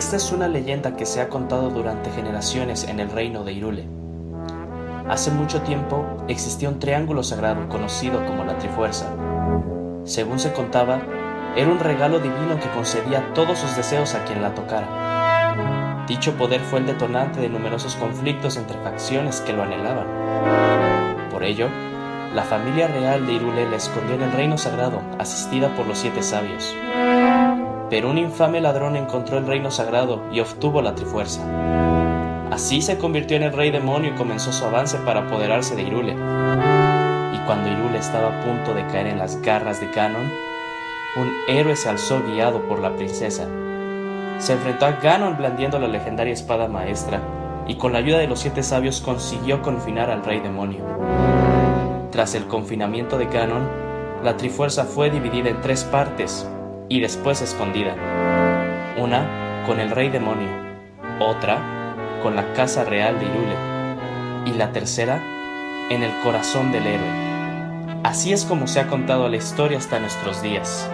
Esta es una leyenda que se ha contado durante generaciones en el reino de Irule. Hace mucho tiempo existía un triángulo sagrado conocido como la Trifuerza. Según se contaba, era un regalo divino que concedía todos sus deseos a quien la tocara. Dicho poder fue el detonante de numerosos conflictos entre facciones que lo anhelaban. Por ello, la familia real de Irule la escondió en el reino sagrado, asistida por los siete sabios. Pero un infame ladrón encontró el reino sagrado y obtuvo la Trifuerza. Así se convirtió en el rey demonio y comenzó su avance para apoderarse de Irule. Y cuando Irule estaba a punto de caer en las garras de Ganon, un héroe se alzó guiado por la princesa. Se enfrentó a Ganon blandiendo la legendaria espada maestra y con la ayuda de los siete sabios consiguió confinar al rey demonio. Tras el confinamiento de Ganon, la Trifuerza fue dividida en tres partes y después escondida. Una con el rey demonio, otra con la casa real de Irule y la tercera en el corazón del héroe. Así es como se ha contado la historia hasta nuestros días.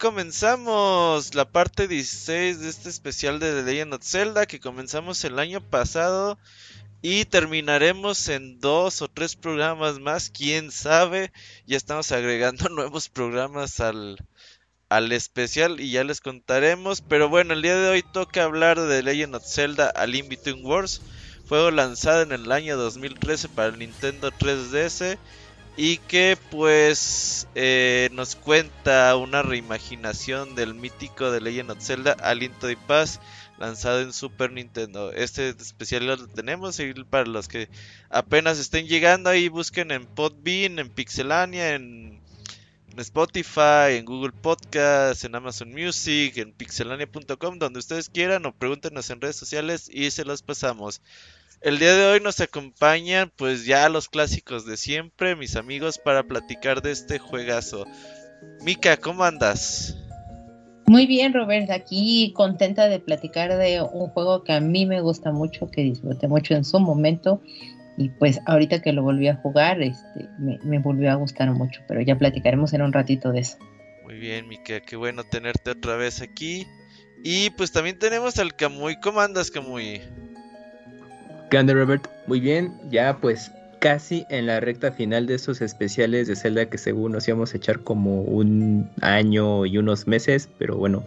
Comenzamos la parte 16 de este especial de The Legend of Zelda que comenzamos el año pasado y terminaremos en dos o tres programas más, quién sabe. Ya estamos agregando nuevos programas al, al especial y ya les contaremos. Pero bueno, el día de hoy toca hablar de The Legend of Zelda A Link Between Worlds. Fue lanzado en el año 2013 para el Nintendo 3DS y que pues eh, nos cuenta una reimaginación del mítico de Legend of Zelda Aliento de Paz lanzado en Super Nintendo. Este especial lo tenemos y para los que apenas estén llegando ahí busquen en Podbean, en Pixelania, en, en Spotify, en Google Podcast, en Amazon Music, en pixelania.com, donde ustedes quieran o pregúntenos en redes sociales y se los pasamos. El día de hoy nos acompañan pues ya los clásicos de siempre, mis amigos, para platicar de este juegazo. Mika, ¿cómo andas? Muy bien, Robert, aquí contenta de platicar de un juego que a mí me gusta mucho, que disfruté mucho en su momento y pues ahorita que lo volví a jugar, este, me, me volvió a gustar mucho, pero ya platicaremos en un ratito de eso. Muy bien, Mika, qué bueno tenerte otra vez aquí. Y pues también tenemos al Kamui. ¿Cómo andas, Kamui? ¿Qué Robert? Muy bien, ya pues casi en la recta final de estos especiales de Zelda que según nos íbamos a echar como un año y unos meses, pero bueno,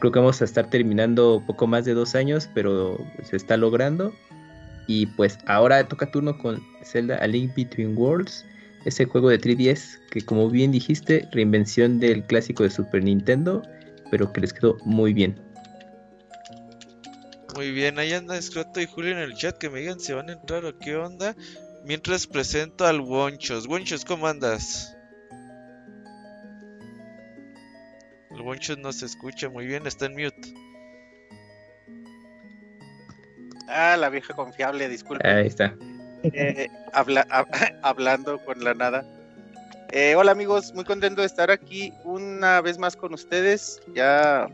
creo que vamos a estar terminando poco más de dos años, pero se está logrando. Y pues ahora toca turno con Zelda A Link Between Worlds, ese juego de 3DS que como bien dijiste, reinvención del clásico de Super Nintendo, pero que les quedó muy bien. Muy bien, ahí anda Escroto y Julio en el chat que me digan si van a entrar o qué onda. Mientras presento al Wonchos. Wonchos, ¿cómo andas? El Wonchos no se escucha muy bien, está en mute. Ah, la vieja confiable, disculpe. Ahí está. Eh, habla, hab- hablando con la nada. Eh, hola amigos, muy contento de estar aquí una vez más con ustedes. Ya,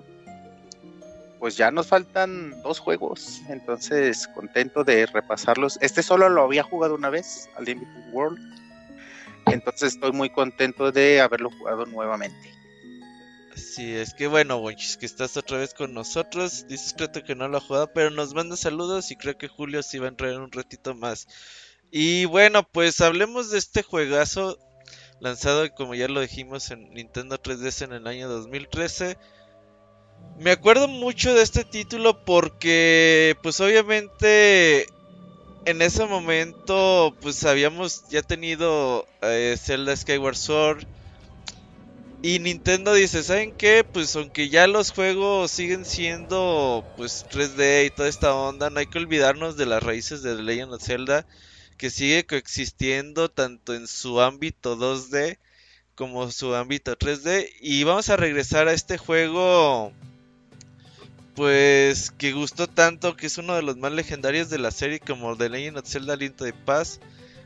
pues ya nos faltan dos juegos, entonces contento de repasarlos. Este solo lo había jugado una vez, al Limited World. Entonces estoy muy contento de haberlo jugado nuevamente. Sí, es que bueno, Wonchis, que estás otra vez con nosotros. Dices Escroto que no lo ha jugado, pero nos manda saludos y creo que Julio sí va a entrar en un ratito más. Y bueno, pues hablemos de este juegazo lanzado, como ya lo dijimos, en Nintendo 3DS en el año 2013. Me acuerdo mucho de este título porque, pues obviamente, en ese momento, pues habíamos ya tenido eh, Zelda Skyward Sword. Y Nintendo dice, ¿saben qué? Pues aunque ya los juegos siguen siendo pues 3D y toda esta onda, no hay que olvidarnos de las raíces de The Legend of Zelda, que sigue coexistiendo tanto en su ámbito 2D como su ámbito 3D. Y vamos a regresar a este juego, pues que gustó tanto, que es uno de los más legendarios de la serie como The Legend of Zelda Aliento de Paz.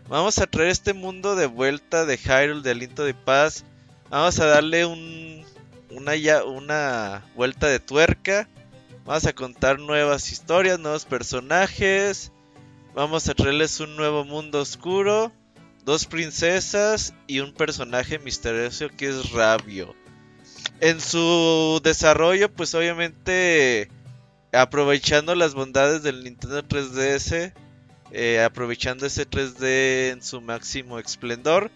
Vamos a traer este mundo de vuelta de Hyrule de Aliento de Paz Vamos a darle un, una, una vuelta de tuerca. Vamos a contar nuevas historias, nuevos personajes. Vamos a traerles un nuevo mundo oscuro. Dos princesas y un personaje misterioso que es Rabio. En su desarrollo, pues obviamente aprovechando las bondades del Nintendo 3DS. Eh, aprovechando ese 3D en su máximo esplendor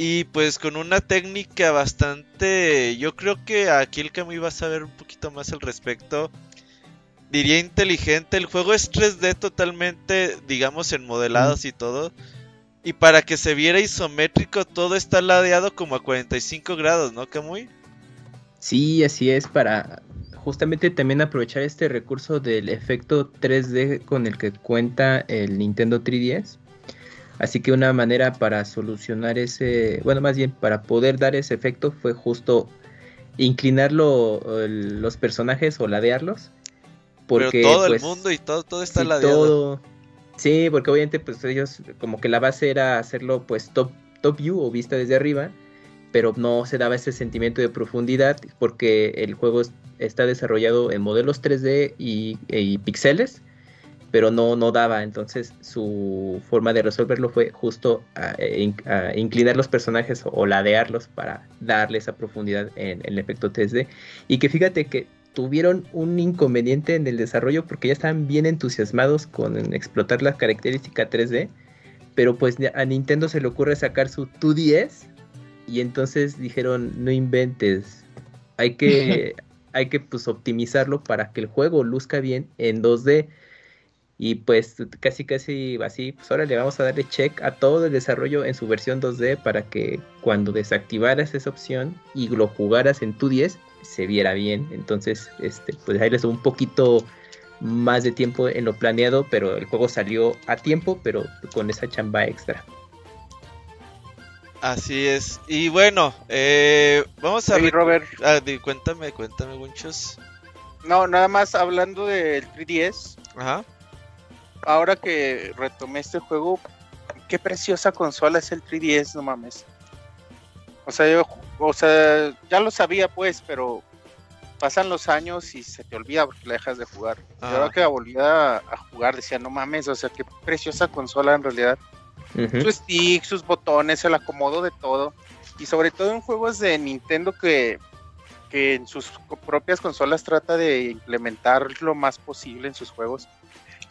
y pues con una técnica bastante, yo creo que aquí el Camuy va a saber un poquito más al respecto. Diría inteligente, el juego es 3D totalmente, digamos, en modelados y todo. Y para que se viera isométrico, todo está ladeado como a 45 grados, ¿no, Camuy? Sí, así es, para justamente también aprovechar este recurso del efecto 3D con el que cuenta el Nintendo 3DS Así que una manera para solucionar ese, bueno, más bien para poder dar ese efecto fue justo inclinar los personajes o ladearlos. Porque, Pero todo el pues, mundo y todo, todo está ladeado. sí, porque obviamente pues ellos como que la base era hacerlo pues top, top view o vista desde arriba, pero no se daba ese sentimiento de profundidad porque el juego está desarrollado en modelos 3D y, píxeles pero no, no daba. Entonces su forma de resolverlo fue justo a, inclinar los personajes o ladearlos para darle esa profundidad en, el efecto 3D. Y que fíjate que tuvieron un inconveniente en el desarrollo porque ya estaban bien entusiasmados con explotar la característica 3D. Pero pues a Nintendo se le ocurre sacar su 2DS y entonces dijeron no inventes, hay que, hay que pues optimizarlo para que el juego luzca bien en 2D y pues casi casi así, pues ahora le vamos a darle check a todo el desarrollo en su versión 2D para que cuando desactivaras esa opción y lo jugaras en tu 10 se viera bien. Entonces, este, pues ahí les un poquito más de tiempo en lo planeado, pero el juego salió a tiempo, pero con esa chamba extra. Así es. Y bueno, eh, vamos a... ver Robert. Ah, cuéntame, cuéntame, muchos. No, nada más hablando del 3DS. Ajá ahora que retomé este juego, qué preciosa consola es el 3DS, no mames. O sea, yo, o sea, ya lo sabía pues, pero pasan los años y se te olvida porque la dejas de jugar. Y ahora que volví a, jugar decía, no mames, o sea, qué preciosa consola en realidad. Su stick, sus botones, el acomodo de todo. Y sobre todo en juegos de Nintendo que, que en sus propias consolas trata de implementar lo más posible en sus juegos.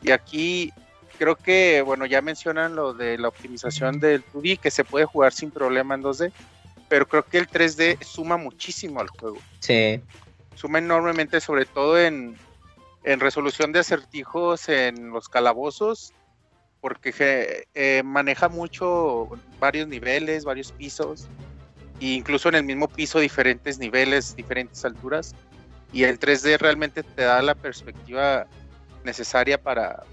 Y aquí creo que, bueno, ya mencionan lo de la optimización del 2D, que se puede jugar sin problema en 2D, pero creo que el 3D suma muchísimo al juego. Sí. Suma enormemente, sobre todo en, resolución de acertijos en los calabozos, porque eh, maneja mucho varios niveles, varios pisos, e incluso en el mismo piso diferentes niveles, diferentes alturas, y el 3D realmente te da la perspectiva necesaria para,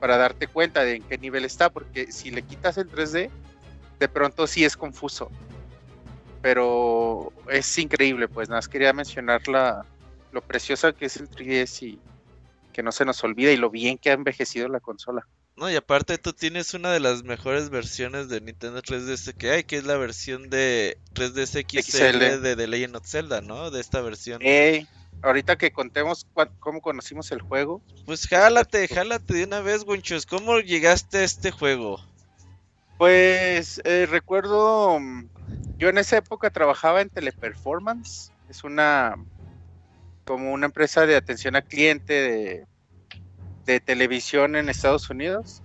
para darte cuenta de en qué nivel está, porque si le quitas el 3D, de pronto sí es confuso. Pero es increíble, pues nada más quería mencionar la, lo preciosa que es el 3DS y que no se nos olvida y lo bien que ha envejecido la consola. No, y aparte tú tienes una de las mejores versiones de Nintendo 3DS que hay, que es la versión de 3DS XL, de The Legend of Zelda, ¿no? De esta versión ahorita que contemos cómo conocimos el juego. Pues jálate, jálate de una vez, Gonchos. ¿Cómo llegaste a este juego? Pues eh, recuerdo, yo en esa época trabajaba en Teleperformance. Es una, como una empresa de atención al cliente de, de televisión en Estados Unidos.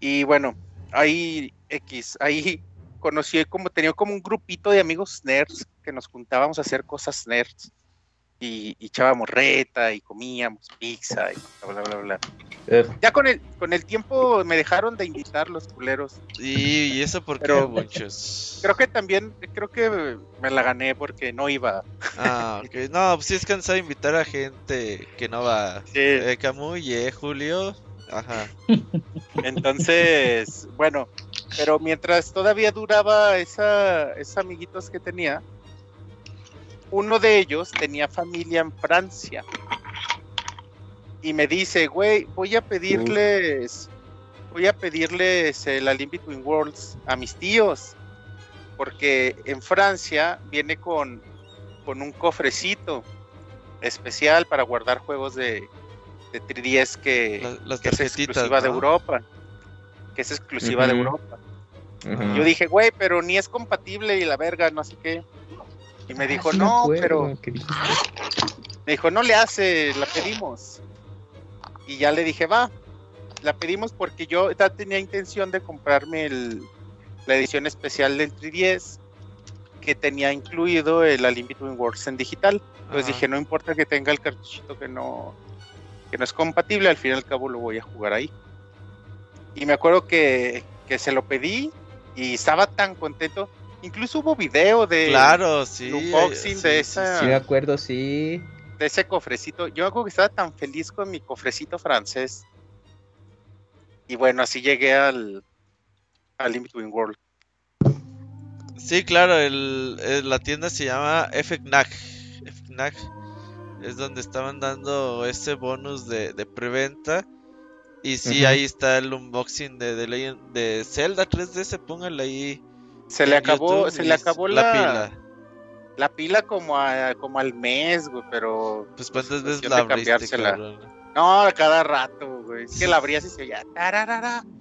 Y bueno, ahí X, ahí conocí como, tenía como un grupito de amigos nerds que nos juntábamos a hacer cosas nerds y, echábamos reta y comíamos pizza y bla, bla, bla. Ugh. Ya con el, con el tiempo me dejaron de invitar los culeros. Y, y eso por qué, Pero- muchos. Creo que también, creo que me la gané porque no iba. Ah, ok. No, pues sí es cansado de invitar a gente que no va. Sí. Eh, Camuy, eh, Julio. Ajá. Entonces, bueno, pero mientras todavía duraba esa, esos amiguitos que tenía, uno de ellos tenía familia en Francia. Y me dice, güey, voy a pedirles, voy a pedirles el A Link Between Worlds a mis tíos. Porque en Francia viene con, con un cofrecito especial para guardar juegos de, de 3DS que, Las, las que es exclusiva de. Europa. Que es exclusiva de. Europa. Yo dije, güey, pero ni es compatible y la verga, no sé qué. Y me dijo, Ah, sí no, acuerdo pero que me dijo, no le hace, la pedimos. Y ya le dije, va, la pedimos porque yo ya tenía intención de comprarme el, la edición especial del 3DS que tenía incluido el A Link Between Worlds en digital. Entonces Ajá. dije, no importa que tenga el cartuchito que no, que no es compatible, al fin y al cabo lo voy a jugar ahí. Y me acuerdo que, que se lo pedí y estaba tan contento. Incluso hubo video de, Claro, sí. unboxing de esa- Sí, me acuerdo, sí. De ese cofrecito. Yo acuerdo que estaba tan feliz con mi cofrecito francés. Y bueno, así llegué al, al In Between World. Sí, claro, el, el- la tienda se llama FNAC. FNAC es donde estaban dando ese bonus de, de preventa. Y sí, ahí está el unboxing de, de, Legend- de Zelda 3DS. Póngale ahí. Se le acabó, YouTube se le acabó la, pila. La pila como, a- como al mes, güey, pero Pues cuántas pues, veces la abriste, cambiársela. no, a cada rato, güey. Es que la abrías y se oía tararara.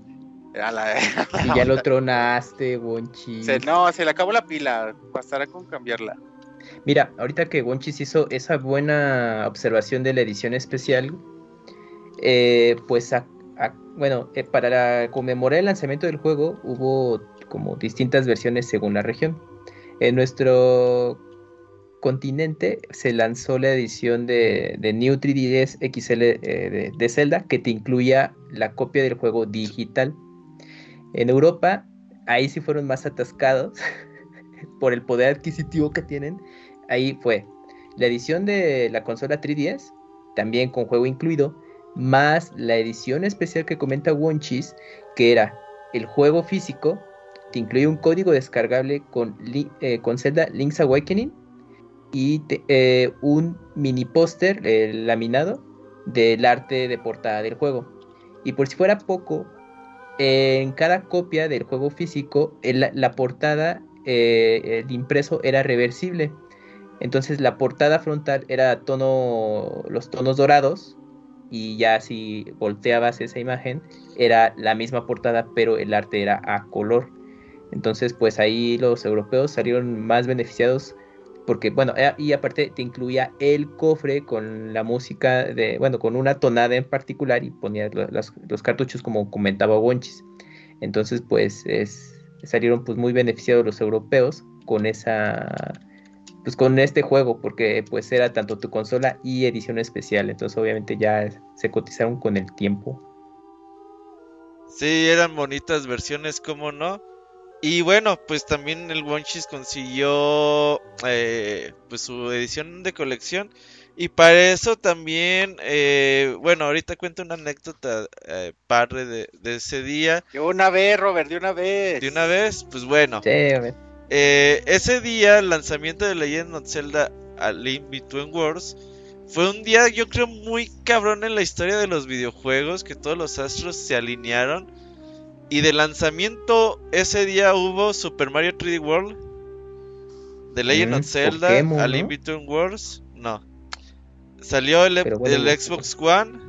La- Y ya lo tronaste, Bonchi. se- no, se le acabó la pila. Bastará con cambiarla. Mira, ahorita que Bonchis hizo esa buena observación de la edición especial, eh, pues a- a- bueno, eh, para la- conmemorar el lanzamiento del juego hubo como distintas versiones según la región. En nuestro continente se lanzó la edición de, de New 3DS XL eh, de, de Zelda que te incluía la copia del juego digital. En Europa, ahí sí fueron más atascados por el poder adquisitivo que tienen. Ahí fue la edición de la consola 3DS, también con juego incluido, más la edición especial que comenta Wonchis, que era el juego físico, te incluye un código descargable con, eh, con Zelda Link's Awakening y eh, un mini póster eh, laminado del arte de portada del juego. Y por si fuera poco, en cada copia del juego físico, la portada, eh, el impreso era reversible. Entonces la portada frontal era tono, los tonos dorados y ya si volteabas esa imagen era la misma portada pero el arte era a color. Entonces pues ahí los europeos salieron más beneficiados porque bueno, eh, y aparte te incluía el cofre con la música de, bueno, con una tonada en particular y ponías lo- los, los cartuchos como comentaba Wonchis. Entonces pues es, salieron pues muy beneficiados los europeos con esa pues con este juego porque pues era tanto tu consola y edición especial entonces obviamente ya se cotizaron con el tiempo Sí, eran bonitas versiones, como no. Y bueno, pues también el Wonchis consiguió eh, pues su edición de colección. Y para eso también, eh, bueno, ahorita cuento una anécdota eh, padre de, de ese día. De una vez, Robert, de una vez. De una vez, pues bueno, Sí, a ver. eh, ese día, el lanzamiento de Legend of Zelda A Link Between Worlds, fue un día, yo creo, muy cabrón en la historia de los videojuegos, que todos los astros se alinearon. Y de lanzamiento, ese día hubo Super Mario 3D World, The Legend Mm, of Zelda, Pokémon, A ¿no? Between Worlds, no. Salió el, Pero bueno, el no- Xbox One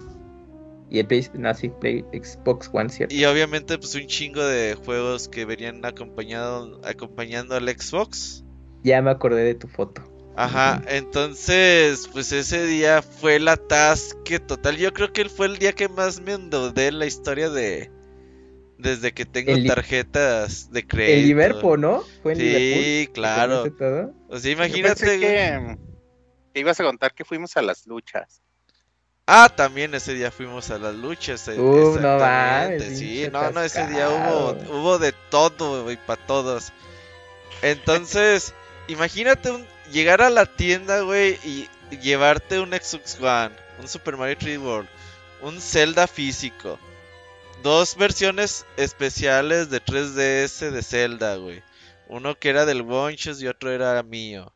y el Play, no, sí, Play Xbox One cierto y obviamente pues un chingo de juegos que venían acompañado, acompañando al Xbox. ya me acordé de tu foto Ajá, entonces, pues ese día fue el atasque total. Yo creo que él fue el día que más me endeudé en la historia de. Desde que tengo El tarjetas de crédito. el Liverpool no fue en Sí, Liverpool claro. O sea, imagínate. güey. que, que ibas a contar que fuimos a las luchas. Ah, también ese día fuimos a las luchas. eh, Uh, no mames, sí, no, no, ese día hubo, hubo de todo, güey, para todos. Entonces, imagínate un, llegar a la tienda, güey, y llevarte un Xbox One, un Super Mario 3D World, un Zelda físico, dos versiones especiales de 3DS de Zelda, güey. Uno que era del Wonchus y otro era mío.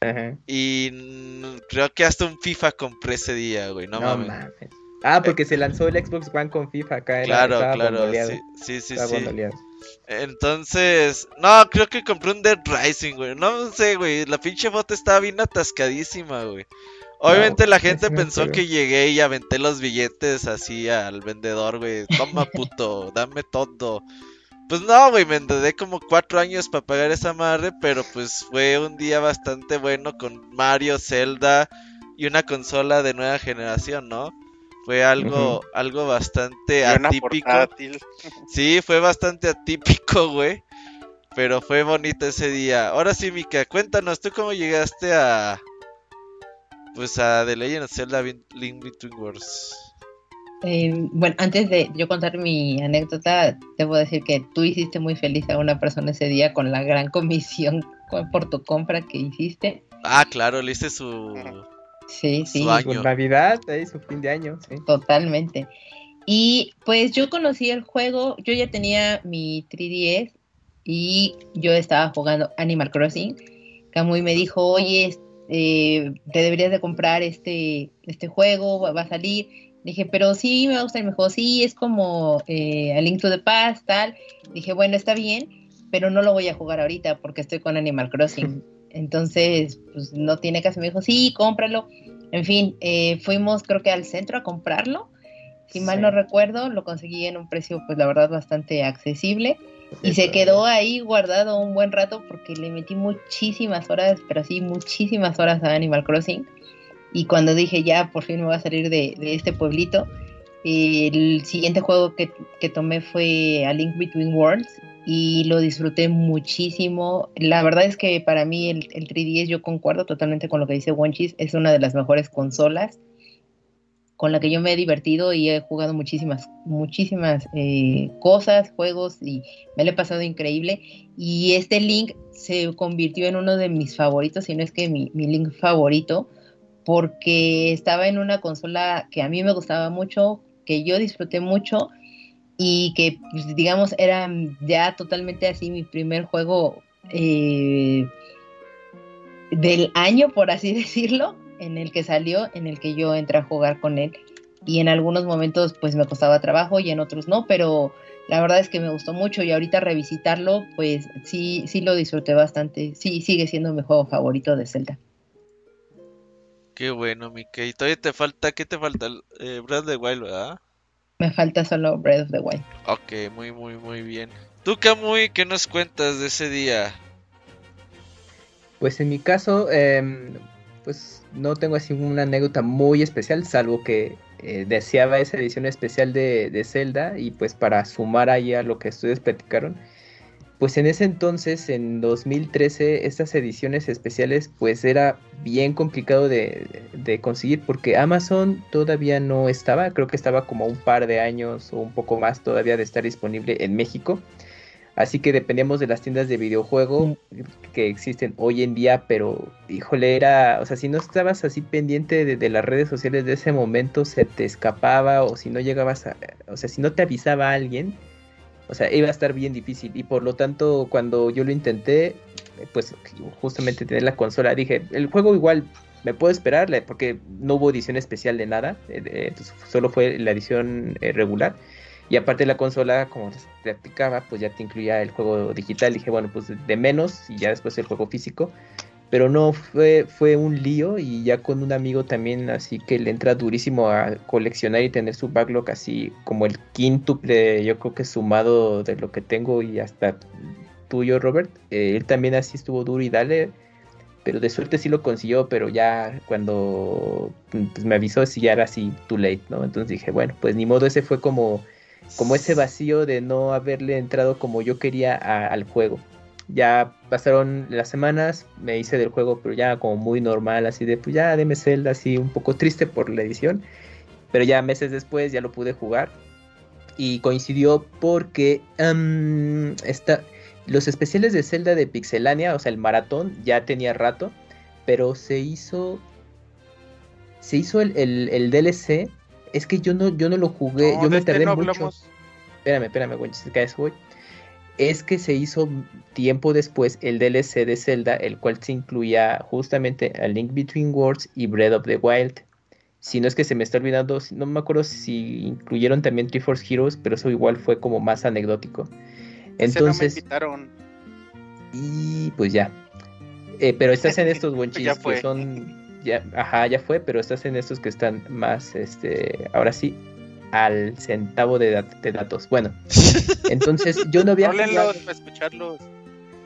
Ajá. Y mm, creo que hasta un FIFA compré ese día, güey. No, No, mames. mames. Ah, porque se lanzó el Xbox One con FIFA acá. Claro, claro. Sí, sí, sí. Entonces, no, creo que compré un Dead Rising, güey. No sé, güey. La pinche foto estaba bien atascadísima, güey. Obviamente la gente pensó que llegué y aventé los billetes así al vendedor, güey. Toma, puto, dame todo. Pues no, güey, me endeudé como cuatro años para pagar esa madre, pero pues fue un día bastante bueno con Mario, Zelda y una consola de nueva generación, ¿no? Fue algo, algo bastante atípico. Sí, fue bastante atípico, güey. Pero fue bonito ese día. Ahora sí, Mika, cuéntanos, ¿tú cómo llegaste a. Pues a The Legend of Zelda Link Between Worlds? Eh, bueno, antes de yo contar mi anécdota, debo decir que tú hiciste muy feliz a una persona ese día con la gran comisión por tu compra que hiciste. Ah, claro, le hice su. Sí, sí, Su año. Su Navidad, ahí su fin de año, sí. totalmente. Y pues yo conocí el juego, yo ya tenía mi 3DS y yo estaba jugando Animal Crossing. Kamui me dijo, oye, eh, te deberías de comprar este, este juego, va, a salir. Dije, pero sí, me gusta. Y me dijo, sí, es como eh, A Link to the Past, tal. Dije, bueno, está bien, pero no lo voy a jugar ahorita porque estoy con Animal Crossing. Entonces, pues no tiene caso. Me dijo, sí, cómpralo. En fin, eh, fuimos creo que al centro a comprarlo. Si mal no recuerdo, lo conseguí en un precio, pues la verdad, bastante accesible. Y se quedó ahí guardado un buen rato porque le metí muchísimas horas, pero sí, muchísimas horas a Animal Crossing. Y cuando dije ya, por fin me voy a salir de, de este pueblito, el siguiente juego que, que tomé fue A Link Between Worlds y lo disfruté muchísimo. La verdad es que para mí el, el 3DS, yo concuerdo totalmente con lo que dice Wonchis, es una de las mejores consolas con la que yo me he divertido y he jugado muchísimas, muchísimas eh, cosas, juegos y me lo he pasado increíble. Y este Link se convirtió en uno de mis favoritos, si no es que mi, mi Link favorito, porque estaba en una consola que a mí me gustaba mucho, que yo disfruté mucho y que, pues, digamos, era ya totalmente así mi primer juego eh, del año, por así decirlo, en el que salió, en el que yo entré a jugar con él. Y en algunos momentos pues me costaba trabajo y en otros no, pero la verdad es que me gustó mucho y ahorita revisitarlo pues sí, sí lo disfruté bastante. Sí, sigue siendo mi juego favorito de Zelda. Qué bueno, Mika. Y todavía te falta, ¿qué te falta? Eh, Breath of the Wild, ¿verdad? Me falta solo Breath of the Wild. Ok, muy, muy, muy bien. ¿Tú, Kamui, qué nos cuentas de ese día? Pues en mi caso, em, pues no tengo así una anécdota muy especial, salvo que eh, deseaba esa edición especial de, de Zelda y pues para sumar ahí a lo que ustedes platicaron, pues en ese entonces, en 2013, estas ediciones especiales pues era bien complicado de, de conseguir porque Amazon todavía no estaba, creo que estaba como un par de años o un poco más todavía de estar disponible en México. Así que dependíamos de las tiendas de videojuego que existen hoy en día, pero híjole, era, o sea, si no estabas así pendiente de, de las redes sociales de ese momento, se te escapaba, o si no llegabas a, o sea, si no te avisaba alguien, o sea, iba a estar bien difícil. Y por lo tanto, cuando yo lo intenté, pues justamente tener la consola, dije, el juego igual me puedo esperar, porque no hubo edición especial de nada, eh, entonces solo fue la edición eh, regular. Y aparte la consola, como les platicaba, pues ya te incluía el juego digital. Dije, bueno, pues de menos y ya después el juego físico. Pero no, fue, fue un lío y ya con un amigo también así que le entra durísimo a coleccionar y tener su backlog así como el quíntuple, yo creo que sumado de lo que tengo y hasta tuyo, Robert. Eh, él también así estuvo duro y dale, pero de suerte sí lo consiguió, pero ya cuando pues, me avisó si ya era así too late, ¿no? Entonces dije, bueno, pues ni modo, ese fue como como ese vacío de no haberle entrado como yo quería al juego. Ya pasaron las semanas, me hice del juego, pero ya como muy normal, así de, pues ya deme Zelda, así un poco triste por la edición. pero ya meses después ya lo pude jugar y coincidió porque em, los especiales de Zelda de Pixelania, o sea, el maratón, ya tenía rato, pero se hizo se hizo el, el, DLC. Es que yo no, yo no lo jugué, yo me este tardé mucho. Espérame, espérame, güey, Es que se hizo tiempo después el DLC de Zelda, el cual se incluía justamente a Link Between Worlds y Breath of the Wild. Si no es que se me está olvidando, no me acuerdo si incluyeron también Triforce Heroes, pero eso igual fue como más anecdótico. Entonces. y pues ya. Eh, pero estás en estos bonchis que son. Ya, ajá, ya fue, pero estás en estos que están más, este, ahora sí, al centavo de, datos. Bueno, entonces yo no había jugado. para escucharlos.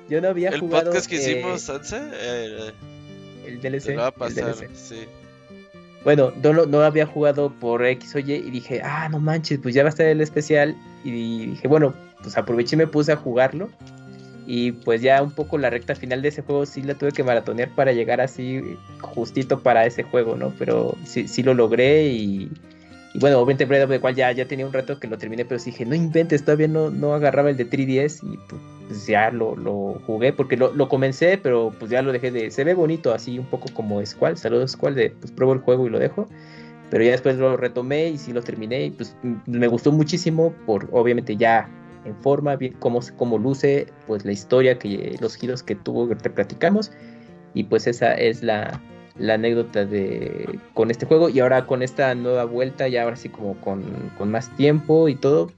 Yo no había jugado. El podcast que hicimos, Sanse, eh, el DLC. va a pasar, sí. Bueno, no, no había jugado por X o Y y dije, ah, no manches, pues ya va a estar el especial. Y dije, bueno, pues aproveché y me puse a jugarlo. Y pues ya un poco la recta final de ese juego sí la tuve que maratonear para llegar así justito para ese juego, ¿no? Pero sí, sí lo logré y, bueno, obviamente Breath of the ya, ya tenía un rato que lo terminé, pero dije, no inventes, todavía no, no agarraba el de 3DS y pues ya lo, lo jugué porque lo, lo, comencé, pero pues ya lo dejé de... Se ve bonito, así un poco como Squall, saludos Squall, de pues pruebo el juego y lo dejo. Pero ya después lo retomé y sí lo terminé y pues me gustó muchísimo por obviamente ya en forma, bien cómo, cómo luce, pues la historia, que los giros que tuvo que te platicamos. Y pues esa es la, la anécdota de con este juego y ahora con esta nueva vuelta ya ahora sí como con, más tiempo y todo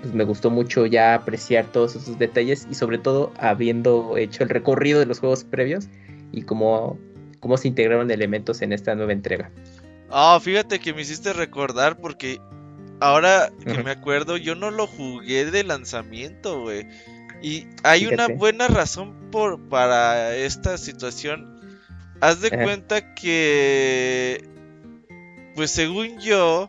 pues me gustó mucho ya apreciar todos esos detalles y sobre todo habiendo hecho el recorrido de los juegos previos y cómo, cómo se integraron elementos en esta nueva entrega. Ah, fíjate que me hiciste recordar porque ahora que me acuerdo yo no lo jugué de lanzamiento, güey. Y hay una buena razón por para esta situación Haz de cuenta que, pues según yo,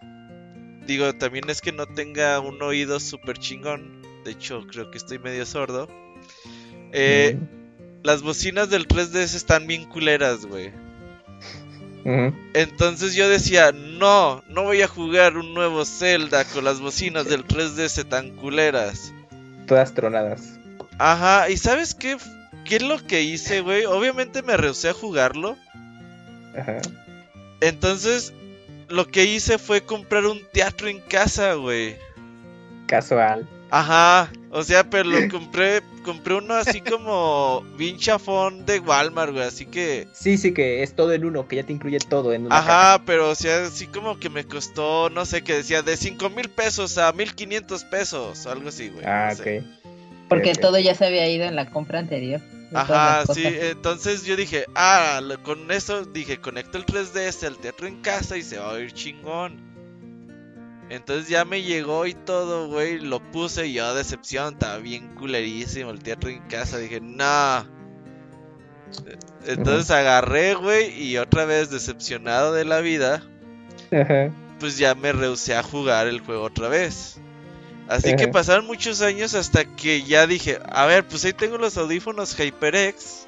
digo, también es que no tenga un oído súper chingón. De hecho, creo que estoy medio sordo. Eh, las bocinas del 3DS están bien culeras, güey. Entonces yo decía, no, no voy a jugar un nuevo Zelda con las bocinas del 3DS tan culeras. Todas tronadas. Ajá, ¿y sabes qué? ¿Qué es lo que hice, güey? Obviamente me rehusé a jugarlo. Ajá. Entonces, lo que hice fue comprar un teatro en casa, güey. Casual. Ajá, o sea, pero lo compré, compré uno así como bien chafón de Walmart, güey, así que... Sí, sí, que es todo en uno, que ya te incluye todo en uno. Ajá, pero o sea, así como que me costó, no sé, que decía de 5 mil pesos a 1500 pesos, algo así, güey. Ah, ok. Porque todo ya se había ido en la compra anterior. Ajá, sí, entonces yo dije, ah, con eso dije, conecto el 3DS al teatro en casa y se va a oír chingón. Entonces ya me llegó y todo, güey, lo puse y yo, decepción, estaba bien culerísimo el teatro en casa. Dije, no. Entonces agarré, güey, y otra vez decepcionado de la vida, pues ya me rehusé a jugar el juego otra vez. Así que pasaron muchos años hasta que ya dije, a ver, pues ahí tengo los audífonos HyperX.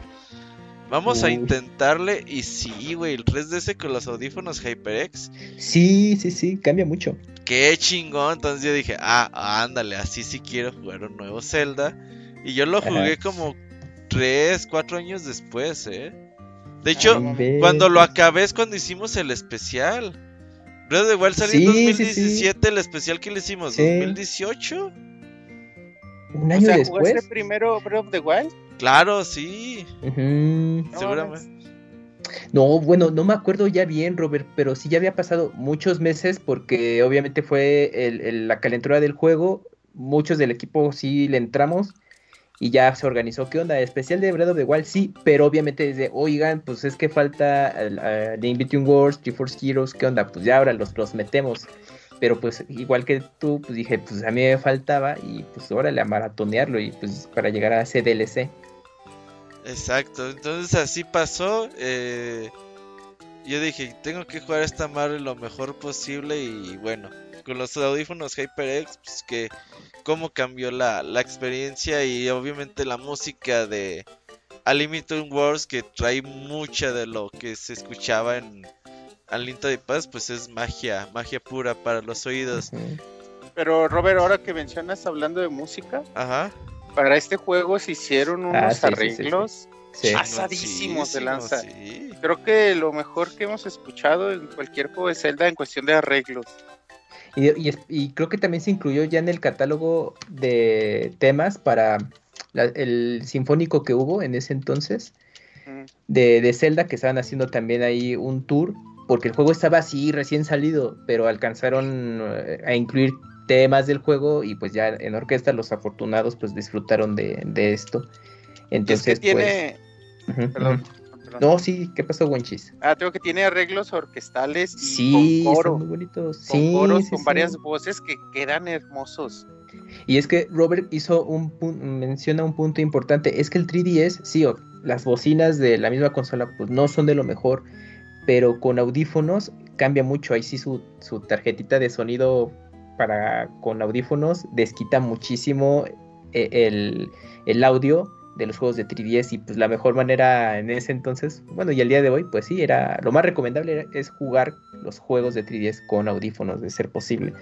Vamos a intentarle. Y sí, güey, el 3DS con los audífonos HyperX. Sí, sí, sí, cambia mucho. Qué chingón. Entonces yo dije, ah, ándale, así sí quiero jugar un nuevo Zelda. Y yo lo jugué como 3, 4 años después, ¿eh? De hecho, cuando lo acabé es cuando hicimos el especial. Breath of the Wild salió en 2017, el especial que le hicimos, ¿2018? Un año o después. primero Breath of the Wild? Claro, sí. Seguramente. No, bueno, no me acuerdo ya bien, Robert, pero sí ya había pasado muchos meses porque obviamente fue la calentura del juego. Muchos del equipo sí le entramos y ya se organizó. ¿Qué onda? Especial de Breath of the sí, pero obviamente desde, oigan, pues es que falta uh, The Wars, GeForce Heroes, ¿qué onda? Pues ya ahora los, los metemos. Pero pues igual que tú, pues dije, pues a mí me faltaba y pues órale a maratonearlo y pues para llegar a ese DLC. Exacto, entonces así pasó. Eh, yo dije, tengo que jugar esta madre lo mejor posible y bueno, con los audífonos HyperX, pues que cómo cambió la, experiencia y obviamente la música de Unlimited Wars que trae mucha de lo que se escuchaba en, de Paz, pues es magia, magia pura para los oídos. Pero Robert, ahora que mencionas hablando de música, Ajá. Para este juego se hicieron Ah, unos sí, sí, sí, arreglos Sí. pasadísimos de lanza. Sí. Creo que lo mejor que hemos escuchado en cualquier juego de Zelda en cuestión de arreglos. Y, y es- y creo que también se incluyó ya en el catálogo de temas para la- el sinfónico que hubo en ese entonces Mm. de, de Zelda, que estaban haciendo también ahí un tour, porque el juego estaba así recién salido, pero alcanzaron eh, a incluir temas del juego y pues ya en orquesta los afortunados pues disfrutaron de, de esto. Y es Entonces, que tiene. pues, ujú, Perdón. No, sí, ¿qué pasó, Wenchis? Ah, tengo que tiene arreglos orquestales y Sí, con son coro. muy bonitos. Con sí, coros, sí, con sí. varias voces que quedan hermosos. Y es que Robert hizo un menciona un punto importante, es que el 3DS, sí, o- las bocinas de la misma consola pues no son de lo mejor, pero con audífonos cambia mucho, ahí sí su, su tarjetita de sonido para con audífonos desquita muchísimo eh, el, el audio de los juegos de 3DS y pues la mejor manera en ese entonces, bueno y al día de hoy pues sí, era lo más recomendable era- es jugar los juegos de 3DS con audífonos de ser posible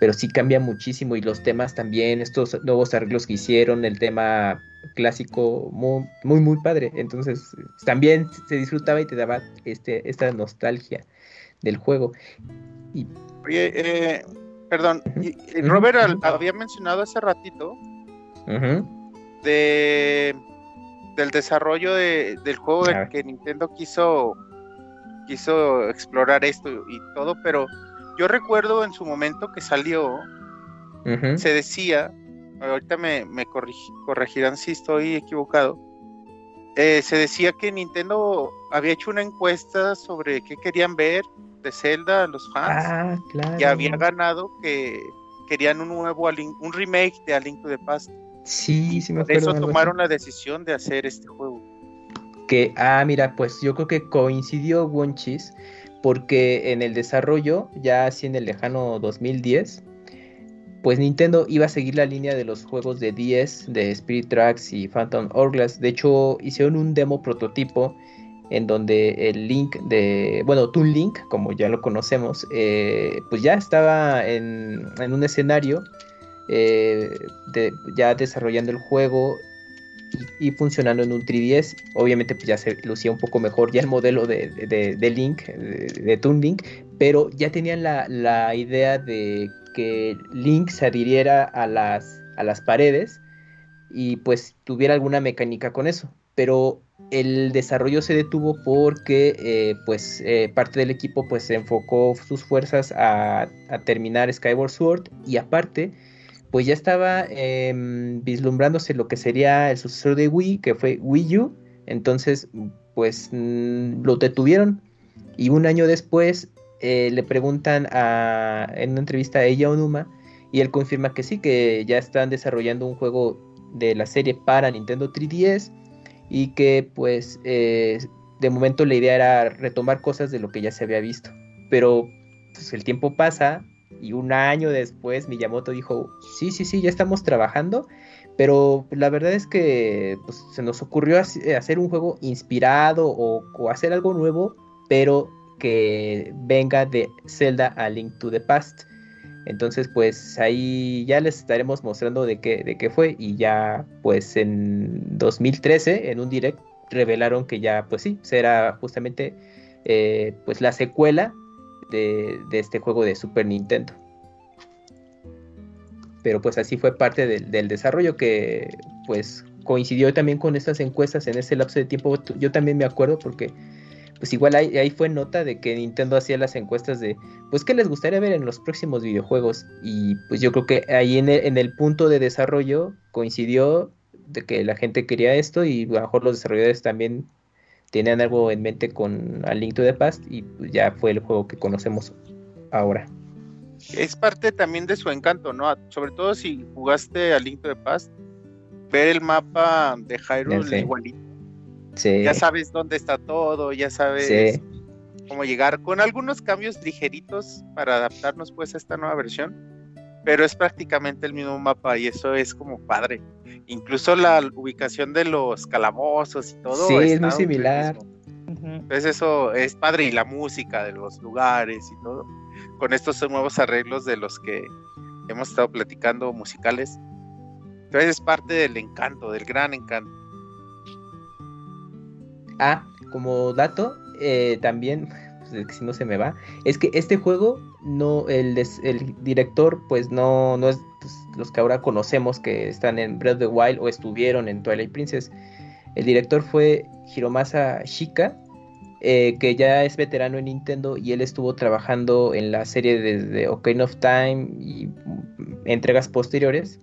pero sí cambia muchísimo y los temas también, estos nuevos arreglos que hicieron, el tema clásico muy muy, padre, entonces también se disfrutaba y te daba este, esta nostalgia del juego. Oye, eh, perdón, y- y Ujú, Robert al- había mencionado hace ratito de del desarrollo de- del juego A de ver. que Nintendo quiso quiso explorar esto y todo, pero yo recuerdo en su momento que salió, se decía, ahorita me, me corrigi- corregirán si estoy equivocado, eh, se decía que Nintendo había hecho una encuesta sobre qué querían ver de Zelda los fans Ah, claro. y había ganado que querían un nuevo un remake de A Link to the Past. Sí, sí me Por acuerdo. eso algo así. tomaron la decisión de hacer este juego. Que, ah, mira, pues yo creo que coincidió Wonchis porque en el desarrollo, ya así en el lejano 2010, pues Nintendo iba a seguir la línea de los juegos de 10, de Spirit Tracks y Phantom Hourglass. De hecho, hicieron un demo prototipo en donde el Link de, bueno, Toon Link, como ya lo conocemos, eh, pues ya estaba en, en un escenario, eh, de- ya desarrollando el juego y, funcionando en un 3DS. Obviamente pues ya se lucía un poco mejor ya el modelo de, de, Link, de, de Toon Link, pero ya tenían la, la idea de que Link se adhiriera a las, a las paredes y pues tuviera alguna mecánica con eso. Pero el desarrollo se detuvo porque eh, pues eh, parte del equipo pues enfocó sus fuerzas a, a terminar Skyward Sword y aparte pues ya estaba em, vislumbrándose lo que sería el sucesor de Wii, que fue Wii U. Entonces, pues mm, lo detuvieron. Y un año después eh, le preguntan a, en una entrevista a ella Onuma y él confirma que sí, que ya están desarrollando un juego de la serie para Nintendo 3DS y que pues eh, de momento la idea era retomar cosas de lo que ya se había visto. Pero pues, el tiempo pasa y un año después Miyamoto dijo, sí, sí, sí, ya estamos trabajando, pero la verdad es que pues, se nos ocurrió hac- hacer un juego inspirado o, o hacer algo nuevo, pero que venga de Zelda a Link to the Past. Entonces, pues ahí ya les estaremos mostrando de qué, de qué fue. Y ya, pues en 2013, en un direct, revelaron que ya, pues sí, será justamente eh, pues la secuela de, de este juego de Super Nintendo. Pero pues así fue parte del, del desarrollo que pues coincidió también con estas encuestas en ese lapso de tiempo. Yo también me acuerdo porque pues igual ahí, ahí fue nota de que Nintendo hacía las encuestas de pues qué les gustaría ver en los próximos videojuegos y pues yo creo que ahí en el, en el punto de desarrollo coincidió de que la gente quería esto y a lo mejor los desarrolladores también tenían algo en mente con A Link to the Past y pues, ya fue el juego que conocemos ahora. Es parte también de su encanto, ¿no? Sobre todo si jugaste a Link to the Past, ver el mapa de Hyrule igualito. Sí, Ya sabes dónde está todo, ya sabes sí, cómo llegar, con algunos cambios ligeritos para adaptarnos pues a esta nueva versión, pero es prácticamente el mismo mapa y eso es como padre. Incluso la ubicación de los calabozos y todo. Sí, es muy similar. Entonces eso es padre y la música de los lugares y todo. Con estos nuevos arreglos de los que hemos estado platicando musicales. Entonces es parte del encanto, del gran encanto. Ah, como dato, eh, también, pues, si no se me va, es que este juego, no, el, el director, pues no, no es pues, los que ahora conocemos que están en Breath of the Wild o estuvieron en Twilight Princess. El director fue Hiromasa Shika, eh, que ya es veterano en Nintendo y él estuvo trabajando en la serie desde Ocarina of Time y entregas posteriores.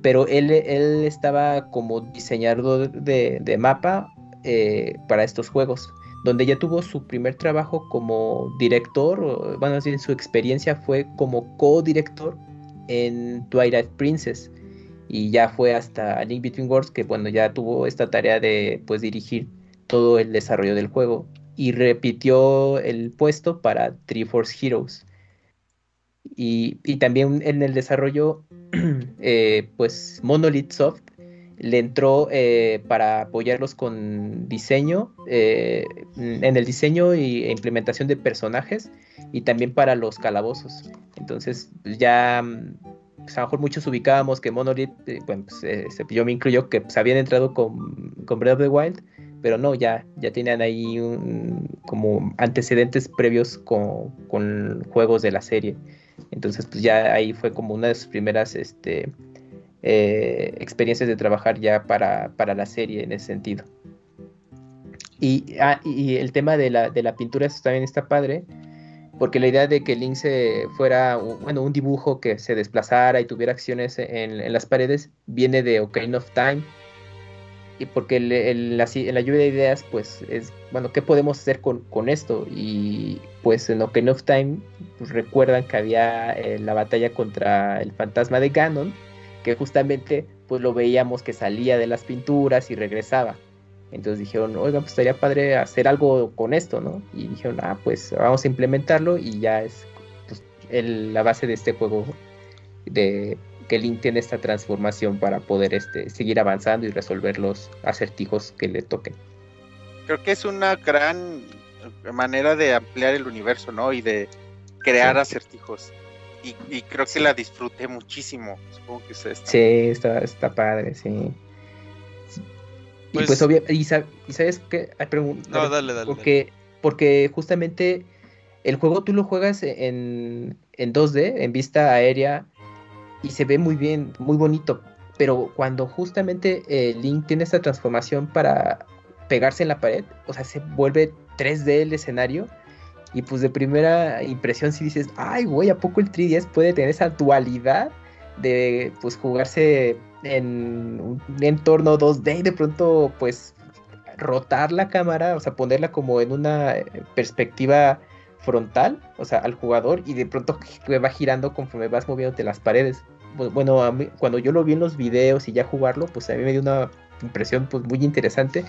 Pero él, él estaba como diseñador de, mapa eh, para estos juegos, donde ya tuvo su primer trabajo como director, bueno, así su experiencia fue como co-director en Twilight Princess y ya fue hasta Link Between Worlds que bueno ya tuvo esta tarea de pues dirigir todo el desarrollo del juego y repitió el puesto para Triforce Heroes. Y, también en el desarrollo eh, pues Monolith Soft le entró eh, para apoyarlos con diseño, eh, en el diseño e implementación de personajes y también para los calabozos. Entonces, pues, ya pues, a lo mejor muchos ubicábamos que Monolith, eh, bueno, pues, este, yo me incluyo que pues, habían entrado con, con Breath of the Wild, pero no, ya, ya tenían ahí como antecedentes previos con, con, juegos de la serie. Entonces, pues ya ahí fue como una de sus primeras este, eh, experiencias de trabajar ya para, para, la serie en ese sentido. Y, ah, y el tema de la, de la pintura, también está padre, porque la idea de que Link se fuera, bueno, un dibujo que se desplazara y tuviera acciones en, las paredes, viene de Ocarina of Time. Y porque en la, lluvia de ideas, pues es, bueno, ¿qué podemos hacer con, esto? Y pues en Ocarina of Time pues, recuerdan que había eh, la batalla contra el fantasma de Ganon, que justamente pues lo veíamos que salía de las pinturas y regresaba. Entonces dijeron, oigan, pues estaría padre hacer algo con esto, ¿no? Y dijeron, ah, pues vamos a implementarlo y ya es pues, la base de este juego de que Link tiene esta transformación para poder este, seguir avanzando y resolver los acertijos que le toquen. Creo que es una gran manera de ampliar el universo, ¿no? Y de crear acertijos y, creo que la disfruté muchísimo. Supongo que es esta. Sí, está, está padre, sí. y pues, pues obvio, y, sabes qué, no, dale, dale. Porque, porque justamente el juego tú lo juegas en, en 2D, en vista aérea, y se ve muy bien, muy bonito. Pero cuando justamente eh, Link tiene esta transformación para pegarse en la pared, o sea, se vuelve 3D el escenario y pues de primera impresión si dices, ay, güey, ¿a poco el 3DS puede tener esa dualidad de pues jugarse en un entorno 2D y de pronto pues rotar la cámara, o sea, ponerla como en una eh, perspectiva frontal, o sea, al jugador y de pronto va girando conforme vas moviéndote las paredes. Bueno, a mí, cuando yo lo vi en los videos y ya jugarlo, pues a mí me dio una impresión pues muy interesante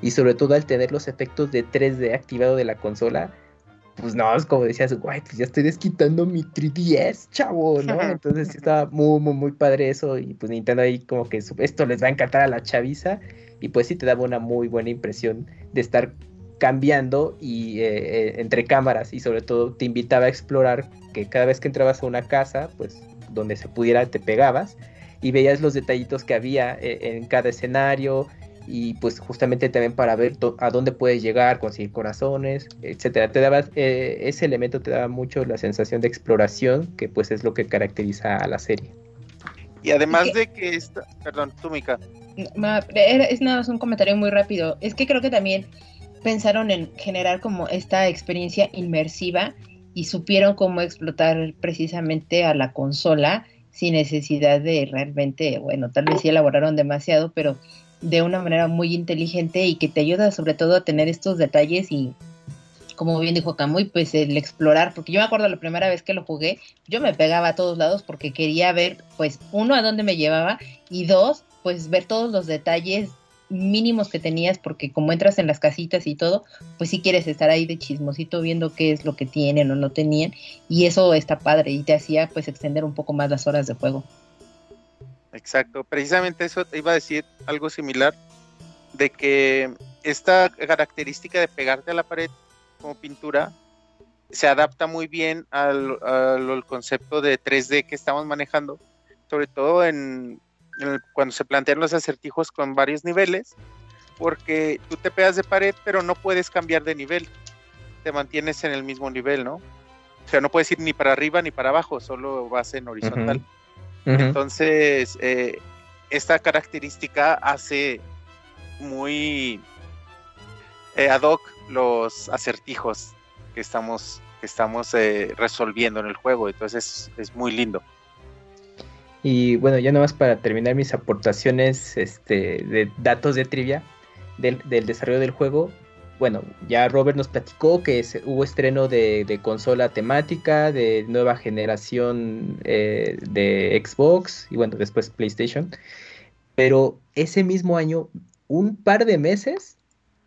y sobre todo al tener los efectos de 3D activado de la consola, pues no, es como decías, guay, pues ya estoy desquitando mi 3DS, chavo, ¿no? Entonces sí estaba muy, muy, muy padre eso y pues Nintendo ahí como que esto les va a encantar a la chaviza y pues sí te daba una muy buena impresión de estar cambiando y eh, eh, entre cámaras y sobre todo te invitaba a explorar que cada vez que entrabas a una casa, pues donde se pudiera te pegabas y veías los detallitos que había eh, en cada escenario, y pues justamente también para ver a dónde puedes llegar, conseguir corazones, etcétera. Te daba, eh, ese elemento te daba mucho la sensación de exploración, que pues es lo que caracteriza a la serie. Y además de que esta, perdón, tú Mica. Es nada más un comentario muy rápido. Es que creo que también pensaron en generar como esta experiencia inmersiva y supieron cómo explotar precisamente a la consola sin necesidad de realmente, bueno, tal vez sí elaboraron demasiado, pero de una manera muy inteligente y que te ayuda sobre todo a tener estos detalles y como bien dijo Camuy, pues el explorar, porque yo me acuerdo la primera vez que lo jugué, yo me pegaba a todos lados porque quería ver, pues, uno, a dónde me llevaba y dos, pues ver todos los detalles mínimos que tenías, porque como entras en las casitas y todo, pues si quieres estar ahí de chismosito viendo qué es lo que tienen o no tenían, y eso está padre y te hacía pues extender un poco más las horas de juego. Exacto, precisamente eso te iba a decir algo similar, de que esta característica de pegarte a la pared como pintura se adapta muy bien al, al concepto de 3D que estamos manejando, sobre todo en, cuando se plantean los acertijos con varios niveles, porque tú te pegas de pared, pero no puedes cambiar de nivel, te mantienes en el mismo nivel, ¿no? O sea, no puedes ir ni para arriba ni para abajo, solo vas en horizontal. Entonces, eh, esta característica hace muy eh, ad hoc los acertijos que estamos, que estamos eh, resolviendo en el juego. Entonces, es muy lindo. Y bueno, ya nomás para terminar mis aportaciones este, de datos de trivia del, desarrollo del juego. Bueno, ya Robert nos platicó que hubo estreno de, consola temática, de nueva generación eh, de Xbox y bueno, después PlayStation. Pero ese mismo año, un par de meses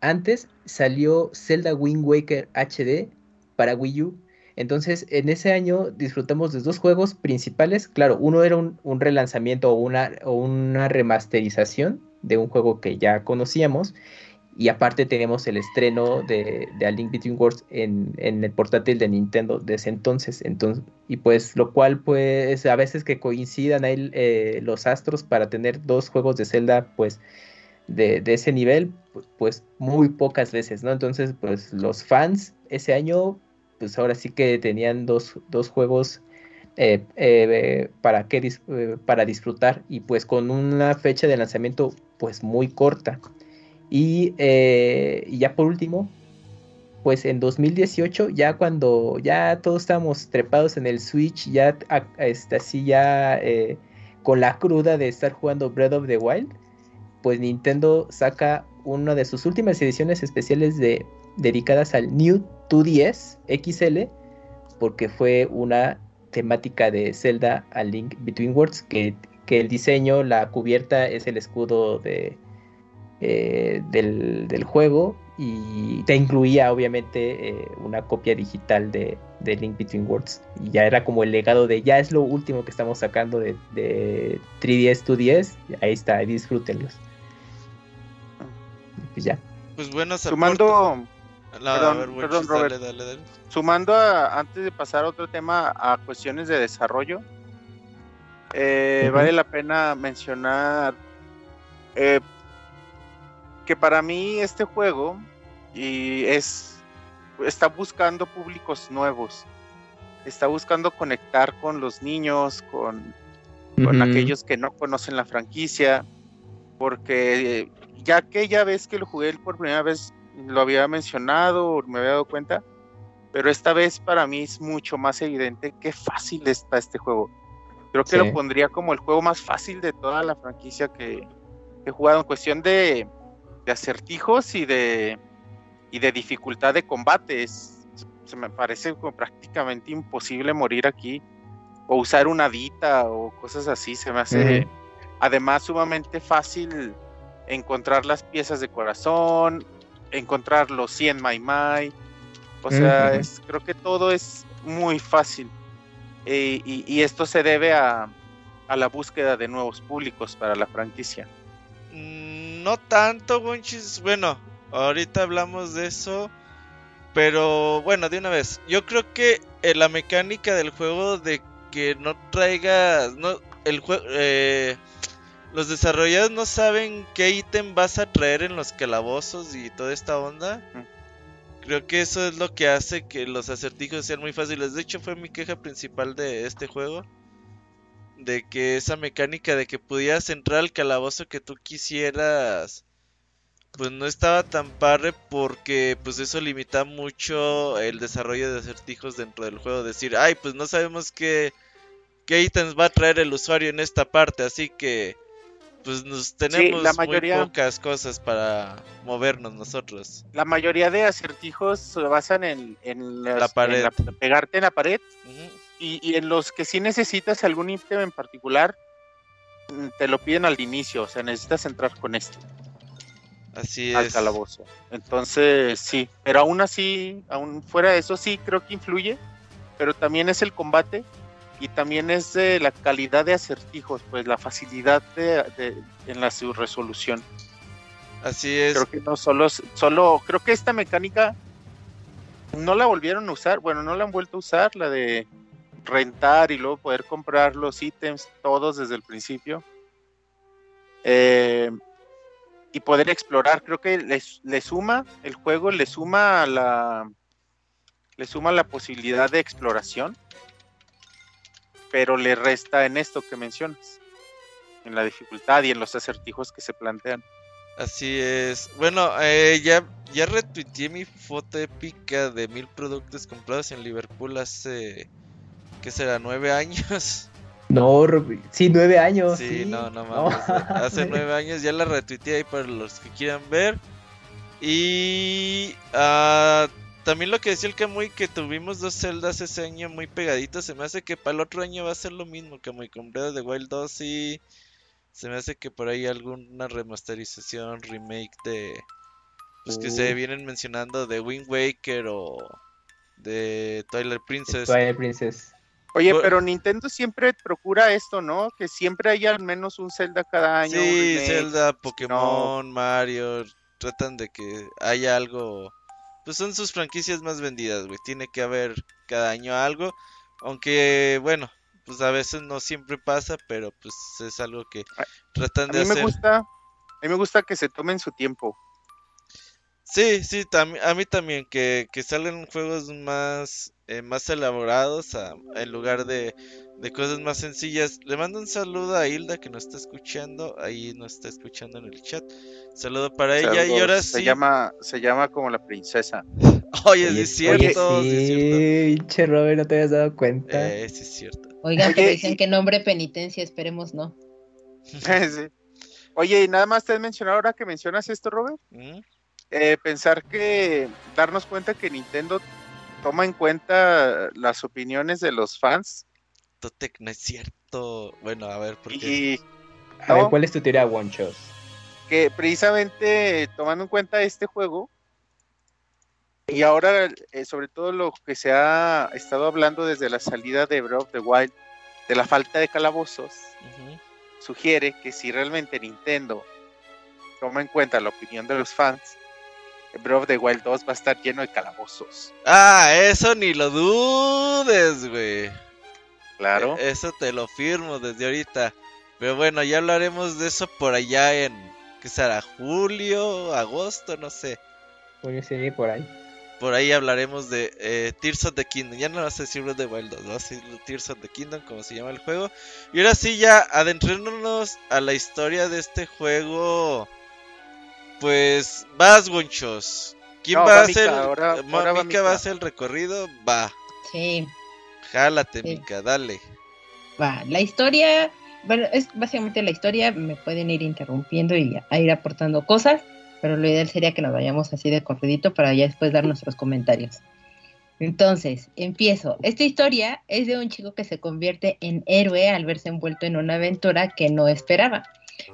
antes, salió Zelda Wind Waker HD para Wii U entonces, en ese año disfrutamos de dos juegos principales. Claro, uno era un, relanzamiento o una, remasterización de un juego que ya conocíamos. Y aparte tenemos el estreno de, A Link Between Worlds en, el portátil de Nintendo desde entonces. entonces. Y pues lo cual pues a veces que coincidan ahí eh, los astros para tener dos juegos de Zelda pues de, de, ese nivel pues muy pocas veces, ¿no? Entonces pues los fans ese año pues ahora sí que tenían dos, juegos eh, eh, para, que, para disfrutar y pues con una fecha de lanzamiento pues muy corta. Y, ya por último, pues en 2018, ya cuando ya todos estábamos trepados en el Switch, ya este, así ya con la cruda de estar jugando Breath of the Wild, pues Nintendo saca una de sus últimas ediciones especiales de dedicadas al New 2DS XL, porque fue una temática de Zelda a Link Between Worlds, que, que el diseño, la cubierta es el escudo de, eh, del, juego y te incluía obviamente eh, una copia digital de, de, Link Between Worlds. Y ya era como el legado de ya es lo último que estamos sacando de, de 3DS 2DS ahí está disfrútenlos. Pues ya. Pues bueno sumando perdón, Robert. Sumando a, antes de pasar a otro tema, a cuestiones de desarrollo, eh, vale la pena mencionar eh, que para mí este juego y es está buscando públicos nuevos, está buscando conectar con los niños, con, con aquellos que no conocen la franquicia, porque ya que ya ves que lo jugué por primera vez lo había mencionado, me había dado cuenta, pero esta vez para mí es mucho más evidente qué fácil está este juego. Creo que lo pondría como el juego más fácil de toda la franquicia que, he jugado en cuestión de, acertijos y de, y de dificultad de combate. se me parece como prácticamente imposible morir aquí o usar una dita o cosas así. Se me hace además sumamente fácil encontrar las piezas de corazón, encontrar los 100 Mai Mai. O sea, es, creo que todo es muy fácil. Eh, y, esto se debe a, a, la búsqueda de nuevos públicos para la franquicia. No tanto, Gonchis. Bueno, ahorita hablamos de eso. Pero bueno, de una vez. Yo creo que eh, la mecánica del juego de que no traigas. No, el juego. Eh, los desarrolladores no saben qué ítem vas a traer en los calabozos y toda esta onda. Creo que eso es lo que hace que los acertijos sean muy fáciles. De hecho, fue mi queja principal de este juego. De que esa mecánica de que pudieras entrar al calabozo que tú quisieras. Pues no estaba tan padre porque pues eso limita mucho el desarrollo de acertijos dentro del juego. Decir, ay, pues no sabemos qué, qué ítems va a traer el usuario en esta parte. Así que pues nos tenemos muy pocas cosas para movernos nosotros. La mayoría de acertijos se basan en, la pared. pegarte en la pared y, en los que sí necesitas algún ítem en particular mm, te lo piden al inicio, o sea, necesitas entrar con esto. Así al calabozo. Entonces, sí, pero aún así, aún fuera de eso, sí creo que influye, pero también es el combate y también es de la calidad de acertijos, pues la facilidad de, en la su resolución. Así es. Creo que no solo, solo, creo que esta mecánica no la volvieron a usar, bueno, no la han vuelto a usar, la de rentar y luego poder comprar los ítems todos desde el principio. Eh, y poder explorar, creo que le suma, el juego le suma la le suma la posibilidad de exploración, pero le resta en esto que mencionas, en la dificultad y en los acertijos que se plantean. Así es. Bueno, eh, ya, ya retuiteé mi foto épica de mil productos comprados en Liverpool hace, ¿qué será? ¿Nueve años? No, sí, nueve años. Sí, no, no mames. Hace nueve años ya la retuiteé ahí para los que quieran ver. Y uh, también lo que decía el Camuy, que tuvimos dos celdas ese año muy pegaditas. Se me hace que para el otro año va a ser lo mismo, Camuy, con Breath de Wild 2 y se me hace que por ahí alguna remasterización, remake de. Pues que se vienen mencionando de Wind Waker o de Twilight Princess. Twilight Princess. Oye, pero Nintendo siempre procura esto, ¿no? Que siempre haya al menos un Zelda cada año. Sí, Zelda, Pokémon, Mario. Tratan de que haya algo pues son sus franquicias más vendidas, güey. Tiene que haber cada año algo. Aunque, bueno, pues a veces no siempre pasa, pero pues es algo que tratan de a mí Me gusta, a mí me gusta que se tomen su tiempo. Sí, sí, a mí también, que, que salgan juegos más, eh, más elaborados en lugar de, de, cosas más sencillas. Le mando un saludo a Hilda que nos está escuchando, ahí nos está escuchando en el chat. Saludo para ella y ahora se sí. Llama, se llama como la princesa. Oye, sí es cierto. sí, che, Robert, no te habías dado cuenta. Eh, sí es cierto. Oigan, que dicen que nombre penitencia, esperemos no. sí. Oye, y nada más te has mencionado ahora que mencionas esto, Robert. ¿Mm? Eh, pensar que darnos cuenta que Nintendo toma en cuenta las opiniones de los fans. Totec, no es cierto. Bueno, a ver, ¿por qué? a ver, ¿cuál es tu teoría, Wonchos? Que precisamente tomando en cuenta este juego, y ahora eh, sobre todo lo que se ha estado hablando desde la salida de Breath of the Wild, de la falta de calabozos, sugiere que si realmente Nintendo toma en cuenta la opinión de los fans, Breath of the Wild 2 va a estar lleno de calabozos. Ah, eso ni lo dudes, güey. Claro. E, eso te lo firmo desde ahorita. Pero bueno, ya hablaremos de eso por allá en, ¿qué será? Julio, agosto, no sé. Julio, sí, por ahí. Por ahí hablaremos de eh, Tears of the Kingdom. Ya no vas a decir Breath of the Wild 2, vas a decir Tears of the Kingdom, como se llama el juego. Y ahora sí, ya adentrándonos a la historia de este juego pues vas, Gonchos. ¿Quién va, a hacer? Ahora, va, a hacer el recorrido? Va. Sí. Jálate, Mika, dale. Va, la historia, bueno, es básicamente la historia, me pueden ir interrumpiendo y a ir aportando cosas, pero lo ideal sería que nos vayamos así de corridito para ya después dar nuestros comentarios. Entonces, empiezo. Esta historia es de un chico que se convierte en héroe al verse envuelto en una aventura que no esperaba.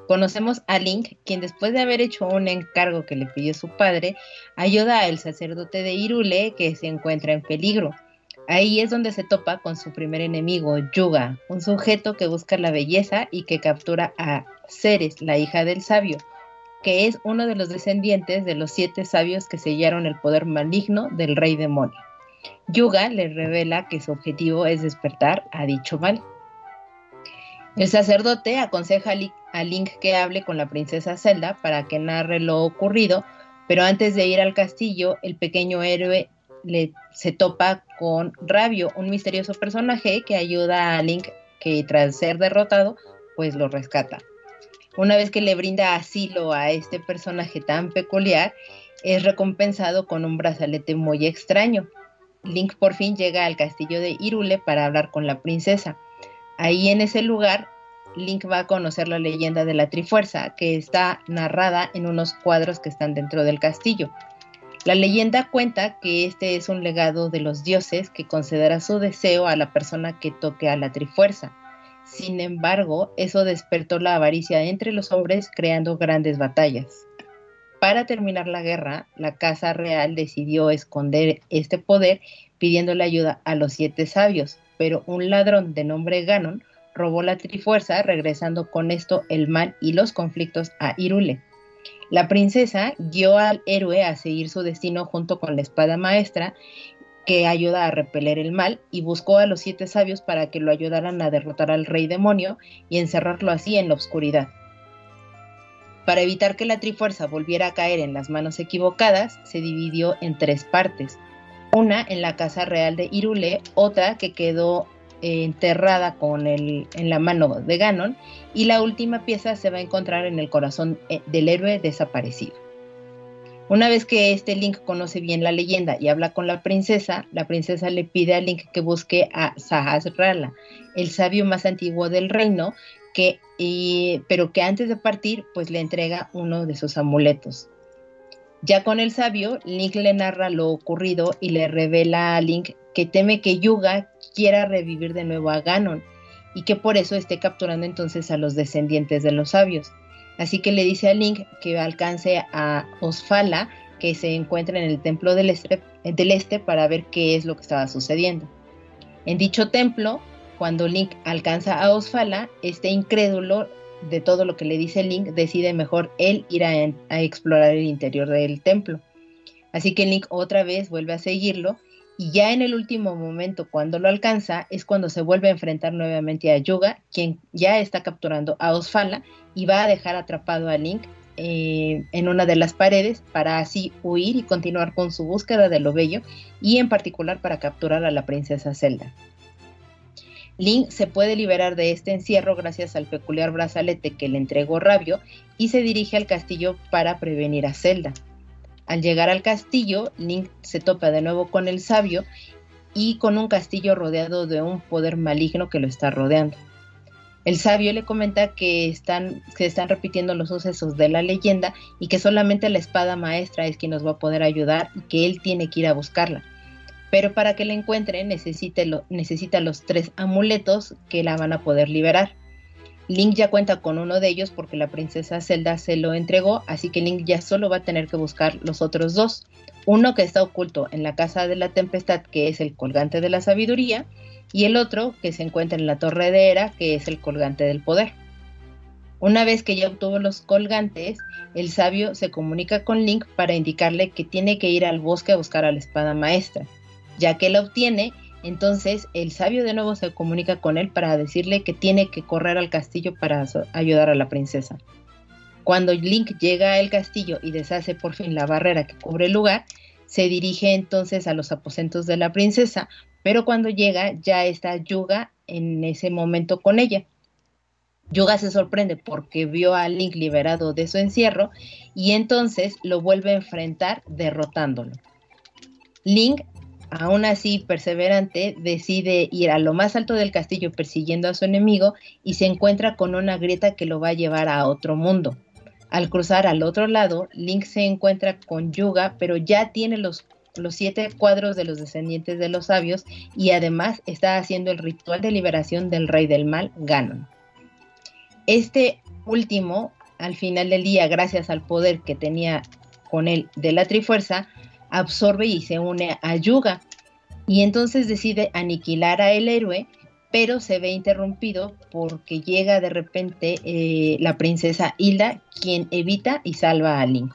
Conocemos a Link, quien después de haber hecho un encargo que le pidió su padre, ayuda al sacerdote de Irule que se encuentra en peligro. Ahí es donde se topa con su primer enemigo, Yuga, un sujeto que busca la belleza y que captura a Ceres, la hija del sabio, que es uno de los descendientes de los siete sabios que sellaron el poder maligno del rey demonio. Yuga le revela que su objetivo es despertar a dicho mal. El sacerdote aconseja a Link que hable con la princesa Zelda para que narre lo ocurrido, pero antes de ir al castillo, el pequeño héroe le, se topa con Rabio, un misterioso personaje que ayuda a Link que tras ser derrotado, pues lo rescata. Una vez que le brinda asilo a este personaje tan peculiar, es recompensado con un brazalete muy extraño. Link por fin llega al castillo de Irule para hablar con la princesa. Ahí en ese lugar, Link va a conocer la leyenda de la Trifuerza, que está narrada en unos cuadros que están dentro del castillo. La leyenda cuenta que este es un legado de los dioses que concederá su deseo a la persona que toque a la Trifuerza. Sin embargo, eso despertó la avaricia entre los hombres creando grandes batallas. Para terminar la guerra, la Casa Real decidió esconder este poder pidiéndole ayuda a los siete sabios, pero un ladrón de nombre Ganon robó la Trifuerza, regresando con esto el mal y los conflictos a Irule. La princesa guió al héroe a seguir su destino junto con la espada maestra que ayuda a repeler el mal y buscó a los siete sabios para que lo ayudaran a derrotar al rey demonio y encerrarlo así en la oscuridad. Para evitar que la Trifuerza volviera a caer en las manos equivocadas, se dividió en tres partes. Una en la casa real de Irule, otra que quedó eh, enterrada con el, en la mano de Ganon, y la última pieza se va a encontrar en el corazón eh, del héroe desaparecido. Una vez que este Link conoce bien la leyenda y habla con la princesa, la princesa le pide a Link que busque a Sahasrara, el sabio más antiguo del reino, que, pero que antes de partir, pues le entrega uno de sus amuletos. Ya con el sabio, Link le narra lo ocurrido y le revela a Link que teme que Yuga quiera revivir de nuevo a Ganon y que por eso esté capturando entonces a los descendientes de los sabios. Así que le dice a Link que alcance a Osfala, que se encuentra en el templo del este, del este, para ver qué es lo que estaba sucediendo. En dicho templo, cuando Link alcanza a Osfala, este incrédulo de todo lo que le dice Link decide mejor él ir a, explorar el interior del templo. Así que Link otra vez vuelve a seguirlo y ya en el último momento, cuando lo alcanza, es cuando se vuelve a enfrentar nuevamente a Yuga, quien ya está capturando a Osfala y va a dejar atrapado a Link eh, en una de las paredes para así huir y continuar con su búsqueda de lo bello y en particular para capturar a la princesa Zelda. Link se puede liberar de este encierro gracias al peculiar brazalete que le entregó Rabio y se dirige al castillo para prevenir a Zelda. Al llegar al castillo, Link se topa de nuevo con el sabio y con un castillo rodeado de un poder maligno que lo está rodeando. El sabio le comenta que están, se están repitiendo los sucesos de la leyenda y que solamente la espada maestra es quien nos va a poder ayudar y que él tiene que ir a buscarla. Pero para que la encuentre necesita, necesita los tres amuletos que la van a poder liberar. Link ya cuenta con uno de ellos porque la princesa Zelda se lo entregó, así que Link ya solo va a tener que buscar los otros dos. Uno que está oculto en la casa de la tempestad, que es el colgante de la sabiduría, y el otro que se encuentra en la torre de Hera, que es el colgante del poder. Una vez que ya obtuvo los colgantes, el sabio se comunica con Link para indicarle que tiene que ir al bosque a buscar a la espada maestra. Ya que la obtiene, entonces el sabio de nuevo se comunica con él para decirle que tiene que correr al castillo para ayudar a la princesa. Cuando Link llega al castillo y deshace por fin la barrera que cubre el lugar, se dirige entonces a los aposentos de la princesa, pero cuando llega ya está Yuga en ese momento con ella. Yuga se sorprende porque vio a Link liberado de su encierro y entonces lo vuelve a enfrentar derrotándolo. Link Aún así, perseverante, decide ir a lo más alto del castillo persiguiendo a su enemigo y se encuentra con una grieta que lo va a llevar a otro mundo. Al cruzar al otro lado, Link se encuentra con Yuga, pero ya tiene los, los siete cuadros de los descendientes de los sabios y además está haciendo el ritual de liberación del rey del mal, Ganon. Este último, al final del día, gracias al poder que tenía con él de la Trifuerza, absorbe y se une a Yuga. Y entonces decide aniquilar a el héroe, pero se ve interrumpido porque llega de repente eh, la princesa Hilda, quien evita y salva a Link.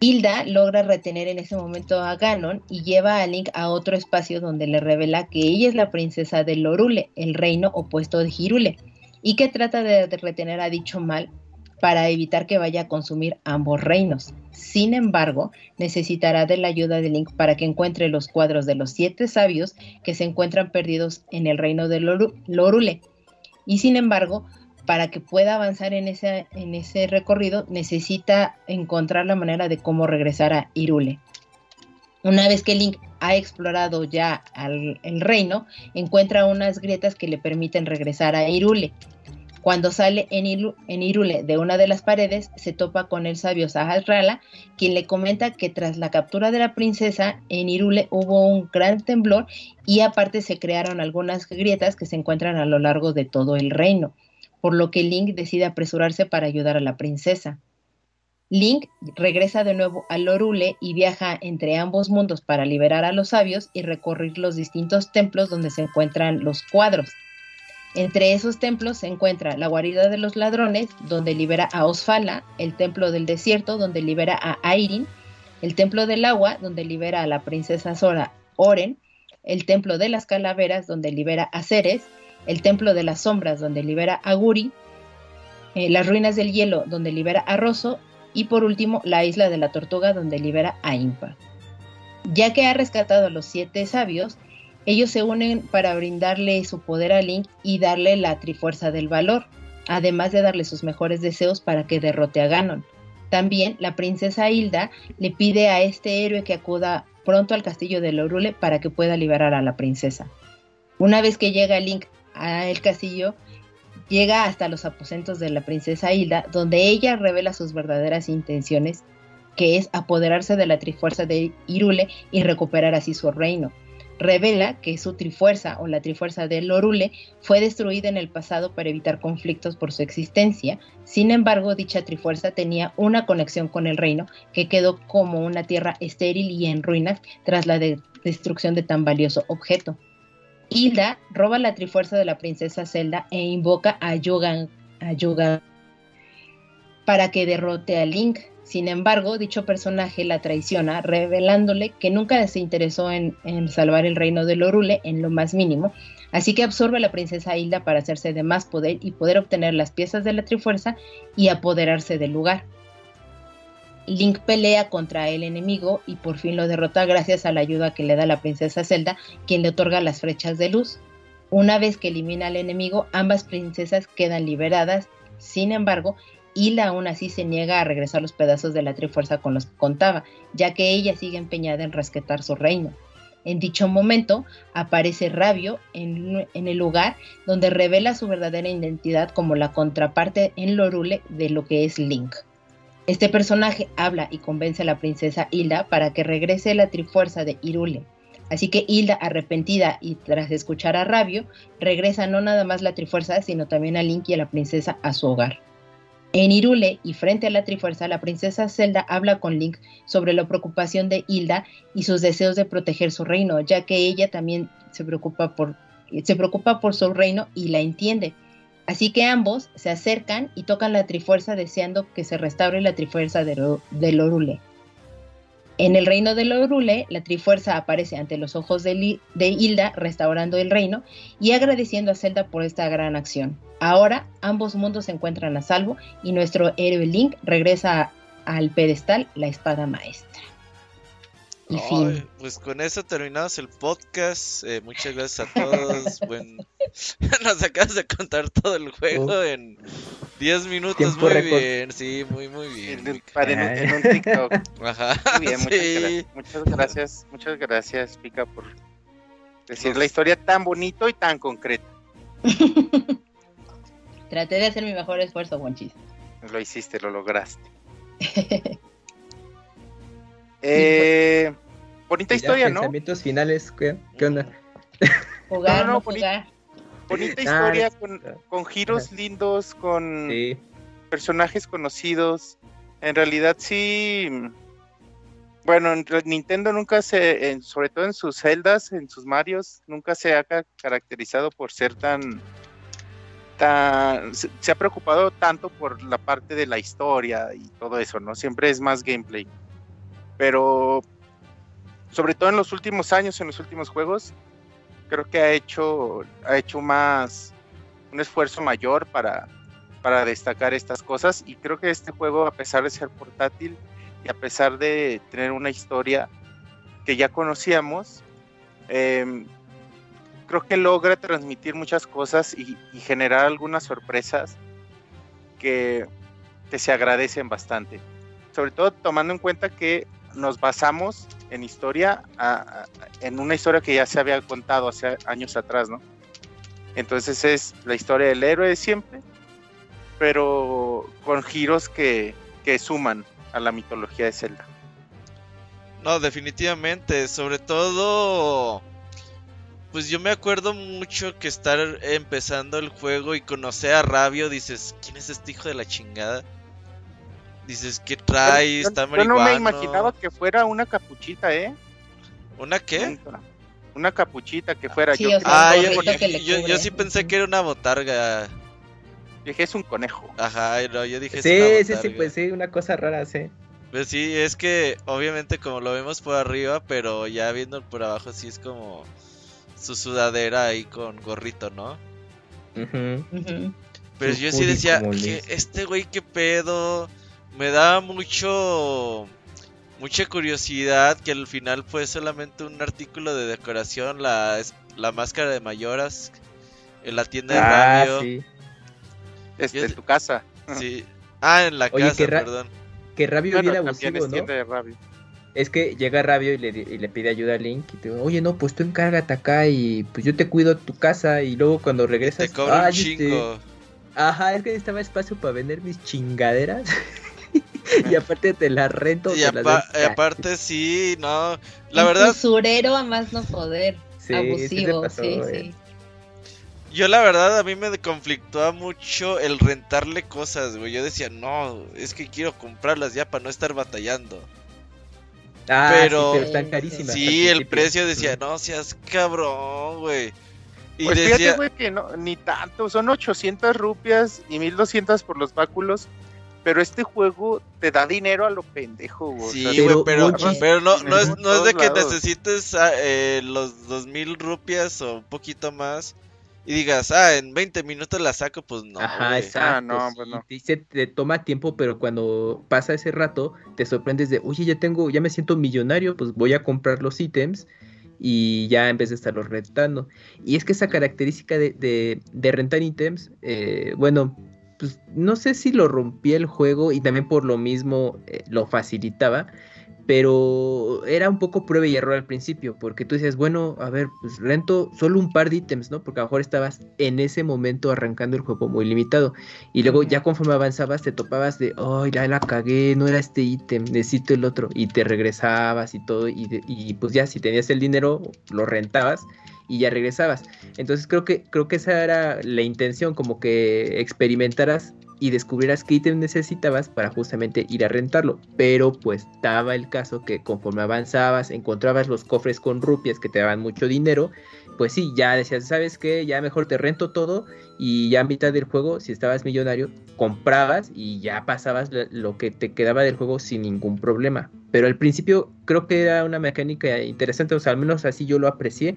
Hilda logra retener en ese momento a Ganon y lleva a Link a otro espacio donde le revela que ella es la princesa de Lorule, el reino opuesto de Hirule, y que trata de retener a dicho mal para evitar que vaya a consumir ambos reinos. Sin embargo, necesitará de la ayuda de Link para que encuentre los cuadros de los siete sabios que se encuentran perdidos en el reino de Lorule. Y sin embargo, para que pueda avanzar en ese, recorrido, necesita encontrar la manera de cómo regresar a Irule. Una vez que Link ha explorado ya el reino, encuentra unas grietas que le permiten regresar a Irule. Cuando sale en, Irule de una de las paredes, se topa con el sabio Sahasrara, quien le comenta que tras la captura de la princesa, en Irule hubo un gran temblor y aparte se crearon algunas grietas que se encuentran a lo largo de todo el reino, por lo que Link decide apresurarse para ayudar a la princesa. Link regresa de nuevo a Lorule y viaja entre ambos mundos para liberar a los sabios y recorrer los distintos templos donde se encuentran los cuadros. Entre esos templos se encuentra la guarida de los ladrones, donde libera a Osfala, el templo del desierto, donde libera a Airin, el templo del agua, donde libera a la princesa Sora Oren, el templo de las calaveras, donde libera a Ceres, el templo de las sombras, donde libera a Guri, eh, las ruinas del hielo, donde libera a Rosso, y por último la isla de la tortuga, donde libera a Impa. Ya que ha rescatado a los siete sabios, ellos se unen para brindarle su poder a Link y darle la trifuerza del valor, además de darle sus mejores deseos para que derrote a Ganon. También la princesa Hilda le pide a este héroe que acuda pronto al castillo de Lorule para que pueda liberar a la princesa. Una vez que llega Link al castillo, llega hasta los aposentos de la princesa Hilda, donde ella revela sus verdaderas intenciones, que es apoderarse de la Trifuerza de Irule y recuperar así su reino revela que su trifuerza o la trifuerza de Lorule fue destruida en el pasado para evitar conflictos por su existencia. Sin embargo, dicha trifuerza tenía una conexión con el reino que quedó como una tierra estéril y en ruinas tras la destrucción de tan valioso objeto. Hilda roba la trifuerza de la princesa Zelda e invoca a Yugan para que derrote a Link, sin embargo, dicho personaje la traiciona, revelándole que nunca se interesó en, salvar el reino de Lorule en lo más mínimo, así que absorbe a la princesa Hilda para hacerse de más poder y poder obtener las piezas de la Trifuerza y apoderarse del lugar. Link pelea contra el enemigo y por fin lo derrota gracias a la ayuda que le da la princesa Zelda, quien le otorga las flechas de luz. Una vez que elimina al enemigo, ambas princesas quedan liberadas. Sin embargo, Hilda aún así se niega a regresar los pedazos de la Trifuerza con los que contaba, ya que ella sigue empeñada en rescatar su reino. En dicho momento aparece Rabio en, el lugar donde revela su verdadera identidad como la contraparte en Lorule de lo que es Link. Este personaje habla y convence a la princesa Hilda para que regrese la Trifuerza de Irule. Así que Hilda, arrepentida y tras escuchar a Rabio, regresa no nada más la Trifuerza, sino también a Link y a la princesa a su hogar. En Irule y frente a la Trifuerza, la princesa Zelda habla con Link sobre la preocupación de Hilda y sus deseos de proteger su reino, ya que ella también se preocupa por, se preocupa por su reino y la entiende. Así que ambos se acercan y tocan la Trifuerza deseando que se restaure la Trifuerza de, de. En el reino de Lorule, la Trifuerza aparece ante los ojos de, Hilda, restaurando el reino y agradeciendo a Zelda por esta gran acción. Ahora, ambos mundos se encuentran a salvo y nuestro héroe Link regresa al pedestal, la espada maestra. Y fin. Pues con eso terminamos el podcast. Eh, muchas gracias a todos. Nos acabas de contar todo el juego en 10 minutos. Muy bien, sí, muy, muy bien. En, un, TikTok. Ajá. Muy bien, muchas, gracias, muchas gracias. Muchas gracias, Pica, por decir la historia tan bonito y tan concreta. Traté de hacer mi mejor esfuerzo, Juanchis. Lo hiciste, lo lograste. Eh, bonita historia, ¿no? Pensamientos finales, ¿qué, onda? Jugar, no, jugar. Bonita, ah, historia con, giros lindos, con personajes conocidos. En realidad sí. Bueno, Nintendo nunca se, sobre todo en sus celdas, en sus Marios, nunca se ha caracterizado por ser tan, tan, se ha preocupado tanto por la parte de la historia y todo eso, ¿no? Siempre es más gameplay pero sobre todo en los últimos años, en los últimos juegos, creo que ha hecho, ha hecho más, un esfuerzo mayor para, para destacar estas cosas y creo que este juego, a pesar de ser portátil y a pesar de tener una historia que ya conocíamos, em, creo que logra transmitir muchas cosas y, generar algunas sorpresas que, que se agradecen bastante. Sobre todo tomando en cuenta que nos basamos en historia, en una historia que ya se había contado hace años atrás, ¿no? Entonces es la historia del héroe de siempre, pero con giros que, que suman a la mitología de Zelda. No, definitivamente, sobre todo, pues yo me acuerdo mucho que estar empezando el juego y conocer a Rabio, dices, ¿quién es este hijo de la chingada? Dices, ¿qué trae? Está Yo no me imaginaba que fuera una capuchita, ¿eh? ¿Una qué? una capuchita que fuera. Sí, yo o sea, Ah, yo, yo- yo sí pensé que era una botarga. dije, es un conejo. Ajá, no, yo dije Sí, es una sí, sí, pues sí, una cosa rara, sí. Pues sí, es que obviamente como lo vemos por arriba, pero ya viendo por abajo sí es como su sudadera ahí con gorrito, ¿no? Ujú. Pero yo sí decía, que este güey qué pedo. Me daba mucho mucha curiosidad que al final fue solamente un artículo de decoración, la, la máscara de Mayoras en la tienda de Ah, radio. sí. Este, en tu casa. Sí. Ah, en la Oye, casa, ra- perdón. Que Rabio Bueno, bien abusivo, es ¿no? tienda de rabio. Es que llega Rabio y le, y le pide ayuda a Link y te dice, oye, no, pues tú encárgate acá y pues yo te cuido tu casa y luego cuando regresas... Te cobro un "Ay, este, chingo. Ajá, es que necesitaba espacio para vender mis chingaderas. y aparte te las rento. Y te apa- y aparte sí, no. La Un verdad, Usurero a más no poder. Sí, sí se abusivo, pasó, sí, eh. sí. yo la verdad a mí me conflictúa mucho el rentarle cosas, güey. Yo decía, no, es que quiero comprarlas ya para no estar batallando. Ah, Pero- sí, pero están carísimas. al Sí, el precio decía, no seas cabrón, güey. Y Pues decía, fíjate, güey, que no, ni tanto, son 800 rupias y 1200 por los báculos, pero este juego te da dinero a lo pendejo, güey. o sí, sea, güey, pero pero, no, no, es, no es de que lados. necesites ah, eh, los dos mil rupias o un poquito más y digas, ah, en 20 minutos la saco, pues no. Ajá, güey. exacto. Ah, no, sí, pues no. te dice, te toma tiempo, pero cuando pasa ese rato, te sorprendes de, oye, ya tengo, ya me siento millonario, pues voy a comprar los ítems y ya en vez de estarlos rentando. Y es que esa característica de, de- de rentar ítems, eh, bueno, pues no sé si lo rompía el juego y también por lo mismo eh, lo facilitaba. Pero era un poco prueba y error al principio, porque tú dices, bueno, a ver, pues rento solo un par de ítems, ¿no? Porque a lo mejor estabas en ese momento arrancando el juego muy limitado. Y luego ya conforme avanzabas te topabas de, ay, ya la cagué, no era este ítem, necesito el otro. Y te regresabas y todo, y, y pues ya si tenías el dinero, lo rentabas y ya regresabas. Entonces creo que, creo que esa era la intención, como que experimentaras y descubrieras qué ítem necesitabas para justamente ir a rentarlo. Pero pues daba el caso que conforme avanzabas, encontrabas los cofres con rupias que te daban mucho dinero, pues sí, ya decías, ¿sabes qué? Ya mejor te rento todo y ya a mitad del juego, si estabas millonario, comprabas y ya pasabas lo que te quedaba del juego sin ningún problema. Pero al principio creo que era una mecánica interesante, o sea, al menos así yo lo aprecié,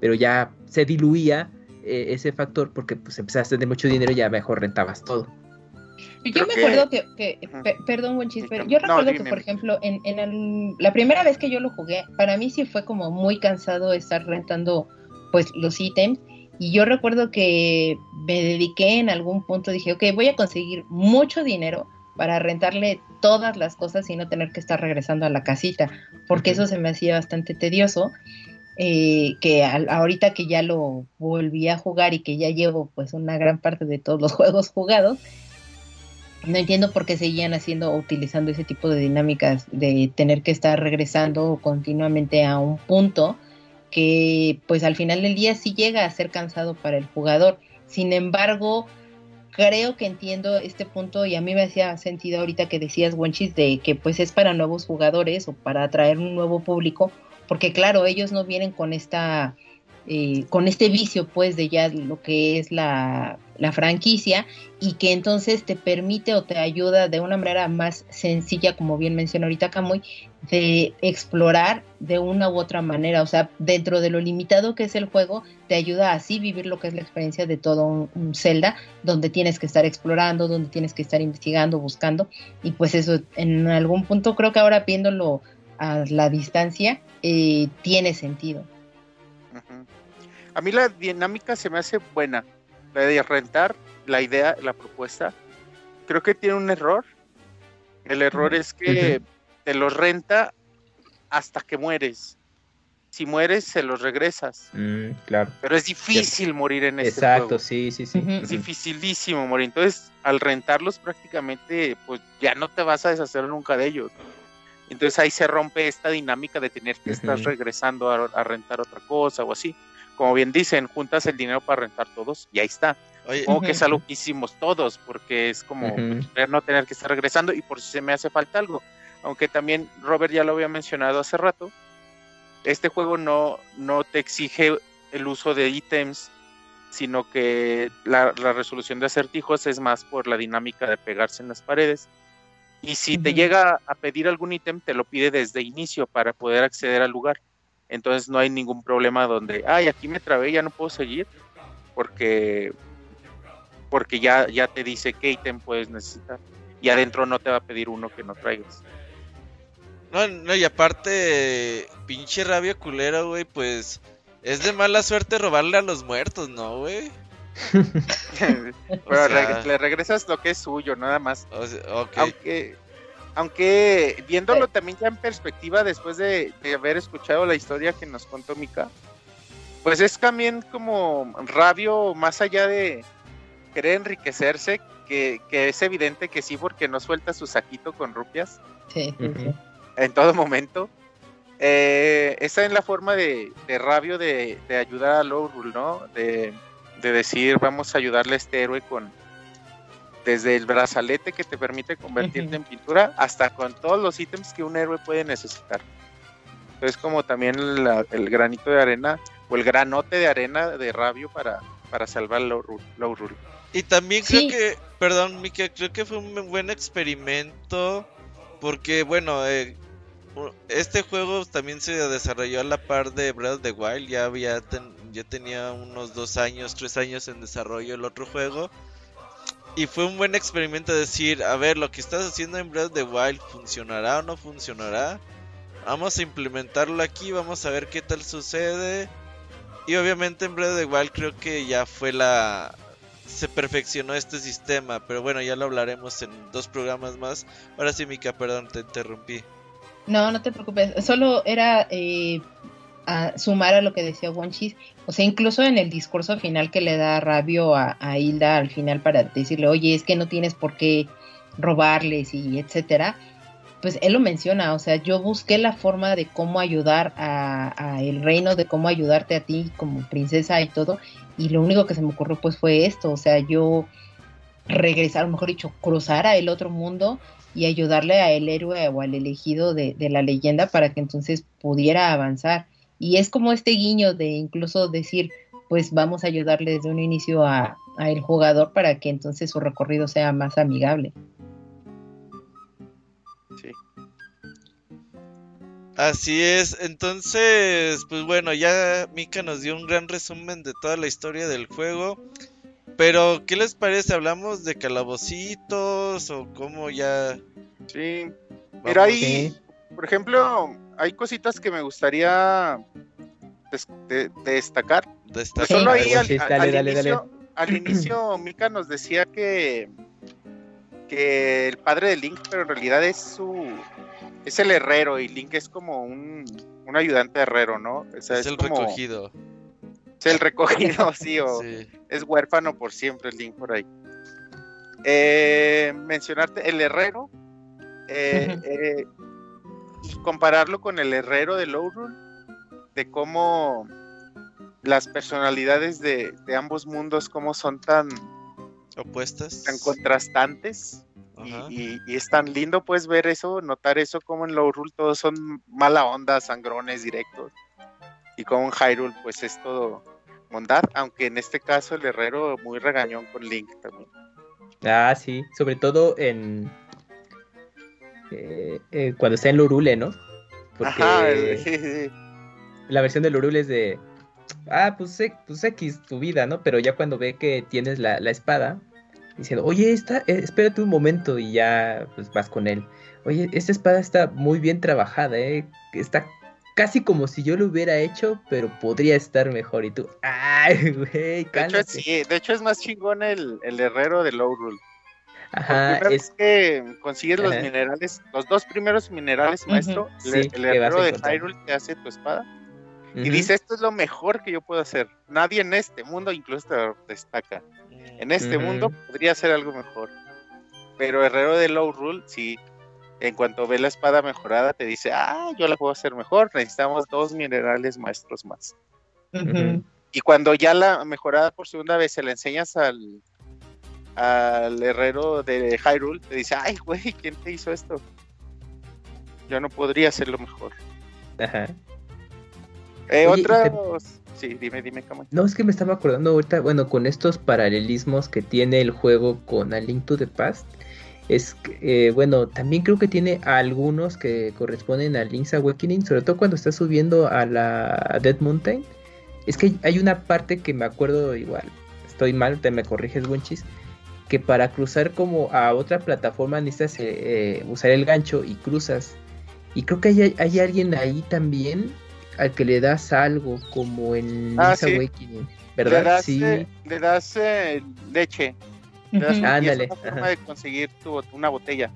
pero ya se diluía eh, ese factor porque pues empezaste a tener mucho dinero y ya mejor rentabas todo. Yo me que- acuerdo que, que- Ajá. pe- perdón, Wenchis, Sí, pero no, yo recuerdo que, por ejemplo, en, en el- la primera vez que yo lo jugué, para mí sí fue como muy cansado estar rentando pues los ítems. Y yo recuerdo que me dediqué en algún punto, dije, ok, voy a conseguir mucho dinero para rentarle todas las cosas y no tener que estar regresando a la casita, porque eso se me hacía bastante tedioso. Eh, que al- ahorita que ya lo volví a jugar y que ya llevo pues una gran parte de todos los juegos jugados, no entiendo por qué seguían haciendo o utilizando ese tipo de dinámicas de tener que estar regresando continuamente a un punto que pues al final del día sí llega a ser cansado para el jugador. Sin embargo, creo que entiendo este punto y a mí me hacía sentido ahorita que decías, Wenchis, de que pues es para nuevos jugadores o para atraer un nuevo público, porque claro, ellos no vienen con esta... eh, con este vicio pues de ya lo que es la, la franquicia y que entonces te permite o te ayuda de una manera más sencilla, como bien menciona ahorita Camuy, de explorar de una u otra manera. O sea, dentro de lo limitado que es el juego, te ayuda a así vivir lo que es la experiencia de todo un, un Zelda, donde tienes que estar explorando, donde tienes que estar investigando, buscando. Y pues eso, en algún punto, creo que ahora viéndolo a la distancia, eh, tiene sentido. A mí la dinámica se me hace buena. La de rentar, la idea, la propuesta. Creo que tiene un error. El error es que te los renta hasta que mueres. Si mueres, se los regresas. Mm, claro. Pero es difícil morir en este Exacto, juego. sí, sí, sí. Es dificilísimo morir. Entonces, al rentarlos prácticamente, pues ya no te vas a deshacer nunca de ellos. Entonces ahí se rompe esta dinámica de tener que estar regresando a, a rentar otra cosa o así. Como bien dicen, juntas el dinero para rentar todos y ahí está. Oye, que es algo que hicimos todos porque es como no tener que estar regresando y por si se me hace falta algo. Aunque también Robert ya lo había mencionado hace rato, este juego no, no te exige el uso de ítems, sino que la, la resolución de acertijos es más por la dinámica de pegarse en las paredes. Y si te llega a pedir algún ítem, te lo pide desde inicio para poder acceder al lugar. Entonces no hay ningún problema donde, ay, aquí me trabé, ya no puedo seguir, porque, porque ya, ya te dice qué ítem puedes necesitar. Y adentro no te va a pedir uno que no traigas. No, no, y aparte, pinche rabia culera, güey, pues es de mala suerte robarle a los muertos, ¿no, güey? Pero sea- re- le regresas lo que es suyo, nada más. O sea, ok. Aunque, aunque viéndolo también ya en perspectiva después de, de haber escuchado la historia que nos contó Mika, pues es también como rabio más allá de querer enriquecerse, que, que es evidente que sí, porque no suelta su saquito con rupias Sí, en todo momento. Eh, esa es la forma de, de rabio de, de ayudar a Lowrul, ¿no? De, de decir, vamos a ayudarle a este héroe con desde el brazalete que te permite convertirte en pintura hasta con todos los ítems que un héroe puede necesitar. Es como también la- el granito de arena o el granote de arena de rabio para, para salvar Lowrul. Lowrul. Y también creo Sí. que, perdón, Mika, creo que fue un buen experimento porque, bueno, eh, este juego también se desarrolló a la par de Breath of the Wild, ya había ten- ya tenía unos dos años, tres años en desarrollo el otro juego. Y fue un buen experimento decir, a ver, lo que estás haciendo en Breath of the Wild funcionará o no funcionará. Vamos a implementarlo aquí, vamos a ver qué tal sucede. Y obviamente en Breath of the Wild creo que ya fue la... Se perfeccionó este sistema, pero bueno, ya lo hablaremos en dos programas más. Ahora sí, Mika, perdón, te interrumpí. No, no te preocupes. Solo era eh, a sumar a lo que decía Wonchis. O sea, incluso en el discurso final que le da Rabio a, a Hilda al final para decirle, oye, es que no tienes por qué robarles y etcétera. Pues él lo menciona, o sea, yo busqué la forma de cómo ayudar a, el reino, de cómo ayudarte a ti como princesa y todo, y lo único que se me ocurrió pues fue esto, o sea, yo regresar, mejor dicho, cruzar a el otro mundo y ayudarle a el héroe o al elegido de, de la leyenda para que entonces pudiera avanzar. Y es como este guiño de incluso decir, pues vamos a ayudarle desde un inicio a, a el jugador para que entonces su recorrido sea más amigable. Sí. Así es, entonces, pues bueno, ya Mika nos dio un gran resumen de toda la historia del juego. Pero, ¿qué les parece? ¿Hablamos de calabocitos o cómo ya... Sí, vamos? Mira, ahí, Sí. Por ejemplo, hay cositas que me gustaría des- de- de destacar. destacar? Sí. Solo ahí al, dale, al dale, dale. inicio, al inicio Mika nos decía que, que el padre de Link, pero en realidad es su es el herrero y Link es como un, un ayudante herrero, ¿no? O sea, es el como- recogido. Es el recogido, sí, o Sí. es huérfano por siempre el Link por ahí. Eh, mencionarte el herrero eh, eh, y compararlo con el herrero de Lowrul, de cómo las personalidades de, de ambos mundos, cómo son tan, ¿Opuestas? tan contrastantes. Y, Ajá. y- y es tan lindo pues ver eso, notar eso como en Lowrul todos son mala onda, sangrones directos. Y como en Hyrule pues es todo bondad, aunque en este caso el herrero muy regañón con Link también. Ah, sí, sobre todo en eh, eh, cuando está en Lorule, ¿no? Porque Ajá, el- sí, sí. la versión de Lorule es de ah, pues, pues X tu vida, ¿no? Pero ya cuando ve que tienes la, la espada, diciendo, oye, esta, eh, espérate un momento, y ya pues vas con él. Oye, esta espada está muy bien trabajada, ¿eh? Está casi como si yo lo hubiera hecho, pero podría estar mejor. Y tú, ay, güey, De hecho, sí, de hecho es más chingón el, el herrero de Lowrul. Ajá, es vez que consigues los minerales, los dos primeros minerales, maestro, el- Sí, herrero de. Hyrule te hace tu espada y dice, esto es lo mejor que yo puedo hacer. Nadie en este mundo incluso te destaca. En este Ujú. mundo podría hacer algo mejor. Pero Herrero de Low Rule, sí, en cuanto ve la espada mejorada, te dice, ah, yo la puedo hacer mejor, necesitamos dos minerales maestros más. Y cuando ya la mejorada por segunda vez se la enseñas al, al herrero de Hyrule, te dice, ay, güey, ¿quién te hizo esto? Yo no podría hacerlo mejor. Ajá. Eh, Oye, te-. Sí, dime, dime, ¿cómo? No, es que me estaba acordando ahorita, bueno, con estos paralelismos que tiene el juego con A Link to the Past, es que, eh, bueno, también creo que tiene algunos que corresponden a Link's Awakening, sobre todo cuando está subiendo a la Dead Mountain. Es que hay una parte que me acuerdo igual, estoy mal, te me corriges, Wenchis, que para cruzar como a otra plataforma necesitas eh, eh, usar el gancho y cruzas. Y creo que hay, hay alguien ahí también al que le das algo, como en Ah, Link's sí. Awakening, Le ¿verdad? das, sí. eh, le das eh, leche. Le das- Ujú. y es Ándale, una forma ajá. de conseguir tu, una botella.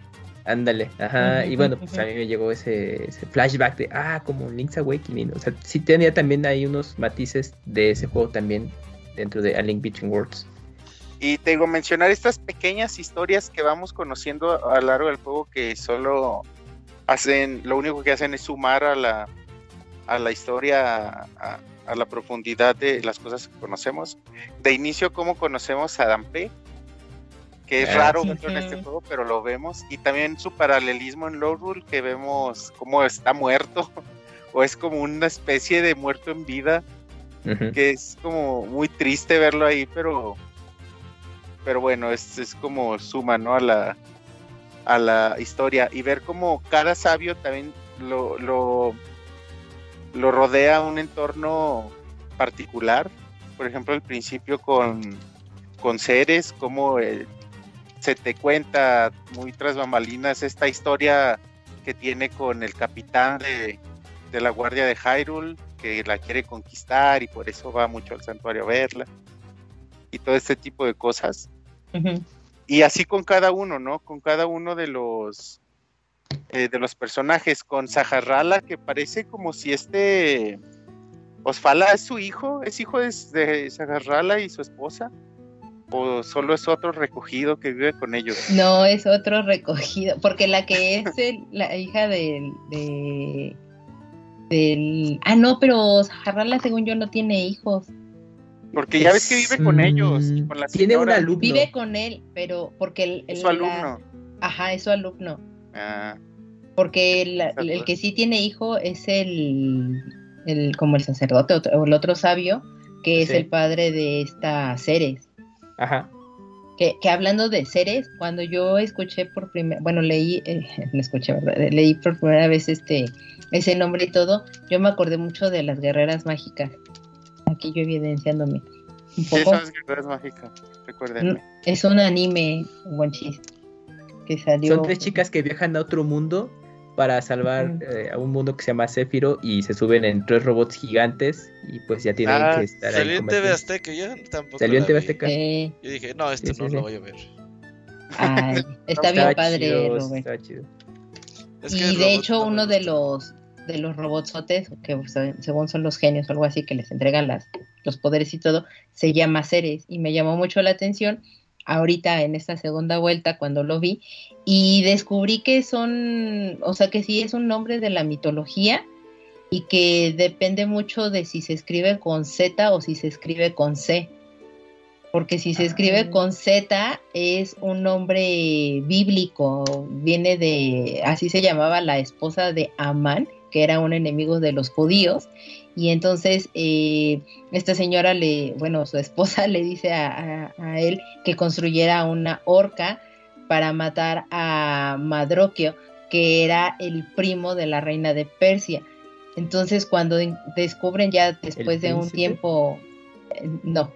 Ándale, ajá, y bueno, pues a mí me llegó ese, ese flashback de, ah, como Link's Awakening, o sea, sí tenía también ahí unos matices de ese juego también dentro de A Link Between Worlds. Y te digo, mencionar estas pequeñas historias que vamos conociendo a lo largo del juego que solo hacen, lo único que hacen es sumar a la, a la historia, a, a la profundidad de las cosas que conocemos. De inicio, cómo conocemos a Dampe, que es Ah, raro sí. verlo en este juego, pero lo vemos. Y también su paralelismo en Low Rule, que vemos cómo está muerto, o es como una especie de muerto en vida Ujú. que es como muy triste verlo ahí, pero pero bueno, es, es como suma, ¿no? A la a la historia y ver como cada sabio también lo, lo, lo rodea un entorno particular. Por ejemplo, al principio con, con seres, como eh, se te cuenta muy tras bambalinas esta historia que tiene con el capitán de, de la guardia de Hyrule, que la quiere conquistar y por eso va mucho al santuario a verla. Y todo este tipo de cosas. Y así con cada uno, ¿no? Con cada uno de los eh, de los personajes. Con Sajarrala, que parece como si este Osfala es su hijo, es hijo de, de Sajarrala y su esposa. O solo es otro recogido que vive con ellos. No, es otro recogido, porque la que es el- la hija del, de, del... Ah, no, pero Jarrala, según yo, no tiene hijos. Porque ya ves que vive con Mm, ellos. Con la tiene un señora. alumno. Vive con él, pero porque el... Es el- su alumno. la- ajá, es su alumno. Ah, Porque el, que sí tiene hijo es el, el como el sacerdote o el otro sabio, que es Sí. el padre de esta Ceres. Ajá. Que, que hablando de seres, cuando yo escuché por primera, bueno, leí, eh, no escuché, ¿verdad? Eh, Leí por primera vez este, ese nombre y todo, yo me acordé mucho de las guerreras mágicas. Aquí yo evidenciándome un sí, poco. son las guerreras mágicas. Recuérdenme. Es un anime, buen chiste, que salió. Son tres chicas que viajan a otro mundo para salvar eh, a un mundo que se llama Zephyro y se suben en tres robots gigantes y pues ya tienen Ah, que estar ahí. Salió en TV. Azteca, yo tampoco. Salió en TV. Azteca. Eh, Yo dije, no, esto Sí, sí, no sí. lo voy a ver. ay, está Estaba bien padre, chido, Robert. estaba chido. Es que y de hecho uno de los de los robotsotes que se- según son los genios o algo así que les entregan las, los poderes y todo se llama Ceres y me llamó mucho la atención ahorita en esta segunda vuelta cuando lo vi y descubrí que son o sea que sí es un nombre de la mitología y que depende mucho de si se escribe con Z o si se escribe con C porque si se escribe Ah. con Z es un nombre bíblico, viene de, así se llamaba la esposa de Amán, que era un enemigo de los judíos, y entonces eh, esta señora le, bueno, su esposa le dice a, a- a él que construyera una horca para matar a Madroquio, que era el primo de la reina de Persia. Entonces cuando en- descubren ya después de un tiempo, no,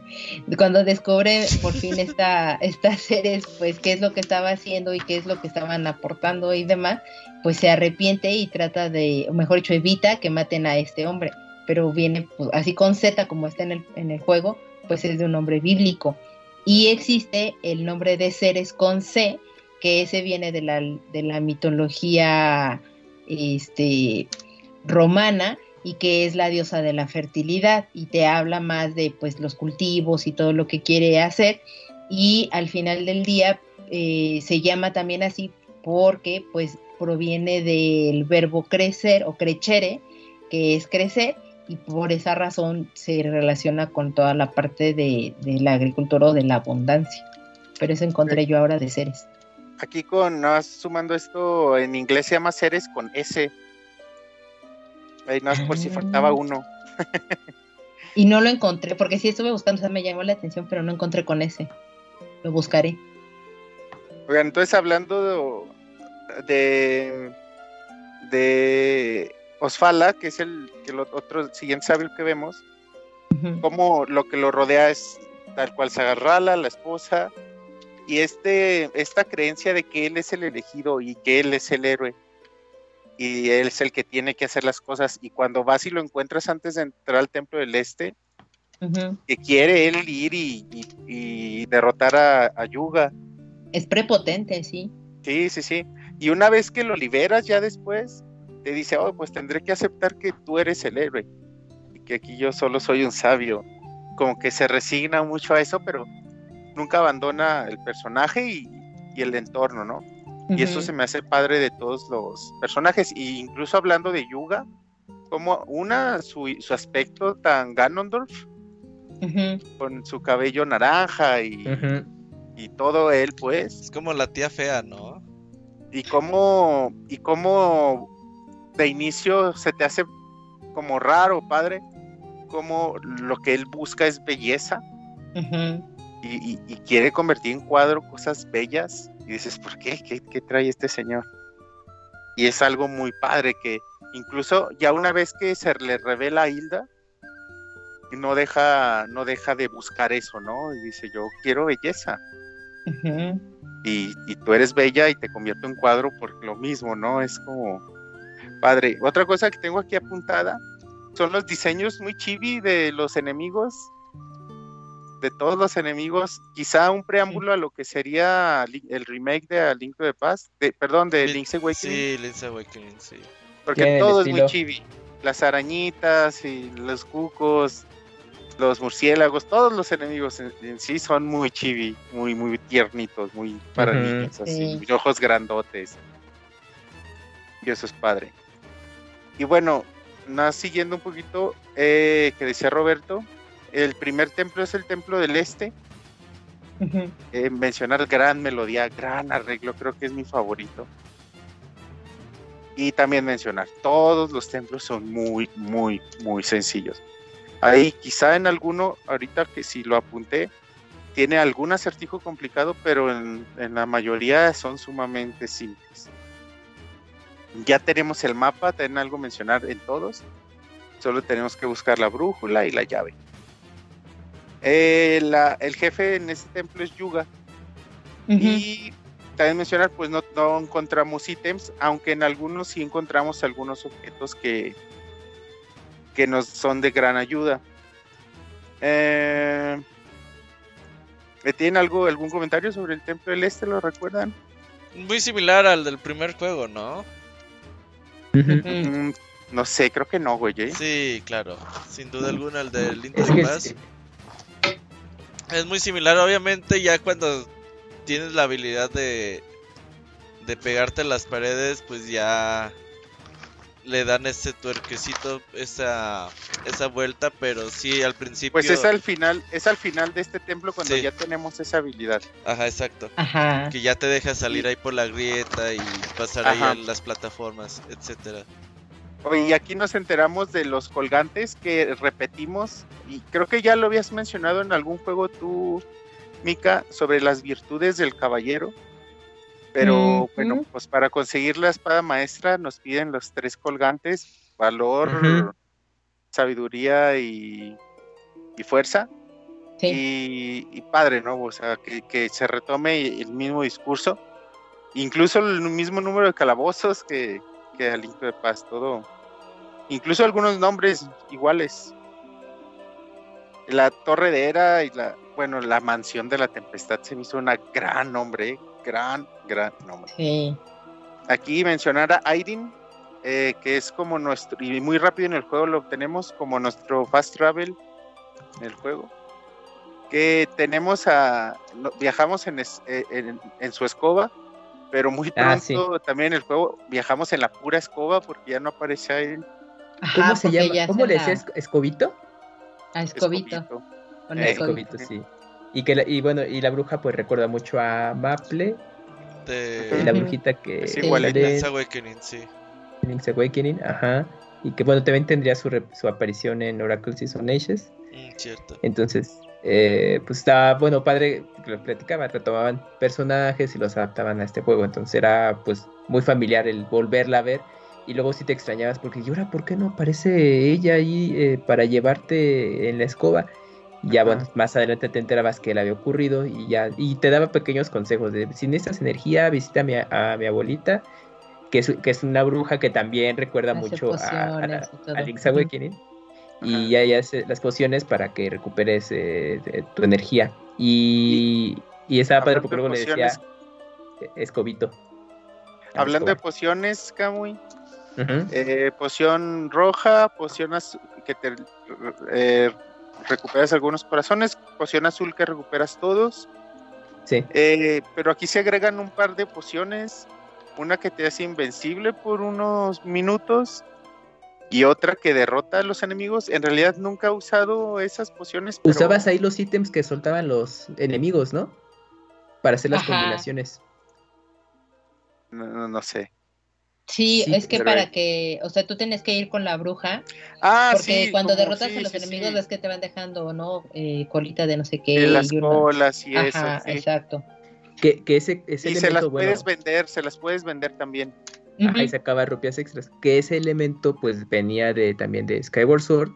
cuando descubre por fin esta, estas seres, pues qué es lo que estaba haciendo y qué es lo que estaban aportando y demás, pues se arrepiente y trata de, o mejor dicho, evita que maten a este hombre. Pero viene pues, así con Z como está en el, en el juego, pues es de un nombre bíblico. Y existe el nombre de seres con C, que ese viene de la, de la mitología este, romana y que es la diosa de la fertilidad y te habla más de pues los cultivos y todo lo que quiere hacer y al final del día eh, se llama también así porque pues proviene del verbo crecer o crecere que es crecer y por esa razón se relaciona con toda la parte de, de la agricultura o de la abundancia. Pero eso encontré yo ahora de seres. Aquí con, más sumando esto, en inglés se llama seres con S. Ahí no es por si faltaba Ah. uno. Y no lo encontré, porque sí estuve buscando, o sea, me llamó la atención, pero no encontré con ese. Lo buscaré. Oigan, entonces hablando de, de Osfala, que es el, que lo- otro siguiente sabio que vemos, como lo que lo rodea es tal cual Sagarrala, la esposa, y este, esta creencia de que él es el elegido y que él es el héroe, y él es el que tiene que hacer las cosas, y cuando vas y lo encuentras antes de entrar al Templo del Este, que quiere él ir y, y- y derrotar a, a Yuga, Es prepotente, sí. Sí, sí, sí. Y una vez que lo liberas ya después, te dice, oh, pues tendré que aceptar que tú eres el héroe y que aquí yo solo soy un sabio. Como que se resigna mucho a eso, pero nunca abandona el personaje y, y el entorno, ¿no? Y eso se me hace padre de todos los personajes. Y incluso hablando de Yuga, como una, su, su aspecto tan Ganondorf, con su cabello naranja y, y todo él, pues. Es como la tía fea, ¿no? y cómo y cómo de inicio se te hace como raro, padre, como lo que él busca es belleza Ujú. Y, y- y quiere convertir en cuadro cosas bellas y dices, ¿por qué? qué? qué trae este señor? Y es algo muy padre que incluso ya una vez que se le revela a Hilda, no deja, no deja de buscar eso, ¿no? Y dice, yo quiero belleza y tú eres bella y te convierto en cuadro por lo mismo, ¿no? Es como padre. Otra cosa que tengo aquí apuntada son los diseños muy chibi de los enemigos, de todos los enemigos. Quizá un preámbulo a lo que sería el remake de A Link to the Past, de, perdón, de Lin- Link's Awakening, Sí, Link's Awakening, sí. porque todo es muy chibi. Las arañitas y los cucos, los murciélagos, todos los enemigos en, en sí son muy chibi, muy, muy tiernitos, muy para Ujú. niños, así, Sí. ojos grandotes. Y eso es padre. Y bueno, nada, siguiendo un poquito, eh, que decía Roberto, el primer templo es el templo del este. Eh, mencionar gran melodía, gran arreglo, creo que es mi favorito. Y también mencionar, todos los templos son muy, muy, muy sencillos. Ahí quizá en alguno, ahorita que si lo apunté, tiene algún acertijo complicado, pero en, en la mayoría son sumamente simples. Ya tenemos el mapa, tienen algo mencionar en todos. Solo tenemos que buscar la brújula y la llave. Eh, la- el jefe en este templo es Yuga. Ujú. Y también mencionar, pues no, no encontramos ítems, aunque en algunos sí encontramos algunos objetos que, que nos son de gran ayuda. Eh, ¿Tienen algo, algún comentario sobre el Templo del Este? ¿Lo recuerdan? Muy similar al del primer juego, ¿no? Mm, no sé, creo que no, güey. ¿eh? Sí, claro. Sin duda alguna el del Link Es que es- muy similar, obviamente, ya cuando tienes la habilidad de de pegarte a las paredes, pues ya le dan ese tuerquecito, esa esa vuelta, pero sí al principio Pues es al final, es al final de este templo cuando Sí. ya tenemos esa habilidad. Ajá, exacto. Ajá. Que ya te deja salir ahí por la grieta y pasar Ajá. ahí en las plataformas, etcétera. Y aquí nos enteramos de los colgantes que repetimos, y creo que ya lo habías mencionado en algún juego tú, Mika, sobre las virtudes del caballero. Pero bueno, pues para conseguir la espada maestra nos piden los tres colgantes, valor, sabiduría y, y fuerza. Sí. Y, y padre, ¿no? O sea, que, que se retome el mismo discurso, incluso el mismo número de calabozos que, que al Link de Paz, todo. Incluso algunos nombres iguales. La Torre de Era y la, bueno, la Mansión de la Tempestad se me hizo una gran nombre, gran, gran nombre. Sí. Aquí mencionar a Aidin, eh, que es como nuestro, y muy rápido en el juego lo obtenemos como nuestro fast travel en el juego. Que tenemos a, viajamos en, es- eh, en, en su escoba, pero muy Ah, pronto también en el juego viajamos en la pura escoba porque ya no aparece. Ajá, ¿Cómo se llama? ¿Cómo le decías? ¿Escobito? A escobito. Escobito. Con Eh, escobito. Sí. Y que la- y bueno, y la bruja pues recuerda mucho a Maple, De eh, la brujita que Es igual, de Link's Awakening, sí. Link's Awakening, ajá. y que bueno, también tendría su, su aparición en Oracle Season Ages. Mm, cierto. Entonces, eh, pues estaba, bueno, padre, lo platicaban, retomaban personajes y los adaptaban a este juego, entonces era pues muy familiar el volverla a ver. Y luego si te extrañabas porque ¿y ahora por qué no aparece ella ahí eh, para llevarte en la escoba? Y ya bueno, más adelante te enterabas que le había ocurrido y ya y te daba pequeños consejos de si necesitas energía, visita a mi, a mi abuelita, que es, que es una bruja que también recuerda mucho a, a, Awakening. Y ya, ya hace las pociones para que recuperes eh, tu energía. Y, y, estaba padre porque luego le decía Escobito. Hablando de pociones, Kamui, eh, poción roja, poción que te eh, recuperas algunos corazones, poción azul que recuperas todos. Sí. Eh, pero aquí se agregan un par de pociones, una que te hace invencible por unos minutos y otra que derrota a los enemigos. En realidad nunca he usado esas pociones. Usabas ahí los ítems que soltaban los enemigos, ¿no? Para hacer las combinaciones. no, no sé. Sí, es que para que, o sea, tú tienes que ir con la bruja. Ah, porque cuando derrotas a los enemigos es que te van dejando, ¿no? Eh, colita de no sé qué. De las colas y eso. Exacto. Que, que ese, ese y se las puedes vender, se las puedes vender también. Ajá, y sacaba rupias extras. Que ese elemento, pues, venía de también de Skyward Sword.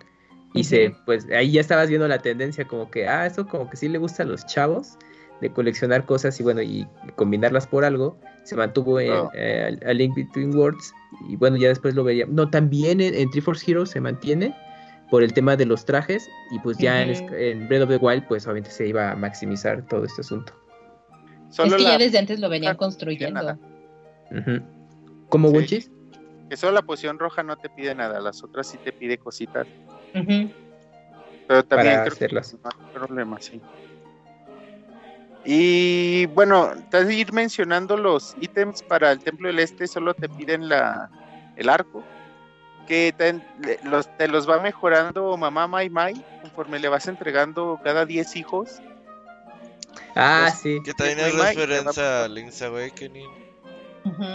Y se, pues, ahí ya estabas viendo la tendencia, como que, ah, eso como que sí le gusta a los chavos de coleccionar cosas y bueno, y combinarlas por algo, se mantuvo en eh, a, Link Between Worlds y bueno, ya después lo veía. No, también en, en Triforce Heroes se mantiene por el tema de los trajes y pues ya en, Breath of the Wild pues obviamente se iba a maximizar todo este asunto. es que ya desde antes lo venían construyendo. ¿Como sí. Que solo la poción roja no te pide nada, las otras sí te pide cositas. Pero también creo hacerlas. que no hay problema, sí. Y bueno, te ir mencionando los ítems para el Templo del Este, solo te piden la, el arco, que te los, te los va mejorando mamá Mai Mai conforme le vas entregando cada 10 hijos. Ah, sí. Que también es referencia a Link's Awakening.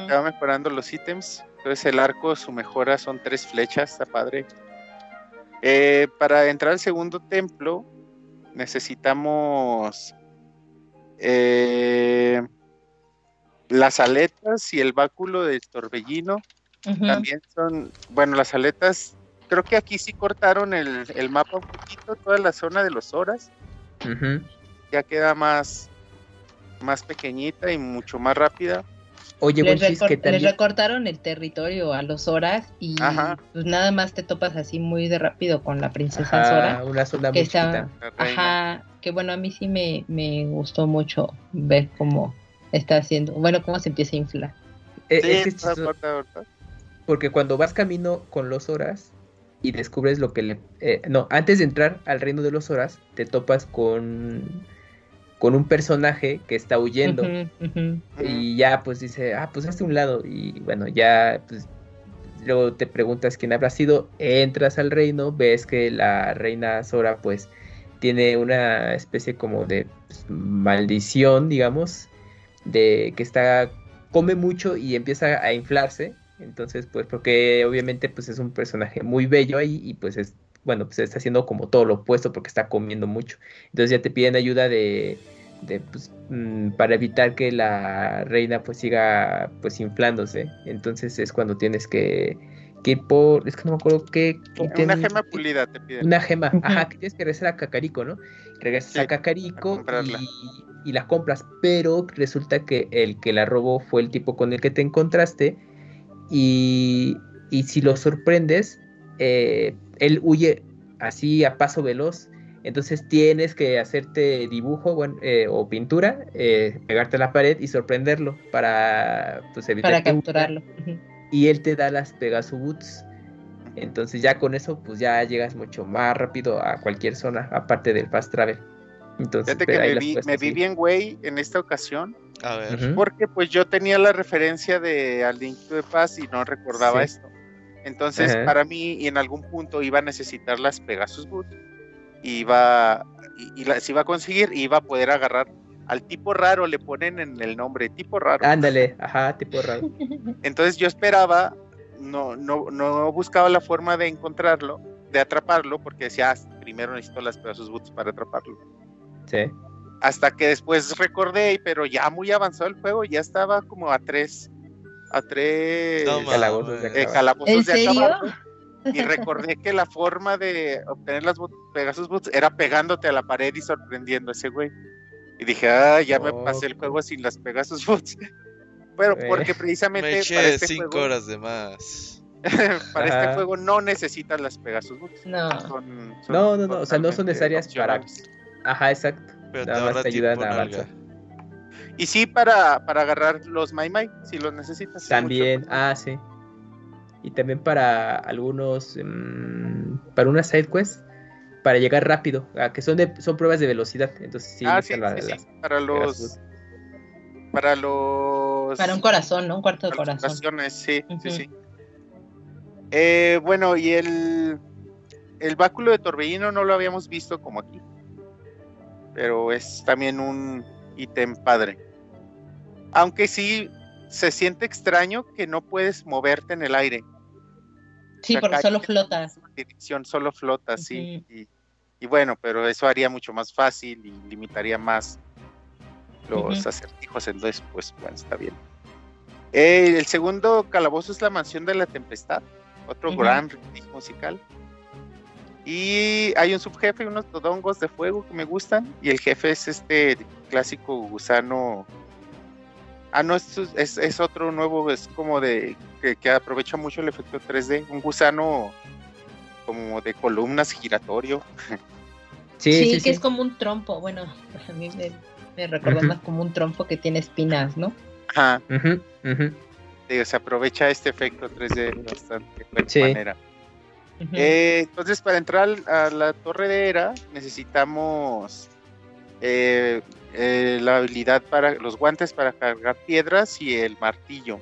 Va mejorando los ítems. Entonces el arco, su mejora son tres flechas, está padre. Eh, para entrar al segundo templo necesitamos eh, las aletas y el báculo de torbellino también son, bueno, las aletas, creo que aquí sí cortaron el, mapa un poquito, toda la zona de los horas. Ya queda más, más pequeñita y mucho más rápida. Oye, les, recortaron el territorio a los horas y pues nada más te topas así muy de rápido con la princesa Sora. Una zona que Ajá, que bueno, a mí sí me, me gustó mucho ver cómo está haciendo, bueno, cómo se empieza a inflar. Eh, porque cuando vas camino con los horas y descubres lo que le... Eh, no, antes de entrar al reino de los horas, te topas con con un personaje que está huyendo. Y ya pues dice, ah, pues hazte un lado. Y bueno, ya pues luego te preguntas quién habrá sido, entras al reino, ves que la reina Sora pues tiene una especie como de pues, maldición, digamos, de que está come mucho y empieza a inflarse. Entonces, pues porque obviamente pues es un personaje muy bello ahí y pues es bueno, pues está haciendo como todo lo opuesto porque está comiendo mucho. Entonces ya te piden ayuda de, de pues, mm, para evitar que la reina pues siga pues inflándose. Entonces es cuando tienes que, que ir por, es que no me acuerdo qué. Una gema pulida te piden. Una gema, ajá, que tienes que regresar a Cacarico, ¿no? Regresas a Cacarico y, y, la compras, pero resulta que el que la robó fue el tipo con el que te encontraste y, y si lo sorprendes, eh, él huye así a paso veloz. Entonces tienes que hacerte dibujo eh, o pintura, eh, pegarte a la pared y sorprenderlo para pues, evitar para capturarlo. Y él te da las Pegasus Boots. Entonces ya con eso pues ya llegas mucho más rápido a cualquier zona, aparte del fast travel. Entonces, Fíjate que me vi, bien güey en esta ocasión. A ver. Porque pues yo tenía la referencia de Al Link de Paz y no recordaba esto. Entonces, para mí, y en algún punto iba a necesitar las Pegasus Boots. Iba, y, las iba a conseguir y iba a poder agarrar al tipo raro, le ponen en el nombre tipo raro. Ándale, ajá, tipo raro. Entonces yo esperaba, no, no, no buscaba la forma de encontrarlo, de atraparlo, porque decía, "Ah, primero necesito las Pegasus Boots para atraparlo. Sí. Hasta que después recordé, pero ya muy avanzado el juego, ya estaba como a tres, a tres No calabozos de calabozos. Y recordé que la forma de obtener las boot- Pegasus Boots era pegándote a la pared y sorprendiendo a ese güey. Y dije, ah, ya me pasé el juego sin las Pegasus Boots. Pero Eh. porque precisamente Me para este, cinco juego, horas de más. para este juego no necesitas las Pegasus Boots. No. Son- son No, no, no, o sea, no son necesarias para-. Ajá, exacto. Pero te Nada más te ayudan a avanzar. Y sí, para, para agarrar los Mai Mai, si los necesitas. También, mucho. ah, sí. Y también para algunos, mm, para una side quest, para llegar rápido, ah, que son de, son pruebas de velocidad. Entonces sí, ah, sí, necesitan sí, la- sí, las para los. Para los. Para un corazón, ¿no? Un cuarto de para las corazón. sí, sí, sí. Eh, bueno, y el. El báculo de torbellino no lo habíamos visto como aquí. Pero es también un ítem padre. Aunque sí se siente extraño que no puedes moverte en el aire. Sí, porque solo flotas. dirección solo flota, sí. Y, y bueno, pero eso haría mucho más fácil y limitaría más los Ujú. acertijos, entonces, pues bueno, está bien. Eh, el segundo calabozo es la mansión de la tempestad, otro gran riff musical. Y hay un subjefe, unos todongos de fuego que me gustan, y el jefe es este clásico gusano. Ah, no, es, es, es otro nuevo, es como de que, que aprovecha mucho el efecto 3D, un gusano como de columnas giratorio. Sí, Sí, sí, que sí. es como un trompo. Bueno, a mí me, me recuerda más como un trompo que tiene espinas, ¿no? Ajá, Ujú, ujú. digo, se aprovecha este efecto 3D bastante de buena Sí. Eh, entonces, para entrar a la torre de Era, necesitamos eh, eh, la habilidad para los guantes para cargar piedras y el martillo.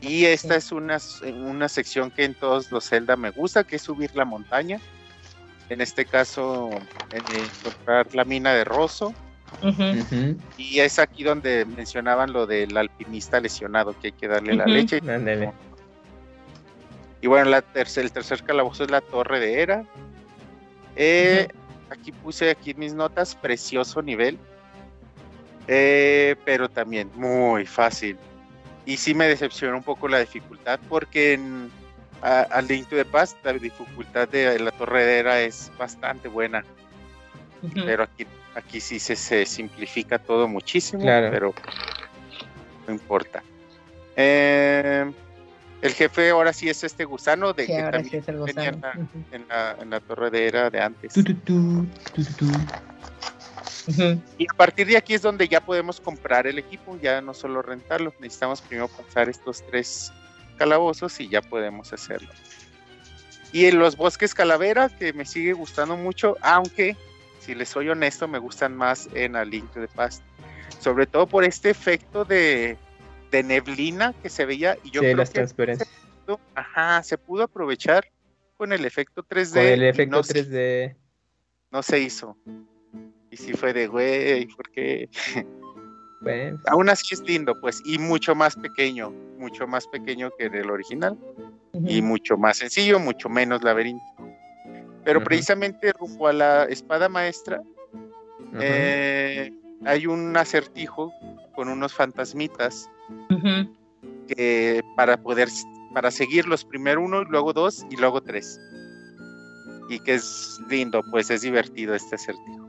Y esta Sí. es una, una sección que en todos los Zelda me gusta, que es subir la montaña. En este caso, en encontrar la mina de Rosso. Y es aquí donde mencionaban lo del alpinista lesionado, que hay que darle la leche. Ándale. Y bueno, la tercer, el tercer calabozo es la torre de Era. Eh, Aquí puse aquí mis notas, precioso nivel. Eh, pero también muy fácil. Y sí me decepcionó un poco la dificultad porque en a, a Link to the Past la dificultad de la torre de Era es bastante buena. Pero aquí, aquí sí se, se simplifica todo muchísimo, Claro. pero no importa. Eh, el jefe ahora sí es este gusano de Sí, que ahora sí también es el venía gusano. en la- Ujú. en la, en la torre de era de antes. Tu, tu, tu. Y a partir de aquí es donde ya podemos comprar el equipo, ya no solo rentarlo, necesitamos primero pasar estos tres calabozos y ya podemos hacerlo. Y en los bosques calavera, que me sigue gustando mucho, aunque, si les soy honesto, me gustan más en A Link to the Past. Sobre todo por este efecto de, de neblina que se veía. Y yo Sí, creo las que transparencias. ajá, se pudo aprovechar con el efecto 3D. Con el efecto no se- 3D. no se hizo. Y sí fue de, güey, porque Bueno, aún así es lindo, pues, y mucho más pequeño, mucho más pequeño que el original, y mucho más sencillo, mucho menos laberinto. Pero precisamente rumbo a la espada maestra, eh, hay un acertijo con unos fantasmitas que para poder, para seguirlos, primero uno, luego dos, y luego tres. Y que es lindo, pues es divertido este acertijo.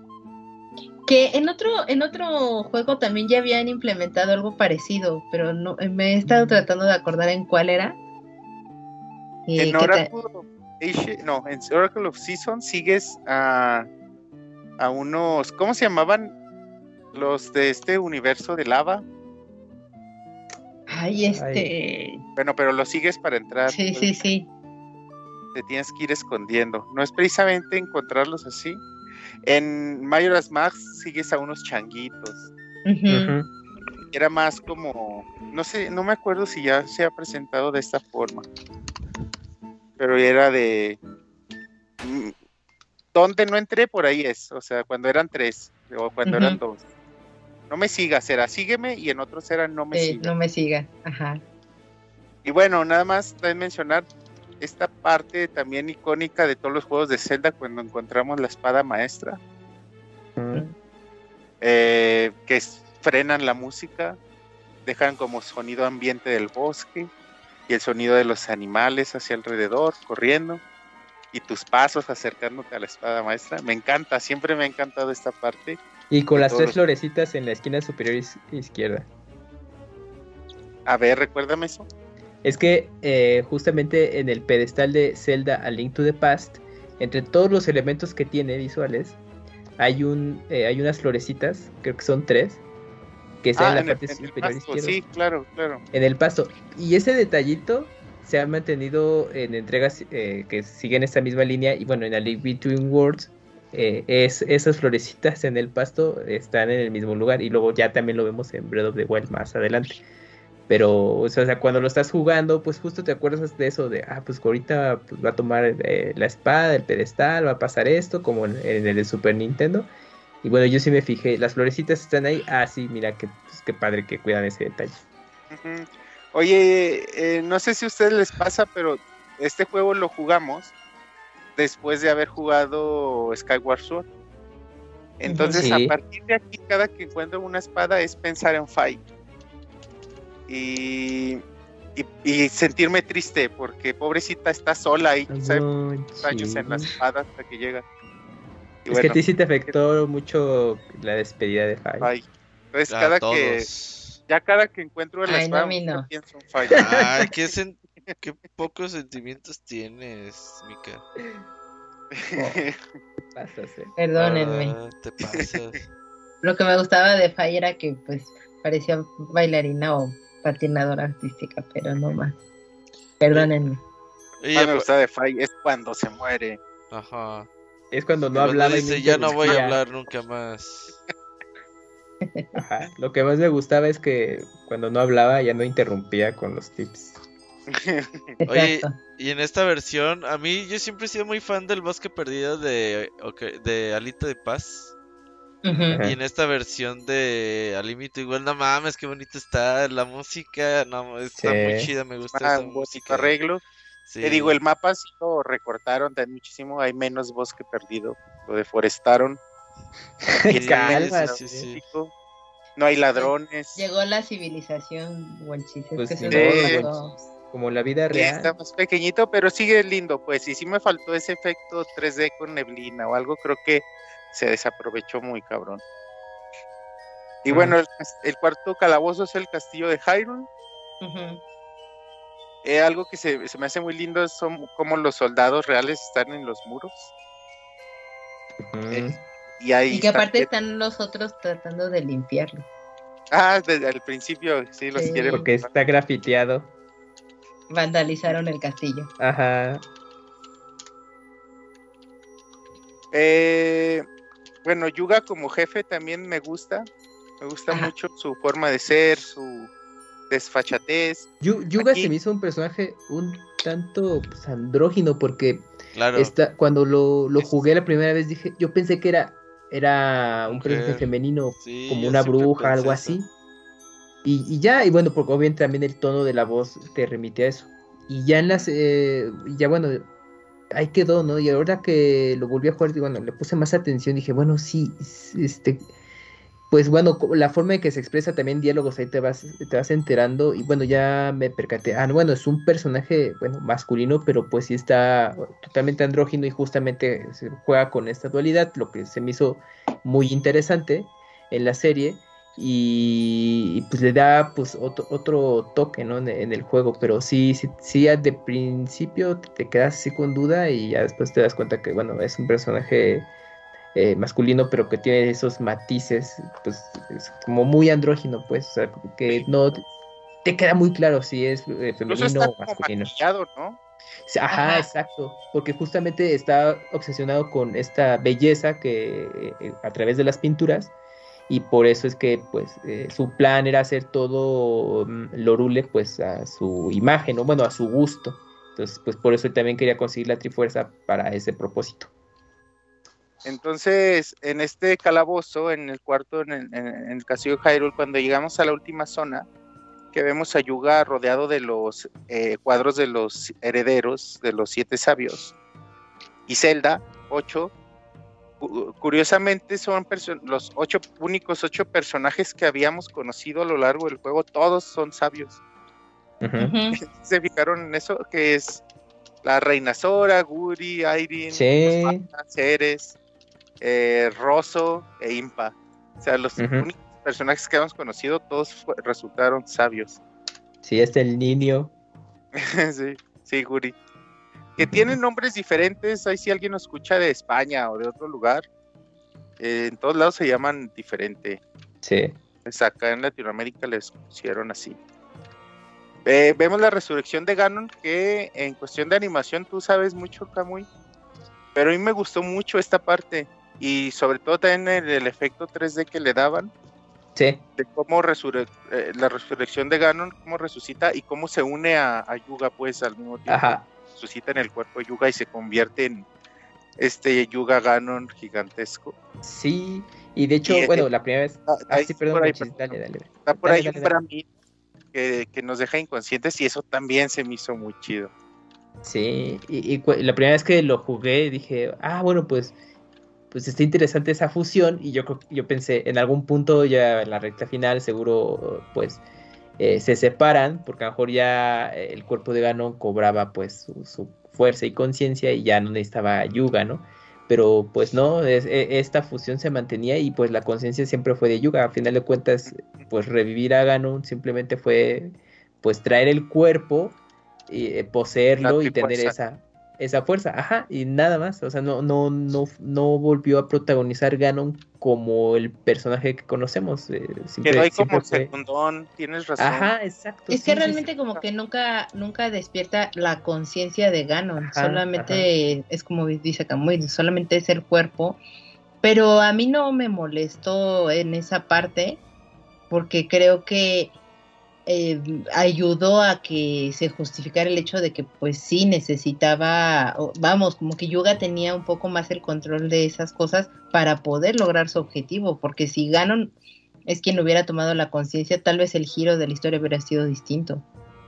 Que en otro, en otro juego también ya habían implementado algo parecido, pero no me he estado Mm. tratando de acordar en cuál era. En Oracle of no, en Oracle of Season sigues a, a unos, ¿cómo se llamaban? Los de este universo de lava. Ay, este. Bueno, pero los sigues para entrar. Sí, pues, sí, sí. Te tienes que ir escondiendo. No es precisamente encontrarlos así. En Majora's Mask sigues a unos changuitos. Era más como, no sé, no me acuerdo si ya se ha presentado de esta forma. Pero era de... mm, ¿Dónde no entré? Por ahí es. O sea, cuando eran tres o cuando eran dos. No me sigas, era sígueme y en otros era no me Sí, sigas. no me siga. Ajá. Y bueno, nada más también mencionar esta parte también icónica de todos los juegos de Zelda cuando encontramos la espada maestra. Eh, que frenan la música, dejan como sonido ambiente del bosque y el sonido de los animales hacia alrededor, corriendo, y tus pasos acercándote a la espada maestra. Me encanta, siempre me ha encantado esta parte. Y con las tres los- florecitas en la esquina superior izquierda. A ver, recuérdame eso. Es que eh, justamente en el pedestal de Zelda A Link to the Past, entre todos los elementos que tiene visuales, hay un eh, hay unas florecitas, creo que son tres, que están Ah, en la en el- parte en el superior pasto, izquierda. sí, claro, claro. En el pasto. Y ese detallito se ha mantenido en entregas eh, que siguen esta misma línea. Y bueno, en A Link Between Worlds, eh, es, esas florecitas en el pasto están en el mismo lugar. Y luego ya también lo vemos en Breath of the Wild más adelante. Pero, o sea, cuando lo estás jugando, pues justo te acuerdas de eso, de, ah, pues ahorita pues, va a tomar eh, la espada, el pedestal, va a pasar esto, como en, el Super Nintendo. Y bueno, yo sí me fijé, las florecitas están ahí, ah, sí, mira, qué, pues, qué padre que cuidan ese detalle. Oye, eh, no sé si a ustedes les pasa, pero este juego lo jugamos después de haber jugado Skyward Sword. Entonces, Sí. a partir de aquí, cada que encuentro una espada es pensar en Fight. Y, y, y sentirme triste, porque pobrecita está sola ahí, sabe cuántos años en la espada hasta que llega. Y Es que a ti sí te afectó mucho la despedida de. Fight. Entonces, A cada que, ya cada que encuentro la Ay, no, espada, no. pienso en Fight. Ay, qué, sen- qué pocos sentimientos tienes, Mika. Pasas, eh. Perdónenme. Ah, te pasas. Lo que me gustaba de Fai era que pues parecía bailarina o patinadora artística, pero no más. Perdónenme. Más me pa- gusta de Fight es cuando se muere. Ajá. Es cuando no hablaba dice, ya no voy a interrumpía". hablar nunca más. Ajá. Lo que más me gustaba es que cuando no hablaba ya no interrumpía con los tips. Oye, y en esta versión, a mí yo siempre he sido muy fan del bosque perdido de, ok, de Alita de Paz. Y en esta versión de Alimito, igual, no mames, qué bonito está la música. No, está Sí. muy chida, me gusta Ah, esa un música. arreglo. Sí. Te digo, el mapa sí lo recortaron muchísimo, hay menos bosque perdido, lo deforestaron. Sí, sí. auténtico, No hay ladrones. Llegó la civilización, Wanchis. Es Pues que eso Como la vida Sí, está real. más pequeñito, pero sigue lindo, pues. Y sí me faltó ese efecto 3D con neblina o algo, creo que se desaprovechó muy cabrón. Y bueno, el, el cuarto calabozo es el castillo de Hyrule. Eh, algo que se, se me hace muy lindo son como los soldados reales están en los muros. Eh, Y ahí Y que aparte están- están los otros tratando de limpiarlo. Ah, desde el principio, sí, los Sí. quieren. Porque está grafiteado. Vandalizaron el castillo. Ajá. Eh, bueno, Yuga como jefe también me gusta. Me gusta Ajá. mucho su forma de ser, su desfachatez. Yu- Yuga Aquí- se me hizo un personaje un tanto pues, andrógino porque Claro. Esta- cuando lo, lo jugué la primera vez dije, yo pensé que era, era un Mujer. personaje femenino, Sí, como una bruja, algo así. Y, ya, y bueno, porque obviamente también el tono de la voz te remite a eso. Y ya en las, eh, ya bueno, ahí quedó, ¿no? Y ahora que lo volví a jugar, bueno, le puse más atención, dije, bueno, sí, este, pues bueno, la forma en que se expresa también diálogos, ahí te vas, te vas enterando, y bueno, ya me percaté, ah, bueno, es un personaje, bueno, masculino, pero pues sí está totalmente andrógino y justamente se juega con esta dualidad, lo que se me hizo muy interesante en la serie y, pues le da pues otro, otro toque ¿no? en, en el juego pero sí sí, sí de principio te, te quedas así con duda y ya después te das cuenta que bueno es un personaje eh, masculino pero que tiene esos matices pues es como muy andrógino pues o sea, que no te, queda muy claro si es eh, femenino o masculino ¿no? Ajá, Ajá. exacto, porque justamente está obsesionado con esta belleza que eh, a través de las pinturas y por eso es que pues eh, su plan era hacer todo mm, Lorule pues a su imagen, o bueno, a su gusto. Entonces, pues por eso él también quería conseguir la Trifuerza para ese propósito. Entonces, en este calabozo, en el cuarto, en el, en el castillo de Hyrule, cuando llegamos a la última zona, que vemos a Yuga rodeado de los eh, cuadros de los herederos de los siete sabios. Y Zelda, 8. Curiosamente son los ocho únicos ocho personajes que habíamos conocido a lo largo del juego, todos son sabios. ¿Se fijaron en eso? Que es la Reina Sora, Guri, Airin, Ceres, eh, Rosso e Impa. O sea, los únicos personajes que habíamos conocido, todos resultaron sabios. Sí, es el niño. sí, sí, Guri. Que tienen nombres diferentes, ahí si alguien nos escucha de España o de otro lugar, eh, en todos lados se llaman diferente. Sí. Pues acá en Latinoamérica les pusieron así. Eh, vemos la resurrección de Ganon, que en cuestión de animación tú sabes mucho, Kamui. Pero a mí me gustó mucho esta parte. Y sobre todo también el, efecto 3D que le daban. Sí. De cómo eh, la resurrección de Ganon, cómo resucita y cómo se une a, Yuga, pues al mismo tiempo. Ajá. Resucita en el cuerpo de Yuga y se convierte en este Yuga Ganon gigantesco. Sí, y de hecho, bueno, la primera vez. Ah, sí, perdón, dale, dale. Está por ahí un que, nos deja inconscientes y eso también se me hizo muy chido. Sí, y, la primera vez que lo jugué dije, ah, bueno, pues, pues está interesante esa fusión y yo, yo pensé, en algún punto ya en la recta final seguro, pues, eh, se separan porque a lo mejor ya el cuerpo de Ganon cobraba pues su fuerza y conciencia y ya no necesitaba Yuga, ¿no? pero pues no, e, esta fusión se mantenía y pues la conciencia siempre fue de Yuga. A final de cuentas, pues revivir a Ganon simplemente fue pues traer el cuerpo, y, eh, poseerlo y tener esa, esa fuerza, ajá, y nada más, o sea, no, no, no, no volvió a protagonizar Ganon como el personaje que conocemos. Eh, Quedó ahí como secundón, tienes razón. Ajá, exacto. Es que realmente como que nunca, nunca despierta la conciencia de Ganon, solamente es como dice Camuy, solamente es el cuerpo, pero a mí no me molestó en esa parte, porque creo que eh, ayudó a que se justificara el hecho de que pues sí necesitaba, vamos, como que Yuga tenía un poco más el control de esas cosas para poder lograr su objetivo, porque si Ganon es quien hubiera tomado la conciencia, tal vez el giro de la historia hubiera sido distinto.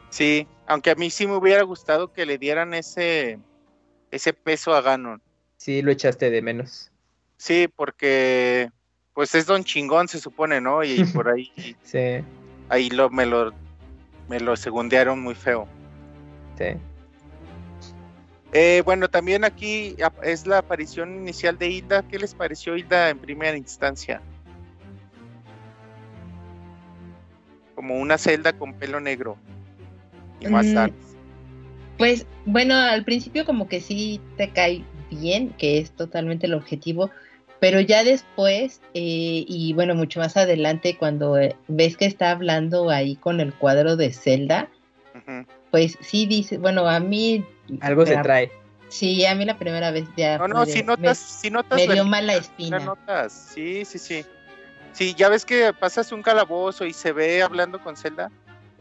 Sí, aunque a mí sí me hubiera gustado que le dieran ese, ese peso a Ganon. Sí, lo echaste de menos. Sí, porque pues es don chingón se supone, ¿no? Y por ahí sí ahí lo, me lo me lo segundearon muy feo. Sí. Eh, bueno, también aquí es la aparición inicial de Hilda. ¿Qué les pareció Hilda en primera instancia? Como una celda con pelo negro y más mm, Pues bueno, al principio como que sí te cae bien, que es totalmente el objetivo, pero ya después, eh, y bueno, mucho más adelante, cuando eh, ves que está hablando ahí con el cuadro de Zelda, pues sí dice, bueno, a mí... Algo se trae. Sí, a mí la primera vez ya... No, no, si notas... Me, si notas me dio mala espina. Notas. Sí, sí, sí. Sí, ya ves que pasas un calabozo y se ve hablando con Zelda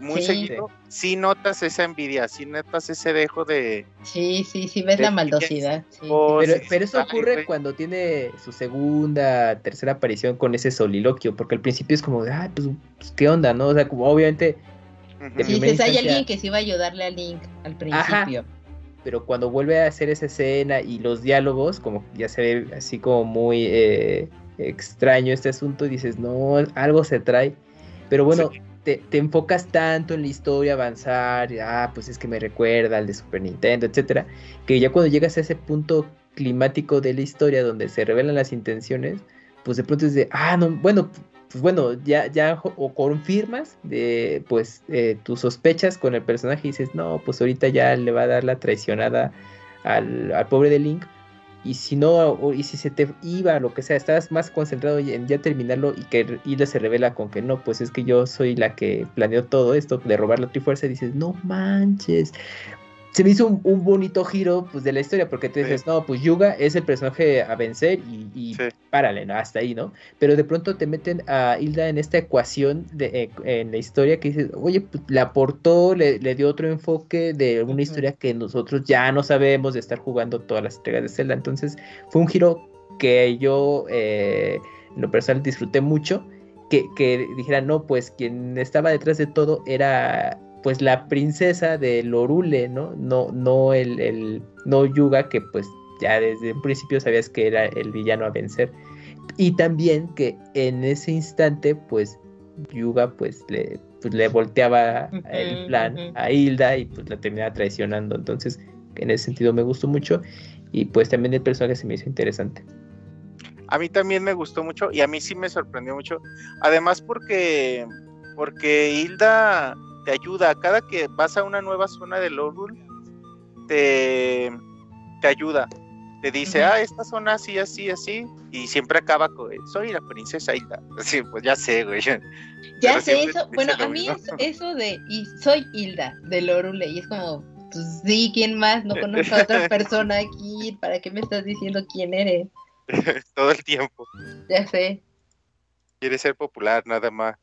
muy seguido, sí notas esa envidia, sí notas ese dejo de... Sí, sí, sí ves la maldosidad. Oh, pero, eso ocurre cuando tiene su segunda, tercera aparición con ese soliloquio, porque al principio es como, ah, pues, pues, ¿qué onda, no? O sea, como obviamente... Sí, hay alguien que sí va a ayudarle a Link al principio. pero cuando vuelve a hacer esa escena y los diálogos, como ya se ve así como muy eh, extraño este asunto, dices, no, algo se trae. Pero bueno, te, enfocas tanto en la historia, avanzar, ah, pues es que me recuerda al de Super Nintendo, etcétera, que ya cuando llegas a ese punto climático de la historia donde se revelan las intenciones, pues de pronto es de, ah, no, bueno, pues bueno, ya, ya o confirmas de, pues, eh, tus sospechas con el personaje y dices, no, pues ahorita ya le va a dar la traicionada al, al pobre de Link, y si no, y si se te iba, lo que sea, estás más concentrado en ya terminarlo y que Hilda se revela con que no, pues es que yo soy la que planeó todo esto de robar la Trifuerza, y dices, no manches, se me hizo un, bonito giro pues, de la historia, porque tú dices, no, pues Yuga es el personaje a vencer y, párale, ¿no? hasta ahí, ¿no? Pero de pronto te meten a Hilda en esta ecuación de, eh, en la historia que dices, oye, pues, la aportó, le, dio otro enfoque de una historia que nosotros ya no sabemos de estar jugando todas las entregas de Zelda. Entonces fue un giro que yo, eh, en lo personal, disfruté mucho que, que dijera, no, pues quien estaba detrás de todo era pues la princesa de Lorule, ¿no? No, no el, el, no Yuga, que pues ya desde un principio sabías que era el villano a vencer. Y también que en ese instante, pues Yuga pues le, pues, le volteaba el plan a Hilda y pues la terminaba traicionando. Entonces, en ese sentido me gustó mucho. Y pues también el personaje se me hizo interesante. A mí también me gustó mucho y a mí sí me sorprendió mucho. Además porque, porque Hilda te ayuda. Cada que vas a una nueva zona de Lorul, te, te ayuda. Te dice, ah, esta zona así, así, así. Y siempre acaba con, soy la princesa Hilda. Sí, pues ya sé, güey. Ya sé eso. Bueno, a mí eso, de, y soy Hilda de Lorule. Y es como, pues sí, ¿quién más? No conozco a otra persona aquí. ¿Para qué me estás diciendo quién eres? Todo el tiempo. Ya sé. Quiere ser popular, nada más.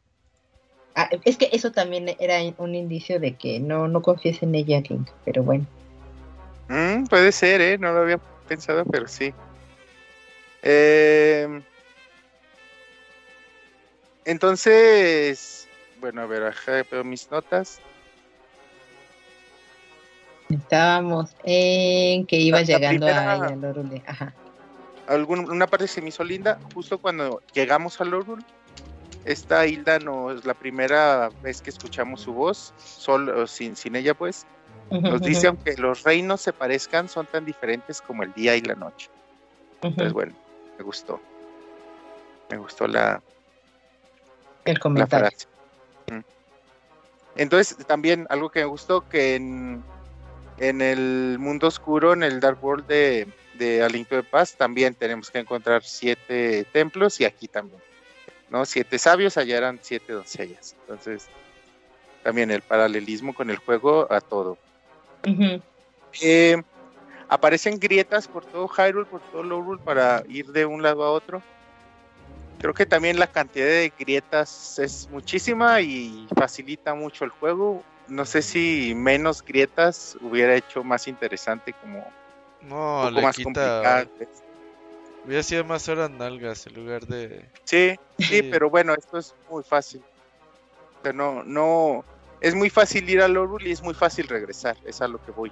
Ah, es que eso también era un indicio de que no, no confíes en ella, Link, pero bueno. Mm, puede ser, ¿eh? No lo había pensado, pero sí. Eh, entonces, bueno, a ver, acá veo mis notas. Estábamos en que iba llegando a Lorule. Ajá. una parte se me hizo linda, justo cuando llegamos a Lorule esta Hilda no es la primera vez que escuchamos su voz, solo sin, sin ella pues. Nos dice, aunque los reinos se parezcan, son tan diferentes como el día y la noche. Entonces, bueno, me gustó. Me gustó la, el comentario. Entonces, también algo que me gustó, que en, en el mundo oscuro, en el Dark World de, de Aliento de Paz, también tenemos que encontrar siete templos y aquí también. ¿No? Siete sabios, allá eran siete doncellas. Entonces, también el paralelismo con el juego a todo. Eh, aparecen grietas por todo Hyrule, por todo Lorule para ir de un lado a otro. Creo que también la cantidad de grietas es muchísima y facilita mucho el juego. No sé si menos grietas hubiera hecho más interesante como no, un poco más complicado. Hubiera sido más horas nalgas en lugar de. Sí, sí, pero bueno, esto es muy fácil. O sea, no, no. Es muy fácil ir a Lorul y es muy fácil regresar, es a lo que voy.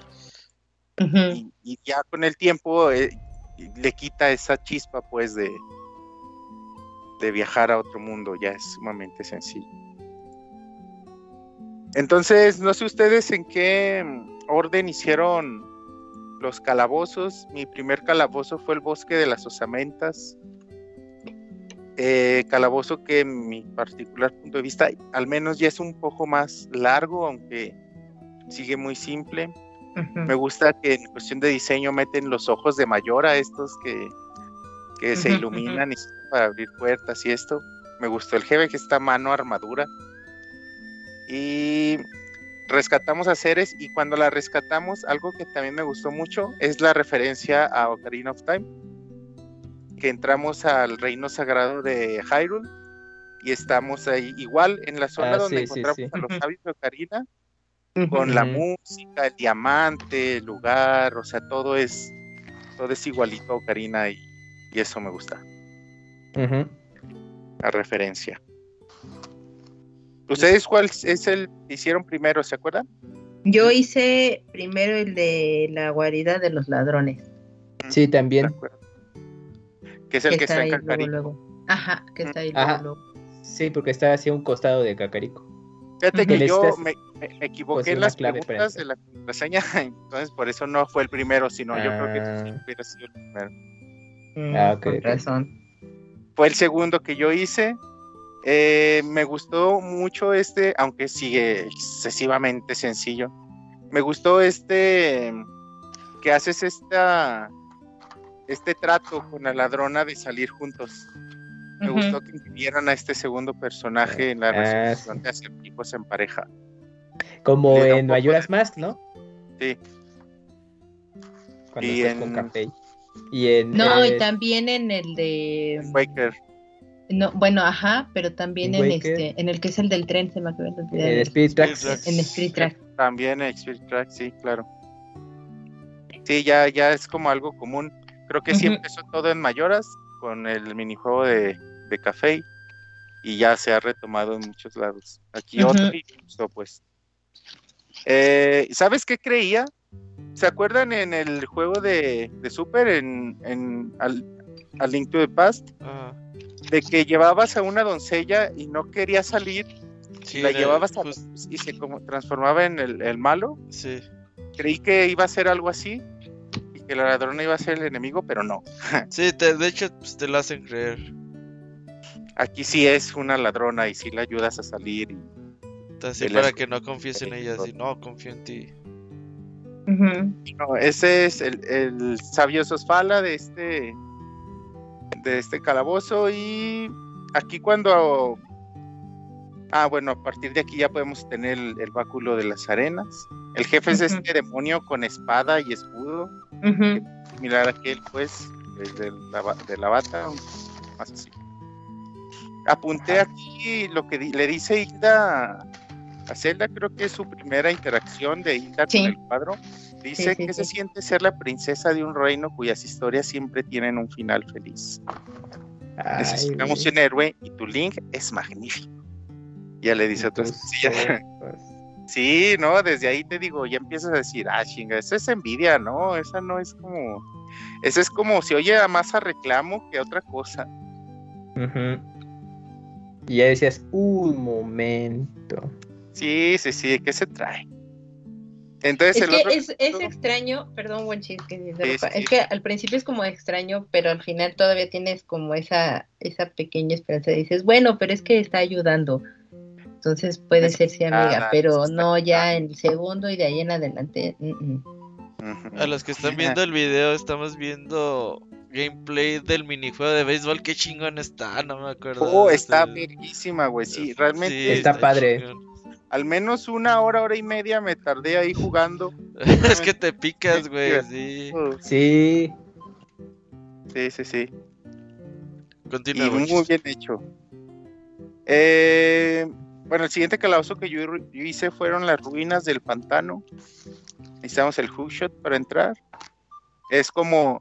y, ya con el tiempo eh, le quita esa chispa, pues, de, de viajar a otro mundo, ya es sumamente sencillo. Entonces, no sé ustedes en qué orden hicieron los calabozos. Mi primer calabozo fue el bosque de las osamentas. Eh, calabozo que en mi particular punto de vista al menos ya es un poco más largo, aunque sigue muy simple. Me gusta que en cuestión de diseño meten los ojos de mayor a estos que, que se iluminan y para abrir puertas y esto. Me gustó el jefe que está mano armadura. Y rescatamos a Ceres y cuando la rescatamos, algo que también me gustó mucho es la referencia a Ocarina of Time, que entramos al reino sagrado de Hyrule y estamos ahí igual en la zona ah, donde encontramos a los sabios de Ocarina, con la música, el diamante, el lugar, o sea, todo es todo es igualito a Ocarina y, eso me gusta. La referencia. ¿Ustedes cuál es el que hicieron primero, se acuerdan? Yo hice primero el de la guarida de los ladrones. Sí, también. Que es el que, está, en Cacarico. Ajá, que está ahí Sí, porque está hacia un costado de Cacarico. Fíjate que yo me, equivoqué en las preguntas de la reseña, entonces por eso no fue el primero, sino yo creo que ah. hubiera sido el primero. Mm, ah, ok. razón. Fue el segundo que yo hice, eh, me gustó mucho este, aunque sigue excesivamente sencillo. Me gustó este que haces esta este trato con la ladrona de salir juntos. Me gustó que incluyeran a este segundo personaje en la ah, resolución de hacer equipos en pareja. Como en Mayoras Mask, ¿no? Sí. Cuando y en... con Y en No, y también en el de Waker. No, bueno, ajá, pero también en este, en el que es el del tren, se me acaba de En Spirit Tracks. En Spirit Tracks. También en Spirit Tracks, sí, claro. Sí, ya, ya es como algo común. Creo que sí empezó todo en Mayoras, con el minijuego de, de café. y ya se ha retomado en muchos lados. Aquí otro y me gustó, pues. Eh, ¿Sabes qué creía? ¿Se acuerdan en el juego de, de Super, en, en al, al Link to the Past? Ajá. De que llevabas a una doncella y no quería salir, Sí, la era llevabas a- jus- y se como transformaba en el, el malo. Sí. Creí que iba a ser algo así y que la ladrona iba a ser el enemigo, pero no. Sí, te- de hecho, pues, te lo hacen creer. Aquí sí es una ladrona y sí la ayudas a salir. y- Así para que no confíes en ella. Así, no, confío en ti. No, ese es el, el sabio Sosfala de este de este calabozo y aquí cuando ah bueno a partir de aquí ya podemos tener el, el báculo de las arenas. El jefe es este demonio con espada y escudo. Similar a aquel pues el de la, de la bata más así. Apunté aquí lo que di- le dice Hilda a Zelda creo que es su primera interacción de Hilda Sí. con el cuadro dice Sí, sí, que se siente ser la princesa de un reino cuyas historias siempre tienen un final feliz Ay, necesitamos un héroe y tu Link es magnífico ya le dice otra Tus sí, ya- ojos. Sí, no, desde ahí te digo, ya empiezas a decir, ah, chinga, esa es envidia, ¿no? Esa no es como, esa es como, se oye más a reclamo que a otra cosa. Y ya decías, un momento. Sí, sí, sí, ¿qué se trae? Entonces Es el que otro... es, es extraño, perdón, buen chiste que sí, sí. es que al principio es como extraño, pero al final todavía tienes como esa, esa pequeña esperanza. Dices, bueno, pero es que está ayudando. Entonces puede ser sí amiga, Ah, pero está no ya en el segundo y de ahí en adelante. mm, mm. A los que están viendo el video, estamos viendo gameplay del minijuego de béisbol. Qué chingón está, no me acuerdo. Oh, está verguísima, güey, sí, realmente Sí, Está padre. chingón. Al menos una hora, hora y media me tardé ahí jugando. es que te picas, güey, Sí. sí. Sí, Sí, sí. Continúa, y muy bien hecho. Eh, bueno, el siguiente calabozo que yo, yo hice fueron las ruinas del pantano. Necesitamos el hookshot para entrar. Es como,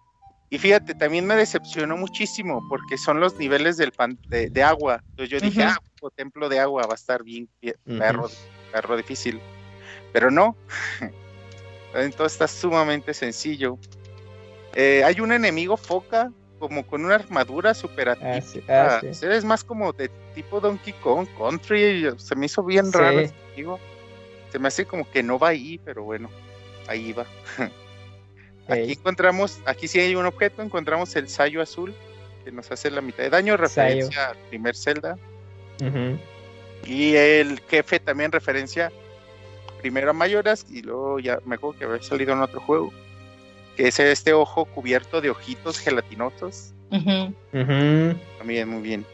y fíjate, también me decepcionó muchísimo porque son los niveles del pan, de, de agua. Entonces yo dije, ah, templo de agua va a estar bien, perro, perro difícil. Pero no. Entonces está sumamente sencillo. Eh, hay un enemigo foca como con una armadura super ah, sí, ah, sí. es más como de tipo Donkey Kong Country. Se me hizo bien Sí. raro amigo. Se me hace como que no va ahí, pero bueno, ahí va. Aquí encontramos, aquí sí hay un objeto, encontramos el Sayo azul, que nos hace la mitad de daño, referencia al primer Zelda. Y el jefe también referencia primero a Mayoras y luego ya me acuerdo que había salido en otro juego. Que es este ojo cubierto de ojitos gelatinosos. Ujú. Muy bien, muy bien.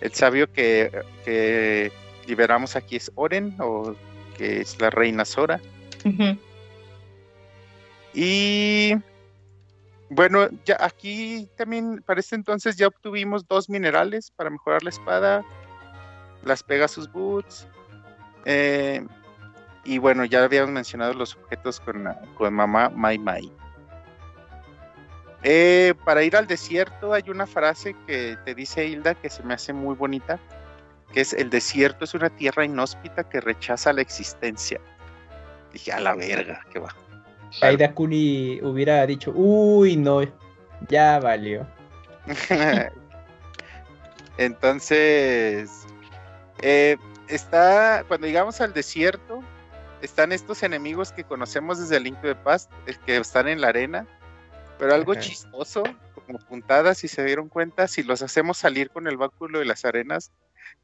El sabio que, que liberamos aquí es Oren, o que es la reina Sora. Y bueno, ya aquí también para este entonces ya obtuvimos dos minerales para mejorar la espada, las Pegasus Boots. eh, y bueno, ya habíamos mencionado los objetos con, con mamá Mai Mai. Eh, para ir al desierto hay una frase que te dice Hilda que se me hace muy bonita, que es el desierto es una tierra inhóspita que rechaza la existencia. Dije, a la verga, que va. Aida Kuni hubiera dicho, uy, no, ya valió. Entonces, eh, está, cuando llegamos al desierto, están estos enemigos que conocemos desde el Link de Paz, que están en la arena, pero algo Ajá. chistoso, como puntadas, si se dieron cuenta, si los hacemos salir con el báculo de las arenas,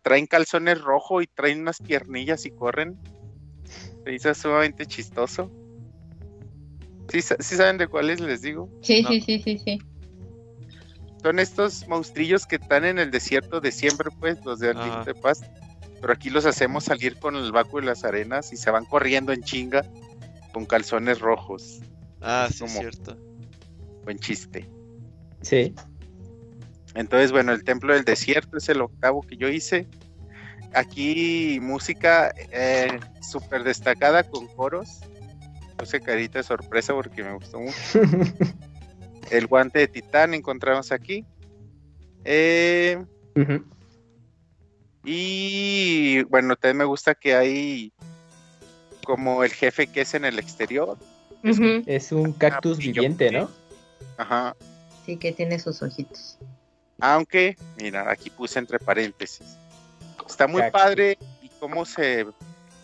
traen calzones rojo y traen unas piernillas y corren. Se hizo sumamente chistoso. ¿Sí, sí saben de cuáles les digo? Sí, No. sí, sí, sí, sí. Son estos monstrillos que están en el desierto de siempre, pues, los de. Antigua de Paz. Pero aquí los hacemos salir con el báculo de las arenas y se van corriendo en chinga con calzones rojos. Ah, Es sí, como- cierto. Buen chiste. Sí. Entonces, bueno, el templo del desierto es el octavo que yo hice. Aquí música eh, súper destacada con coros. Puse carita de sorpresa porque me gustó mucho. El guante de titán encontramos aquí. Eh. Y bueno, también me gusta que hay como el jefe que es en el exterior. Es un cactus viviente, ¿no? Ajá. Sí, que tiene sus ojitos. Aunque, mira, aquí puse entre paréntesis. Está muy Cactus. padre y cómo se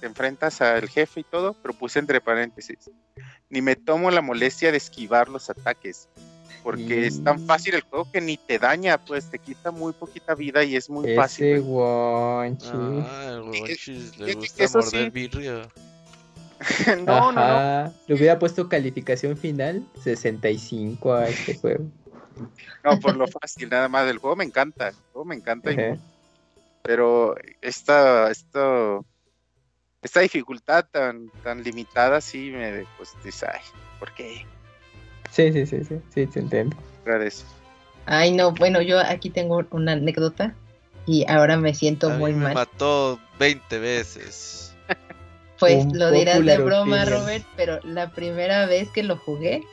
te enfrentas al jefe y todo, pero puse entre paréntesis. Ni me tomo la molestia de esquivar los ataques. Porque es tan fácil el juego que ni te daña, pues te quita muy poquita vida y es muy Ese fácil. guanchi. Ah, el Wonchis le gusta eso morder sí. birria. no, no. Le hubiera puesto calificación final 65 a este juego. No, por lo fácil, nada más. El juego me encanta. El juego me encanta. y. Pero esta, esto, esta dificultad tan, tan limitada, sí me, pues, dice, ay, ¿por qué? Sí, sí, sí, sí, sí, te entiendo. Agradezco. Ay, no, bueno, yo aquí tengo una anécdota y ahora me siento A mí muy me mal. mató 20 veces. Pues Un lo dirás de broma, opinion. Robert, pero la primera vez que lo jugué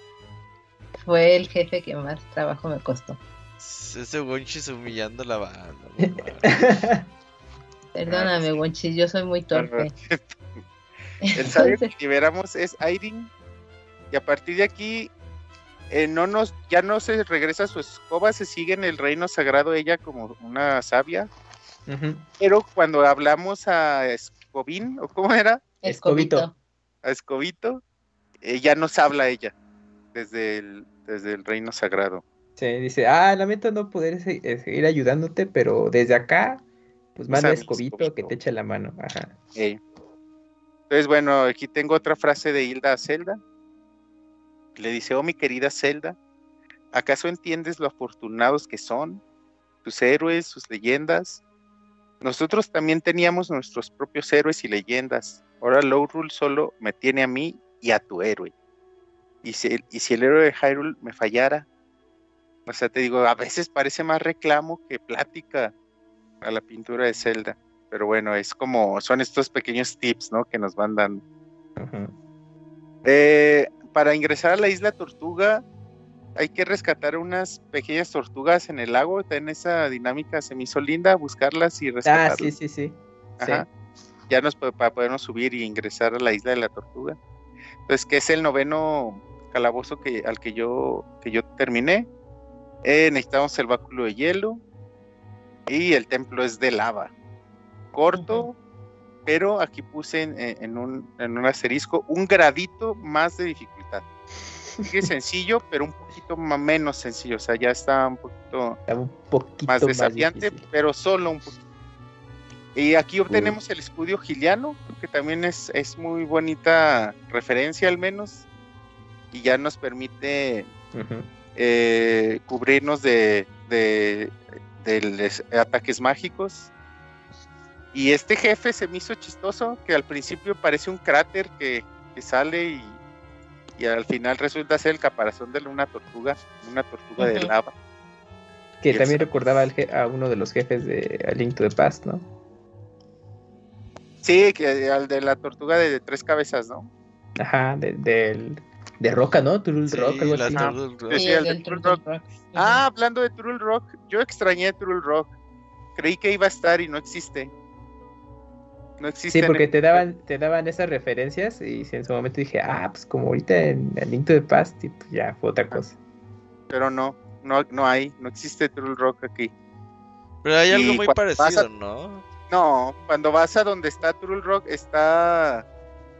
fue el jefe que más trabajo me costó. Ese Wonchis humillando la banda. Perdóname, sí. Wonchis, yo soy muy torpe. El sabio que liberamos es Airin. Y a partir de aquí, eh, no nos, ya no se regresa a su escoba, se sigue en el reino sagrado ella como una sabia. Pero cuando hablamos a Escobín, ¿o cómo era? Escobito. Escobito. A Escobito, eh, ya nos habla ella desde el, desde el reino sagrado. Sí, dice, ah, lamento no poder eh, seguir ayudándote, pero desde acá, pues manda a Escobito Escobito. que te eche la mano. Ajá. Eh, Entonces, bueno, aquí tengo otra frase de Hilda a Zelda. Le dice, oh mi querida Zelda, ¿acaso entiendes lo afortunados que son tus héroes, sus leyendas? Nosotros también teníamos nuestros propios héroes y leyendas. Ahora Lowrul solo me tiene a mí y a tu héroe. Y si, el- y si el héroe de Hyrule me fallara, o sea, te digo, a veces parece más reclamo que plática a la pintura de Zelda. Pero bueno, es como, son estos pequeños tips, ¿no? Que nos van dando. Eh, para ingresar a la isla Tortuga, hay que rescatar unas pequeñas tortugas en el lago. En esa dinámica se me hizo linda buscarlas y Ah, rescatarlas. sí, sí, sí. Sí. Ajá. Ya nos para podernos subir y ingresar a la isla de la tortuga. Entonces, que es el noveno calabozo que, al que yo, que yo terminé. Eh, necesitamos el báculo de hielo. Y el templo es de lava. Corto, pero aquí puse en, en un, en un asterisco un gradito más de dificultad. Sigue sencillo, pero un poquito ma- menos sencillo. O sea, ya está un poquito Está un poquito más más, desafiante, pero solo un poquito. Y aquí obtenemos el escudo giliano, que también es, es muy bonita referencia al menos, y ya nos permite eh, cubrirnos de, de, ataques mágicos. Y este jefe se me hizo chistoso, que al principio parece un cráter que, que sale y, y al final resulta ser el caparazón de una tortuga, una tortuga de lava. Que Y también recordaba al je- a uno de los jefes de A Link to the Past, ¿no? Sí, que al de la tortuga de, tres cabezas, ¿no? Ajá, de, del, de Roca, ¿no? Sí, Rock, algo así. Sí, el el de Rock. Rock. Ah, hablando de True Rock, yo extrañé True Rock. Creí que iba a estar y no existe. No existe. Sí, porque el- te daban, te daban esas referencias y en su momento dije, ah, pues como ahorita en A Link to the Past, y pues ya fue otra cosa. Pero no, no, no hay, no existe True Rock aquí. Pero hay algo muy parecido, a- ¿no? No, cuando vas a donde está True Rock está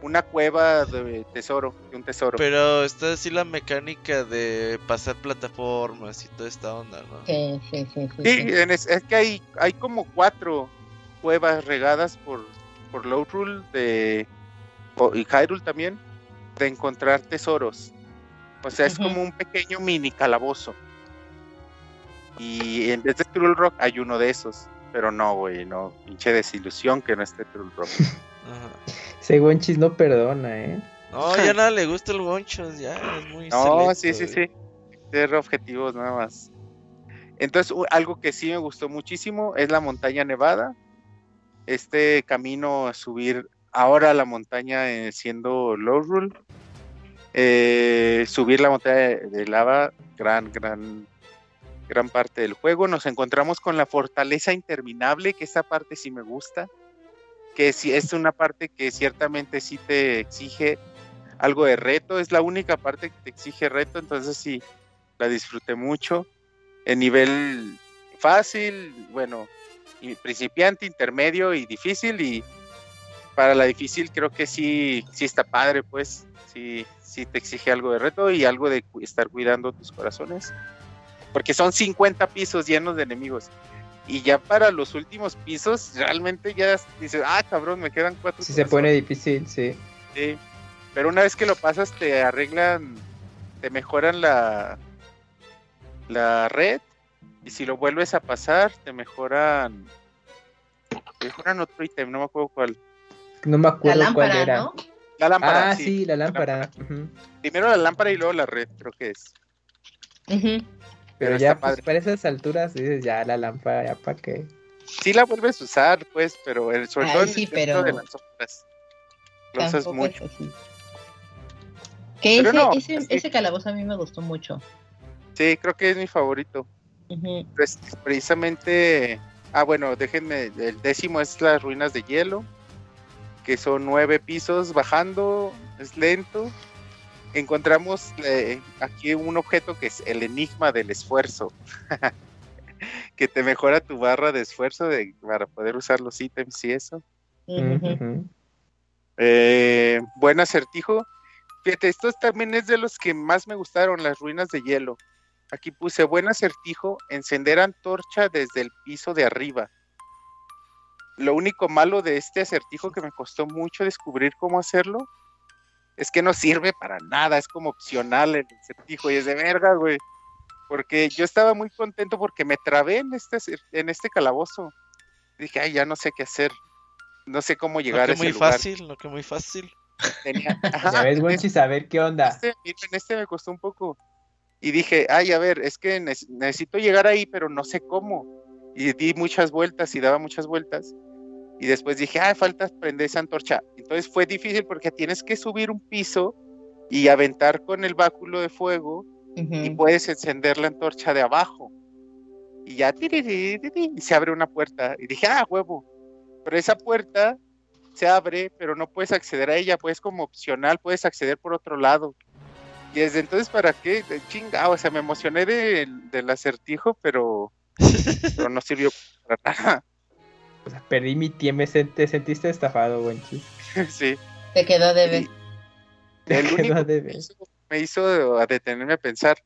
una cueva de tesoro, de un tesoro. Pero está así la mecánica de pasar plataformas y toda esta onda, ¿no? Sí, sí, sí, sí, Sí, sí. en es, es que hay, hay como cuatro cuevas regadas por, por Lowrule de, o- y Hyrule también, de encontrar tesoros. O sea, es como un pequeño mini calabozo. Y en vez de True Rock hay uno de esos. Pero no, güey, no. Pinche desilusión que no esté True Rock. Ajá. Ese Gonchis no perdona, ¿eh? No, ya nada le gusta el Wonchos, ya es muy No, selecto, sí, sí, güey. sí. Ser objetivos nada más. Entonces, algo que sí me gustó muchísimo es la montaña nevada. Este camino a subir ahora la montaña eh, siendo Lowrule. Eh, subir la montaña de, de lava, gran, gran gran parte del juego. Nos encontramos con la fortaleza interminable, que esa parte sí me gusta, que sí es una parte que ciertamente sí te exige algo de reto, es la única parte que te exige reto, entonces sí, la disfruté mucho. En nivel fácil, bueno, principiante, intermedio y difícil y para la difícil creo que sí, sí está padre, pues sí, sí te exige algo de reto y algo de estar cuidando tus corazones, porque son 50 pisos llenos de enemigos. Y ya para los últimos pisos, realmente ya dices, ah, cabrón, me quedan cuatro. Si se pone difícil, sí. Sí, pero una vez que lo pasas, te arreglan, te mejoran la, la red y si lo vuelves a pasar, te mejoran. Te mejoran otro ítem, no me acuerdo cuál. No me acuerdo la cuál lámpara, era. ¿no? La lámpara. ah, sí, la lámpara. Primero la lámpara y luego la red, creo que es. Pero, Pero ya, pues, para esas alturas dices, ya la lámpara, ya para qué. Sí la vuelves a usar, pues, pero el, sobre Ay, todo en sí, el centro pero de las sombras. Lo usas mucho. Que ese, no, ese, es que- ese calabozo a mí me gustó mucho. Sí, creo que es mi favorito. Pues, precisamente. Ah, bueno, déjenme. El décimo es las ruinas de hielo. Que son nueve pisos bajando. Es lento. Encontramos eh, aquí un objeto que es el enigma del esfuerzo. que te mejora tu barra de esfuerzo de, para poder usar los ítems y eso. Eh, buen acertijo. Fíjate, estos también es de los que más me gustaron, las ruinas de hielo. Aquí puse buen acertijo, encender antorcha desde el piso de arriba. Lo único malo de este acertijo que me costó mucho descubrir cómo hacerlo es que no sirve para nada, es como opcional el acertijo y es de verga, güey. Porque yo estaba muy contento porque me trabé en este, acer- en este calabozo. Dije, ay, ya no sé qué hacer. No sé cómo llegar que a ese muy lugar. fácil, no que muy fácil. Tenía- Ya ves, Wenchis, a ver qué onda. este, mira, en este me costó un poco. Y dije, ay, a ver, es que ne- necesito llegar ahí, pero no sé cómo. Y di muchas vueltas y daba muchas vueltas. Y después dije, ay, falta prender esa antorcha. Entonces fue difícil porque tienes que subir un piso y aventar con el báculo de fuego y puedes encender la antorcha de abajo. Y ya y se abre una puerta. Y dije, ah, huevo. Pero esa puerta se abre, pero no puedes acceder a ella, puedes como opcional, puedes acceder por otro lado. Y desde entonces, ¿para qué? De Chinga, o sea, me emocioné del, del acertijo, pero, pero no sirvió para nada. O sea, perdí mi tiempo, me te sentiste estafado, Wenchis. sí. Te quedó de ver. Te El quedó que me hizo, me hizo a detenerme a pensar.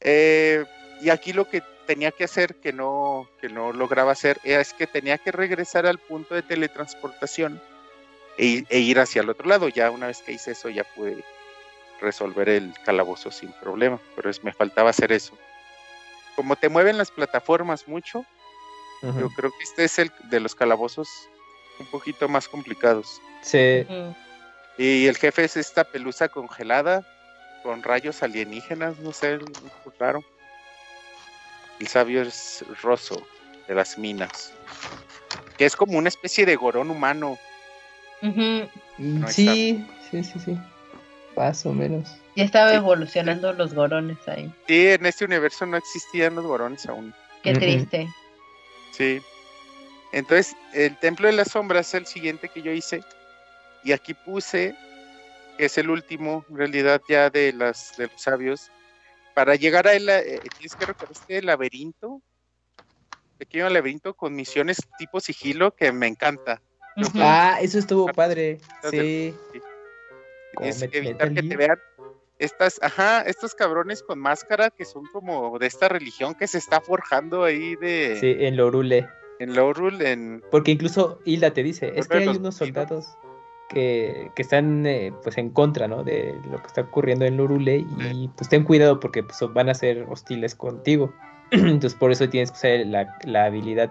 Eh, y aquí lo que tenía que hacer, que no, que no lograba hacer, es que tenía que regresar al punto de teletransportación e, e ir hacia el otro lado. Ya una vez que hice eso, ya pude resolver el calabozo sin problema, pero es, me faltaba hacer eso. Como te mueven las plataformas mucho, yo creo que este es el de los calabozos un poquito más complicados. Sí. Y el jefe es esta pelusa congelada con rayos alienígenas, no sé, muy raro. El sabio es Rosso de las minas, que es como una especie de gorón humano. Sí, sí, sí, sí. Más o menos. Ya estaba Sí. evolucionando los gorones ahí. Sí, en este universo no existían los gorones aún. Qué triste. Sí. Entonces, el templo de las sombras es el siguiente que yo hice. Y aquí puse, que es el último, en realidad, ya de, las, de los sabios. Para llegar a él, eh, tienes que recorrer este laberinto. Pequeño laberinto con misiones tipo sigilo que me encanta. Ah, eso estuvo padre. Sí. Met- evitar que te vean estas, ajá, estos cabrones con máscara que son como de esta religión que se está forjando ahí de Sí, en Lorule. en Lowrul, en Porque incluso Hilda te dice, es que hay unos soldados que, que están eh, pues en contra, ¿no? De lo que está ocurriendo en Lorule y pues ten cuidado porque pues, van a ser hostiles contigo. Entonces por eso tienes que usar la, la habilidad,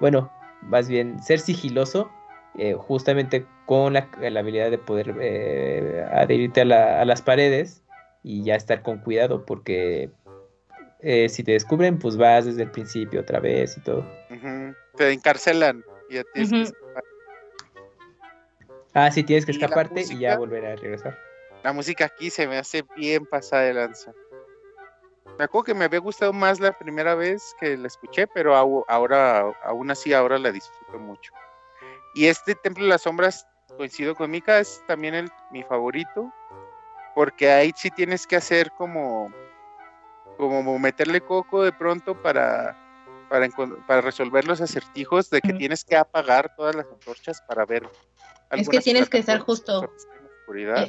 bueno, más bien ser sigiloso, eh, justamente con la, la habilidad de poder eh, adherirte a, la- a las paredes y ya estar con cuidado porque eh, si te descubren pues vas desde el principio otra vez y todo. Te encarcelan y ya tienes que Ujú. escapar. Ah, sí, tienes que ¿Y la escaparte y ya volver a regresar. La música aquí se me hace bien pasada de lanza. Me acuerdo que me había gustado más la primera vez que la escuché, pero ahora, aún así, ahora la disfruto mucho. Y este Templo de las Sombras, coincido con Mika, es también el, mi favorito, porque ahí sí tienes que hacer como, como meterle coco de pronto para, para, para resolver los acertijos de que tienes que apagar todas las antorchas para ver. Es que tienes que estar justo.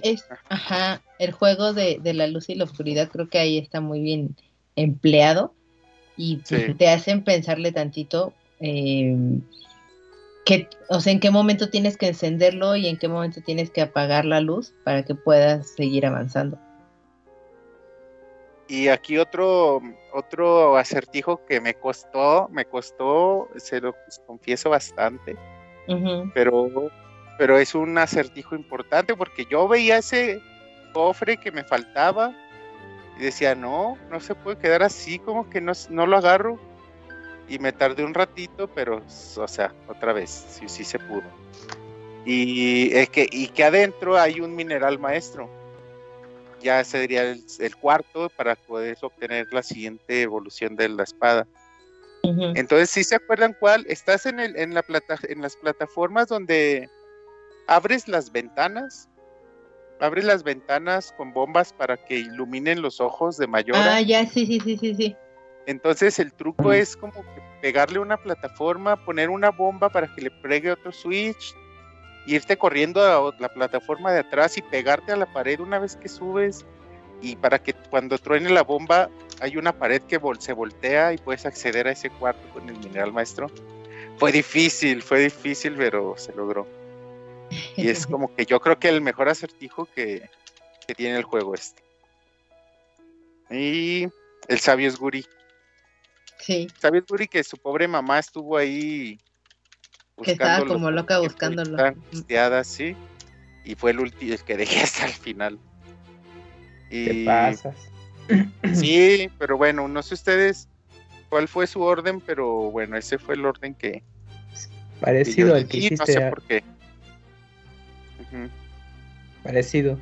E-, ajá, el juego de, la luz y la oscuridad creo que ahí está muy bien empleado y te hacen pensarle tantito eh, que, o sea, en qué momento tienes que encenderlo y en qué momento tienes que apagar la luz para que puedas seguir avanzando. Y aquí otro, otro acertijo que me costó, me costó, se lo confieso bastante, pero pero es un acertijo importante porque yo veía ese cofre que me faltaba y decía, no, no se puede quedar así, como que no, no lo agarro. Y me tardé un ratito, pero, o sea, otra vez, sí, sí se pudo. Y, es que, y que adentro hay un mineral maestro. Ya sería el, el cuarto para poder obtener la siguiente evolución de la espada. Entonces, si se acuerdan cuál, estás en, el, en, la plata, en las plataformas donde abres las ventanas, abres las ventanas con bombas para que iluminen los ojos de mayor. Ah, ya, sí, sí, sí, sí, sí. Entonces el truco es como pegarle una plataforma, poner una bomba para que le pegue otro switch, irte corriendo a la plataforma de atrás y pegarte a la pared una vez que subes y para que cuando truene la bomba hay una pared que se voltea y puedes acceder a ese cuarto con el mineral maestro. Fue difícil, fue difícil, pero se logró. Y es como que yo creo que el mejor acertijo que, tiene el juego este. Y el sabio es Guri. Sí. Guri que su pobre mamá estuvo ahí. Que estaba como loca buscándolo. sí. Y fue el, último el que dejé hasta el final. Y... ¿Qué pasas? Sí, pero bueno, no sé ustedes cuál fue su orden, pero bueno, ese fue el orden que. Parecido al que hiciste. No sé por qué. Parecido.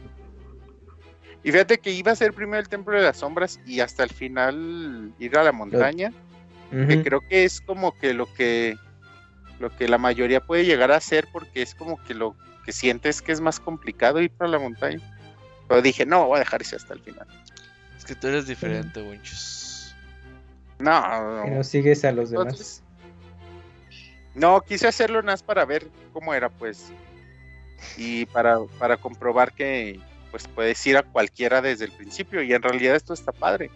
Y fíjate que iba a ser primero el Templo de las Sombras y hasta el final ir a la montaña. Que creo que es como que lo que lo que la mayoría puede llegar a hacer porque es como que lo que sientes que es más complicado ir para la montaña. Pero dije, no, voy a dejar ese hasta el final. Es que tú eres diferente, Winchus. No, no. sigues a los demás. No, quise hacerlo más para ver cómo era, pues y para, para comprobar que pues puedes ir a cualquiera desde el principio y en realidad esto está padre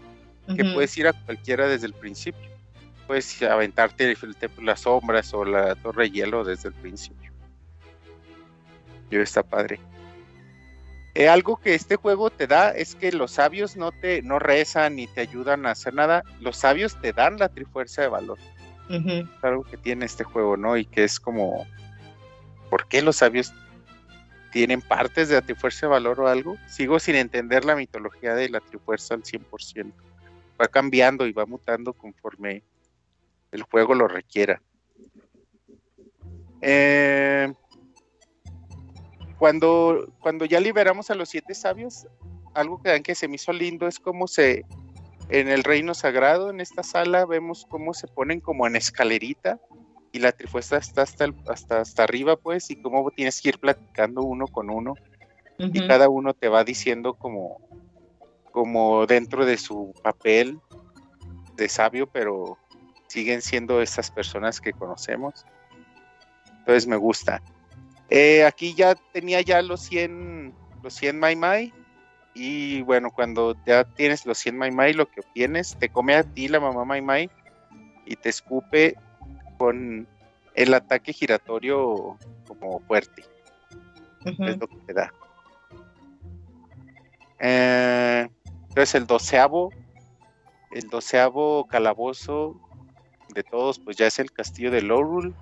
que puedes ir a cualquiera desde el principio. Puedes aventarte el, las sombras o la torre de hielo desde el principio. Y está padre. Eh, algo que este juego te da es que los sabios no te no rezan ni te ayudan a hacer nada. Los sabios te dan la trifuerza de valor. Es algo que tiene este juego no y que es como ¿por qué los sabios tienen partes de la Trifuerza de Valor o algo. Sigo sin entender la mitología de la Trifuerza al 100%. Va cambiando y va mutando conforme el juego lo requiera. Eh, cuando, cuando ya liberamos a los siete sabios, algo que, que se me hizo lindo es cómo se, en el reino sagrado, en esta sala, vemos cómo se ponen como en escalerita y la trifuerza está hasta, hasta, hasta arriba, pues, y cómo tienes que ir platicando uno con uno. Y cada uno te va diciendo como, como dentro de su papel de sabio, pero siguen siendo esas personas que conocemos. Entonces me gusta. Eh, aquí ya tenía ya los 100, los 100 Mai Mai. Y bueno, cuando ya tienes los 100 Mai Mai, lo que obtienes, te come a ti la mamá Mai Mai y te escupe con el ataque giratorio como fuerte. Es lo que te da. Eh, entonces el doceavo, el doceavo calabozo de todos, pues ya es el castillo de Lorul.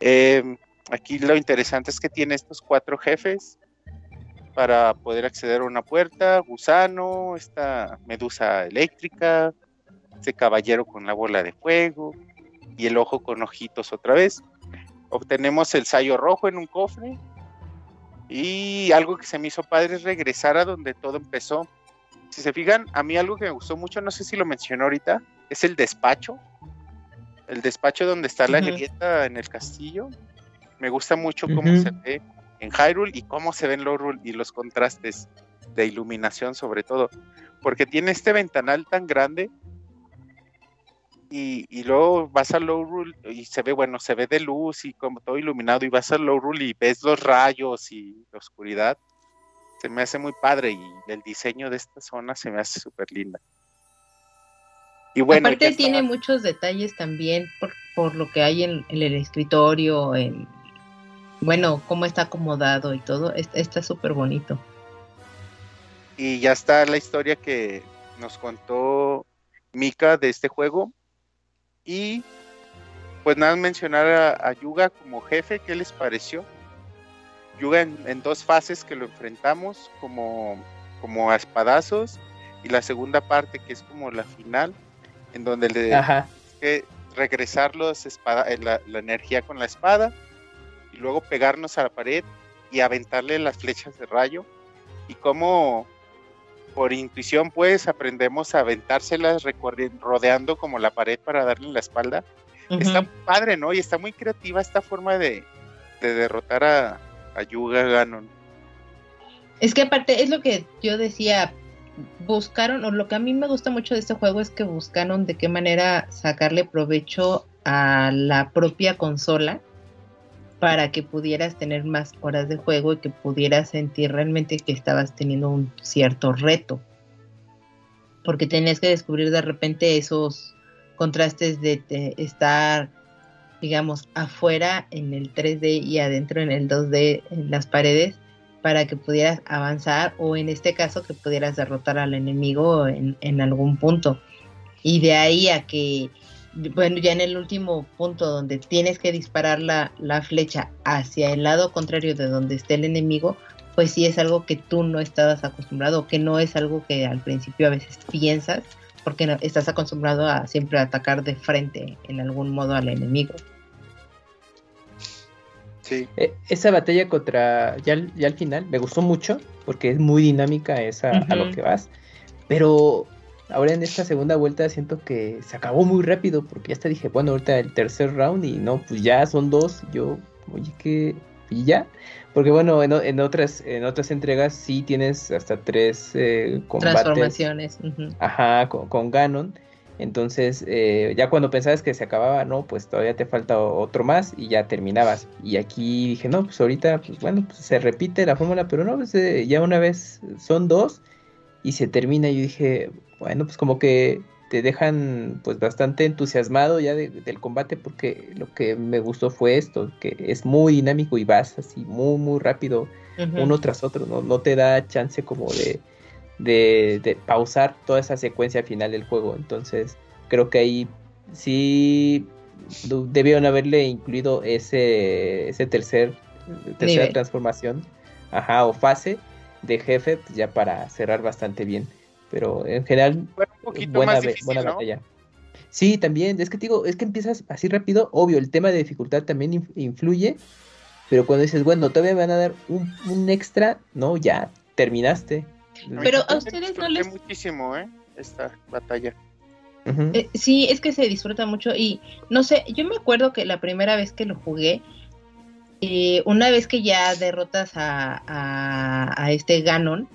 Eh, aquí lo interesante es que tiene estos cuatro jefes para poder acceder a una puerta, gusano, esta medusa eléctrica, ese caballero con la bola de fuego, y el ojo con ojitos otra vez. Obtenemos el sayo rojo en un cofre. Y algo que se me hizo padre es regresar a donde todo empezó. si se fijan, a mí algo que me gustó mucho, no sé si lo mencionó ahorita, es el despacho. El despacho donde está la Ujú. grieta en el castillo. Me gusta mucho cómo se ve en Hyrule y cómo se ve en Lorule y los contrastes de iluminación sobre todo. Porque tiene este ventanal tan grande y, y luego vas a Lorule y se ve, bueno, se ve de luz y como todo iluminado y vas a Lorule y ves los rayos y la oscuridad. Se me hace muy padre y el diseño de esta zona se me hace súper linda. Y bueno, Aparte tiene estaba- muchos detalles también por, por lo que hay en, en el escritorio, en bueno, cómo está acomodado y todo, es- está súper bonito. y ya está la historia que nos contó Mika de este juego. Y pues nada, mencionar a, a Yuga como jefe, ¿qué les pareció? Yuga en, en dos fases que lo enfrentamos como, como a espadazos y la segunda parte que es como la final, en donde le Ajá. que regresar los espada, eh, la, la energía con la espada y luego pegarnos a la pared y aventarle las flechas de rayo y cómo por intuición pues aprendemos a aventárselas rodeando como la pared para darle la espalda. Está Ujú. padre, ¿no? Y está muy creativa esta forma de, de derrotar a, a Yuga Ganon. Es que aparte es lo que yo decía, buscaron, o lo que a mí me gusta mucho de este juego es que buscaron de qué manera sacarle provecho a la propia consola para que pudieras tener más horas de juego y que pudieras sentir realmente que estabas teniendo un cierto reto. Porque tenías que descubrir de repente esos contrastes de, estar, digamos, afuera en el 3D y adentro en el 2D en las paredes para que pudieras avanzar o en este caso que pudieras derrotar al enemigo en, en algún punto. Y de ahí a que, bueno, ya en el último punto donde tienes que disparar la, la flecha hacia el lado contrario de donde esté el enemigo, pues sí es algo que tú no estabas acostumbrado, que no es algo que al principio a veces piensas, porque no- estás acostumbrado a siempre atacar de frente en algún modo al enemigo. Sí. Eh, Esa batalla contra, ya, al- ya al final, me gustó mucho, porque es muy dinámica esa a lo que vas, pero ahora en esta segunda vuelta siento que se acabó muy rápido, porque ya hasta dije, bueno, ahorita el tercer round y no, pues ya son dos, yo, oye, que, y ya, porque bueno, en, otras, en otras entregas sí tienes hasta tres eh, combates. Transformaciones. Ajá, con, con Ganon. Entonces, eh, ya cuando pensabas que se acababa, no, pues todavía te falta otro más y ya terminabas. Y aquí dije, no, pues ahorita, pues bueno, pues se repite la fórmula, pero no, pues eh, ya una vez son dos y se termina. Y yo dije, bueno, pues como que te dejan pues bastante entusiasmado ya de- del combate porque lo que me gustó fue esto, que es muy dinámico y vas así muy, muy rápido uno tras otro, no, no te da chance como de, de, de pausar toda esa secuencia final del juego. Entonces, creo que ahí sí debieron haberle incluido ese, ese tercer, tercera Nivel. transformación, ajá, o fase de jefe, pues ya para cerrar bastante bien. Pero en general, Fue un poquito buena, más be- difícil, buena ¿no? batalla. Sí, también, es que te digo, es que empiezas así rápido, obvio, el tema de dificultad también inf- influye, pero cuando dices, bueno, todavía me van a dar un, un extra, no, ya, terminaste. Pero a ustedes no les- muchísimo, ¿eh? Esta batalla. Eh, sí, es que se disfruta mucho y no sé, yo me acuerdo que la primera vez que lo jugué, eh, una vez que ya derrotas a, a, a este Ganon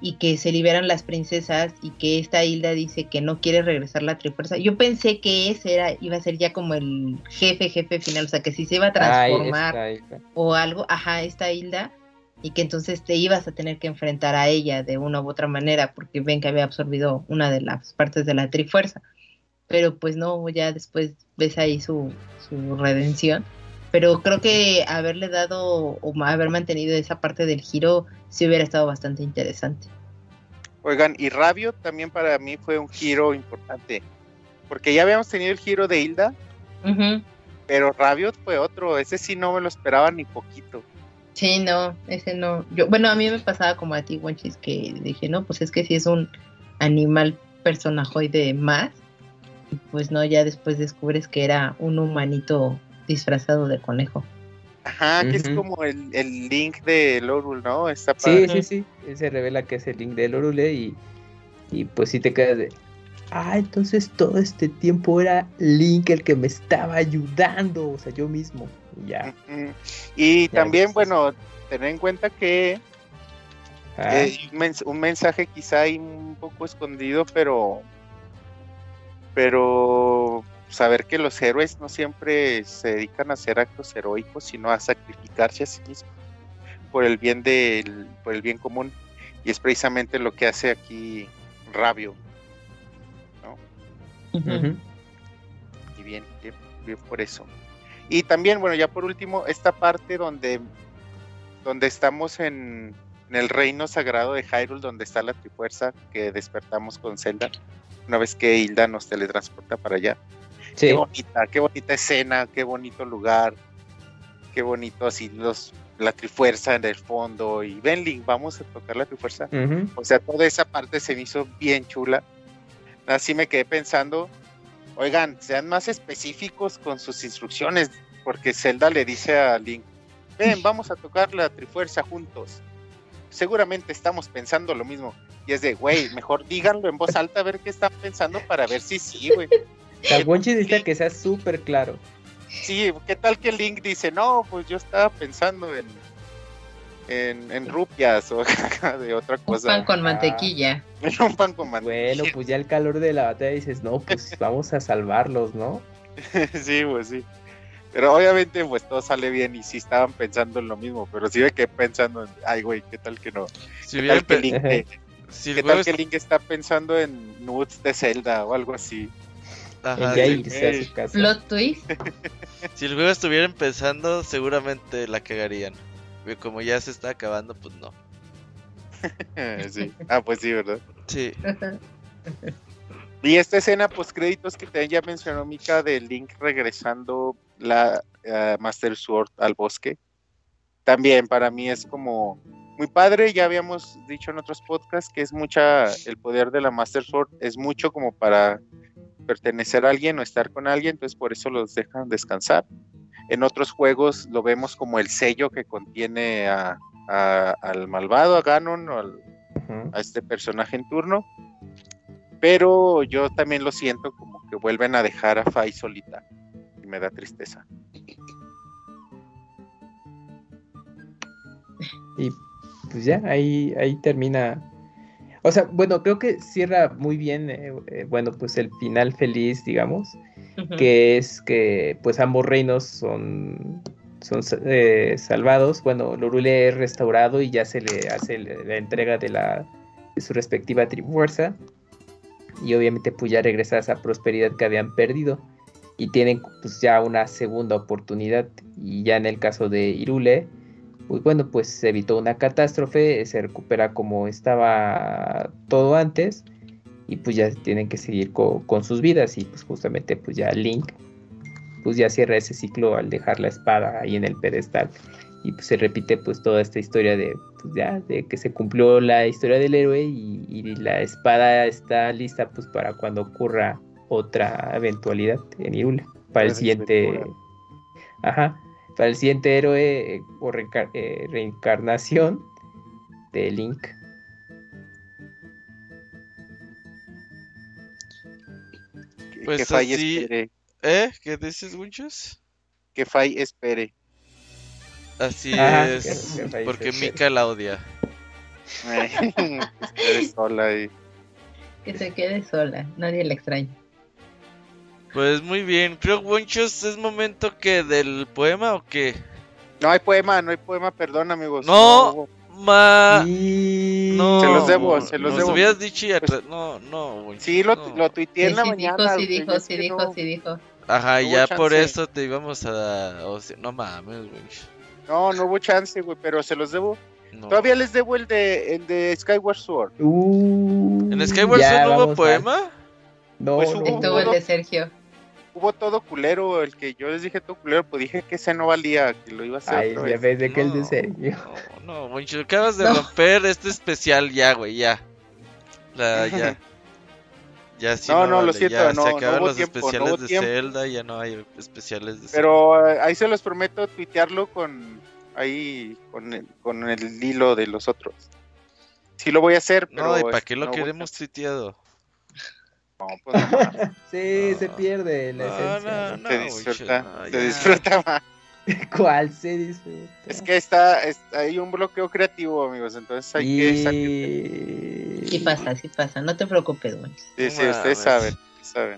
y que se liberan las princesas y que esta Hilda dice que no quiere regresar la Trifuerza, yo pensé que ese era, iba a ser ya como el jefe, jefe final, o sea, que si se iba a transformar o algo, ajá, esta Hilda, y que entonces te ibas a tener que enfrentar a ella de una u otra manera, porque ven que había absorbido una de las partes de la Trifuerza. Pero pues no, ya después ves ahí su, su redención. Pero creo que haberle dado o haber mantenido esa parte del giro sí hubiera estado bastante interesante. Oigan, y Rabio también para mí fue un giro importante. Porque ya habíamos tenido el giro de Hilda, pero Rabiot fue otro. Ese sí no me lo esperaba ni poquito. Sí, no, ese no. Yo, bueno, a mí me pasaba como a ti, Wanchis, que dije, no, pues es que si es un animal personajoide más, pues no, ya después descubres que era un humanito disfrazado de conejo. Ajá, que es como el, el link de Lorul, ¿no? Está Sí, padre. sí, sí, él se revela que es el link del Orule y, Y pues sí te quedas de, ah, entonces todo este tiempo era Link el que me estaba ayudando, o sea, yo mismo. Ya. Y Ya también, bueno, tener en cuenta que Ah, eh, un, mens- un mensaje quizá ahí un poco escondido, pero pero saber que los héroes no siempre se dedican a hacer actos heroicos, sino a sacrificarse a sí mismos por el bien del por el bien común y es precisamente lo que hace aquí Rabio ujú. y bien, bien, bien por eso. Y también, bueno, ya por último, esta parte donde, donde estamos en, en el reino sagrado de Hyrule, donde está la Trifuerza que despertamos con Zelda, una vez que Hilda nos teletransporta para allá. Sí. Qué bonita, qué bonita escena, qué bonito lugar, qué bonito así los la Trifuerza en el fondo y ven Link, vamos a tocar la Trifuerza. O sea, toda esa parte se me hizo bien chula. Así me quedé pensando, oigan, sean más específicos con sus instrucciones, porque Zelda le dice a Link, ven, vamos a tocar la Trifuerza juntos. Seguramente estamos pensando lo mismo. Y es de, güey, mejor díganlo en voz alta a ver qué están pensando para ver si sí, güey. La Wonchi necesita que sea súper claro. Sí, ¿qué tal que Link dice, no, pues yo estaba pensando en, en, en rupias o de otra Un cosa? pan con mantequilla. Un pan con mantequilla. Bueno, pues ya el calor de la batalla dices, no, pues vamos a salvarlos, ¿no? sí, pues sí. Pero obviamente pues todo sale bien y sí estaban pensando en lo mismo, pero sí me quedé pensando en, ay güey, ¿qué tal que no? Si ¿Qué tal que Link, si ¿qué tal que Link está pensando en nudes de Zelda o algo así? Ajá, su casa. Plot twist. Si el juego estuviera empezando, seguramente la cagarían. Pero como ya se está acabando, pues no. sí. Ah, pues sí, ¿verdad? Sí. Y esta escena post créditos que también ya mencionó Mika de Link regresando la eh, Master Sword al bosque. También para mí es como muy padre, ya habíamos dicho en otros podcasts que es mucha el poder de la Master Sword es mucho como para pertenecer a alguien o estar con alguien, entonces por eso los dejan descansar. En otros juegos lo vemos como el sello que contiene a- a- al malvado, a Ganon o al, a este personaje en turno. Pero yo también lo siento como que vuelven a dejar a Fai solita. Y me da tristeza. Y pues ya, ahí, ahí termina. O sea, bueno, creo que cierra muy bien, eh, eh, bueno, pues el final feliz, digamos, que es que pues ambos reinos son, son eh, salvados. Bueno, Lorule es restaurado y ya se le hace la la entrega de, la, de su respectiva trifuerza. Y obviamente pues ya regresa a esa prosperidad que habían perdido. Y tienen pues ya una segunda oportunidad. Y ya en el caso de Irule, pues bueno, pues se evitó una catástrofe, se recupera como estaba todo antes y pues ya tienen que seguir co- con sus vidas y pues justamente pues ya Link pues ya cierra ese ciclo al dejar la espada ahí en el pedestal y pues se repite pues toda esta historia de pues ya de que se cumplió la historia del héroe y, y la espada está lista pues para cuando ocurra otra eventualidad en Irule para el siguiente ajá para el siguiente héroe eh, o reencar- eh, reencarnación de Link Que, Pues que Fai así- espere. ¿Eh? ¿Qué dices, Winchus? Que Fai espere. Así Ajá, es. que- que Fai porque se espere. Mika la odia. que espere sola y- Que se quede sola. Nadie la extraña. Pues muy bien. Creo, Winchus, es momento que del poema o qué? No hay poema, no hay poema, perdón amigos. No. Ma. Y- No. Se los debo, se los nos debo. hubieras dicho y atra- No, no, Winchus. Sí, lo, no. lo tuiteé en la sí mañana. dijo, sí dijo, sí que dijo, no- sí dijo. Ajá, no ya por eso te íbamos a. o sea, no mames, Winchus. No, no hubo chance, güey, pero se los debo. No. Todavía les debo el de, el de Skyward Sword. Uh, ¿En Skyward Sword no hubo poema? No, Pues no, hubo- Estuvo el de Sergio. Hubo todo culero, el que yo les dije todo culero, pues dije que ese no valía, que lo iba a hacer Ay, otra vez. ves de que el de No, serio. No, no, Winchus, acabas de No. romper este especial ya, güey, ya. La, ya. Ya sí No, no, lo vale, siento, ya, no, se no acaban hubo los tiempo, no especiales de tiempo. Zelda, ya no hay especiales de Zelda. Pero eh, ahí se los prometo tuitearlo con ahí con el, con el hilo de los otros. Sí lo voy a hacer, pero... No, ¿y para qué lo no queremos tuiteado? No, pues no. Sí, se pierde la No, esencia. no, no. se disfruta, no, se disfruta más. ¿Cuál se disfruta? Es que está, es- hay un bloqueo creativo, amigos, entonces hay que salir. Y... Sí pasa, sí pasa. No te preocupes, güey. Sí, sí, ustedes saben.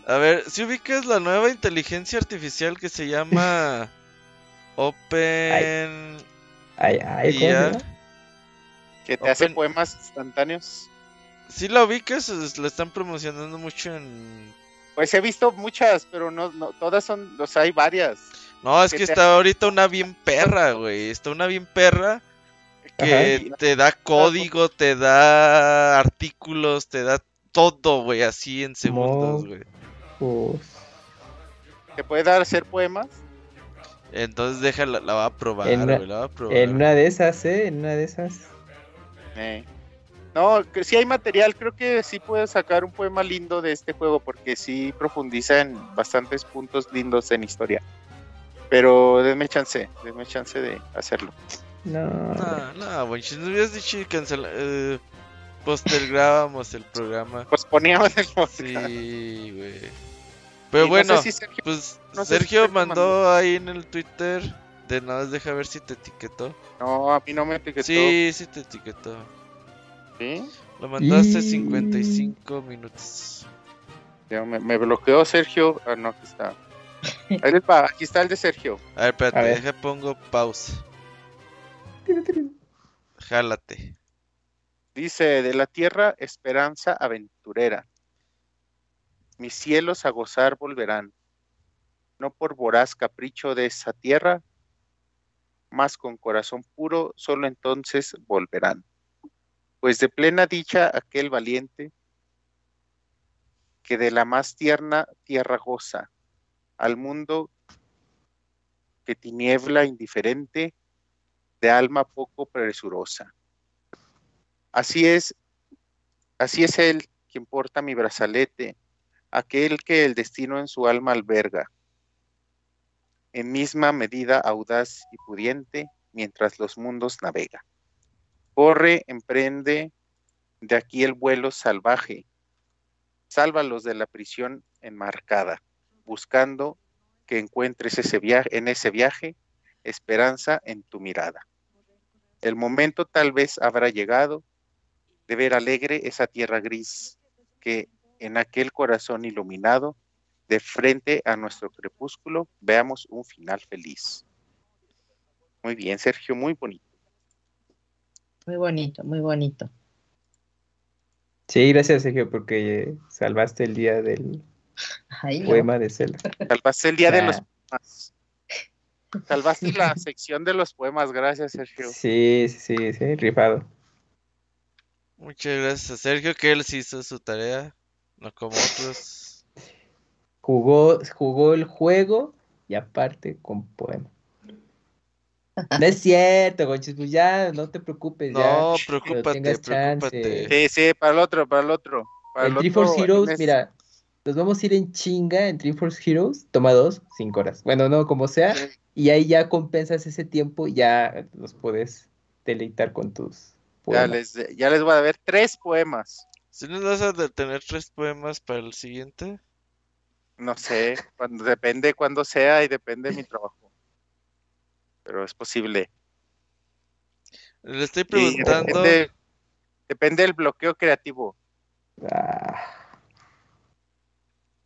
A ver, si ubicas la nueva inteligencia artificial que se llama Open Ay, ay, ¿cómo se IA. llama? Que te hace poemas instantáneos. Si la ubicas, es- la están promocionando mucho en... Pues he visto muchas, pero no, no todas son, o sea, hay varias. No, es Que que te- está ahorita una bien perra, güey. Está una bien perra que Ajá. te da código, te da artículos, te da todo, güey, así en segundos, güey. Pues, Que puede dar hacer poemas. Entonces déjala, la va a probar, En una- güey, la va a probar. en una de esas, ¿eh? En una de esas. Eh. No, que sí hay material, creo que sí puedes sacar un poema lindo de este juego porque sí profundiza en bastantes puntos lindos en historia. Pero denme chance, denme chance de hacerlo. No. No, no, güey, si nos hubieras dicho y cancela, eh, postergábamos el programa. Pues poníamos el podcast. Sí, güey. Y Pero no bueno, sé si Sergio- pues no sé si Sergio mandó mandó. ahí en el Twitter de nada, deja ver si te etiquetó. No, a mí no me etiquetó. Sí, sí te etiquetó. ¿Sí? Lo mandaste Y- 55 minutos. Ya me, me bloqueó Sergio. Ah, no, aquí está. Ahí les va, aquí está el de Sergio. A ver, espérate, A ver. deja pongo pausa. Jálate. Dice, de la tierra esperanza aventurera. Mis cielos a gozar volverán, no por voraz capricho de esa tierra, mas con corazón puro, solo entonces volverán. Pues de plena dicha aquel valiente, que de la más tierna tierra goza, al mundo que tiniebla indiferente, de alma poco presurosa. Así es, así es él quien porta mi brazalete, aquel que el destino en su alma alberga, en misma medida audaz y pudiente, mientras los mundos navega. Corre, emprende de aquí el vuelo salvaje, sálvalos de la prisión enmarcada, buscando que encuentres ese viaje, en ese viaje esperanza en tu mirada. El momento tal vez habrá llegado de ver alegre esa tierra gris que en aquel corazón iluminado, de frente a nuestro crepúsculo, veamos un final feliz. Muy bien, Sergio, muy bonito. Muy bonito, muy bonito. Sí, gracias, Sergio, porque salvaste el día del Ay, no. poema de Zelda. Salvaste el día de los poemas. Salvaste la sección de los poemas, gracias, Sergio. Sí, sí, sí, sí, rifado. Muchas gracias a Sergio, que él sí hizo su tarea, no como otros. Jugó, jugó el juego y aparte con poema. No es cierto, Gonchis, pues ya, no te preocupes, ya. No, Pero preocúpate, tengas chance. preocúpate. Sí, sí, para el otro, para el otro. Para En el Triforce otro, Heroes, mira, nos vamos a ir en chinga en Triforce Heroes, toma dos, cinco horas. Bueno, no, como sea, Sí. y ahí ya compensas ese tiempo, ya los puedes deleitar con tus Ya poemas. les, ya les voy a ver tres poemas. Si nos vas a tener tres poemas para el siguiente, No sé, cuando, depende cuándo sea y depende de mi trabajo. Pero es posible. le estoy preguntando. depende, depende del bloqueo creativo. Ah,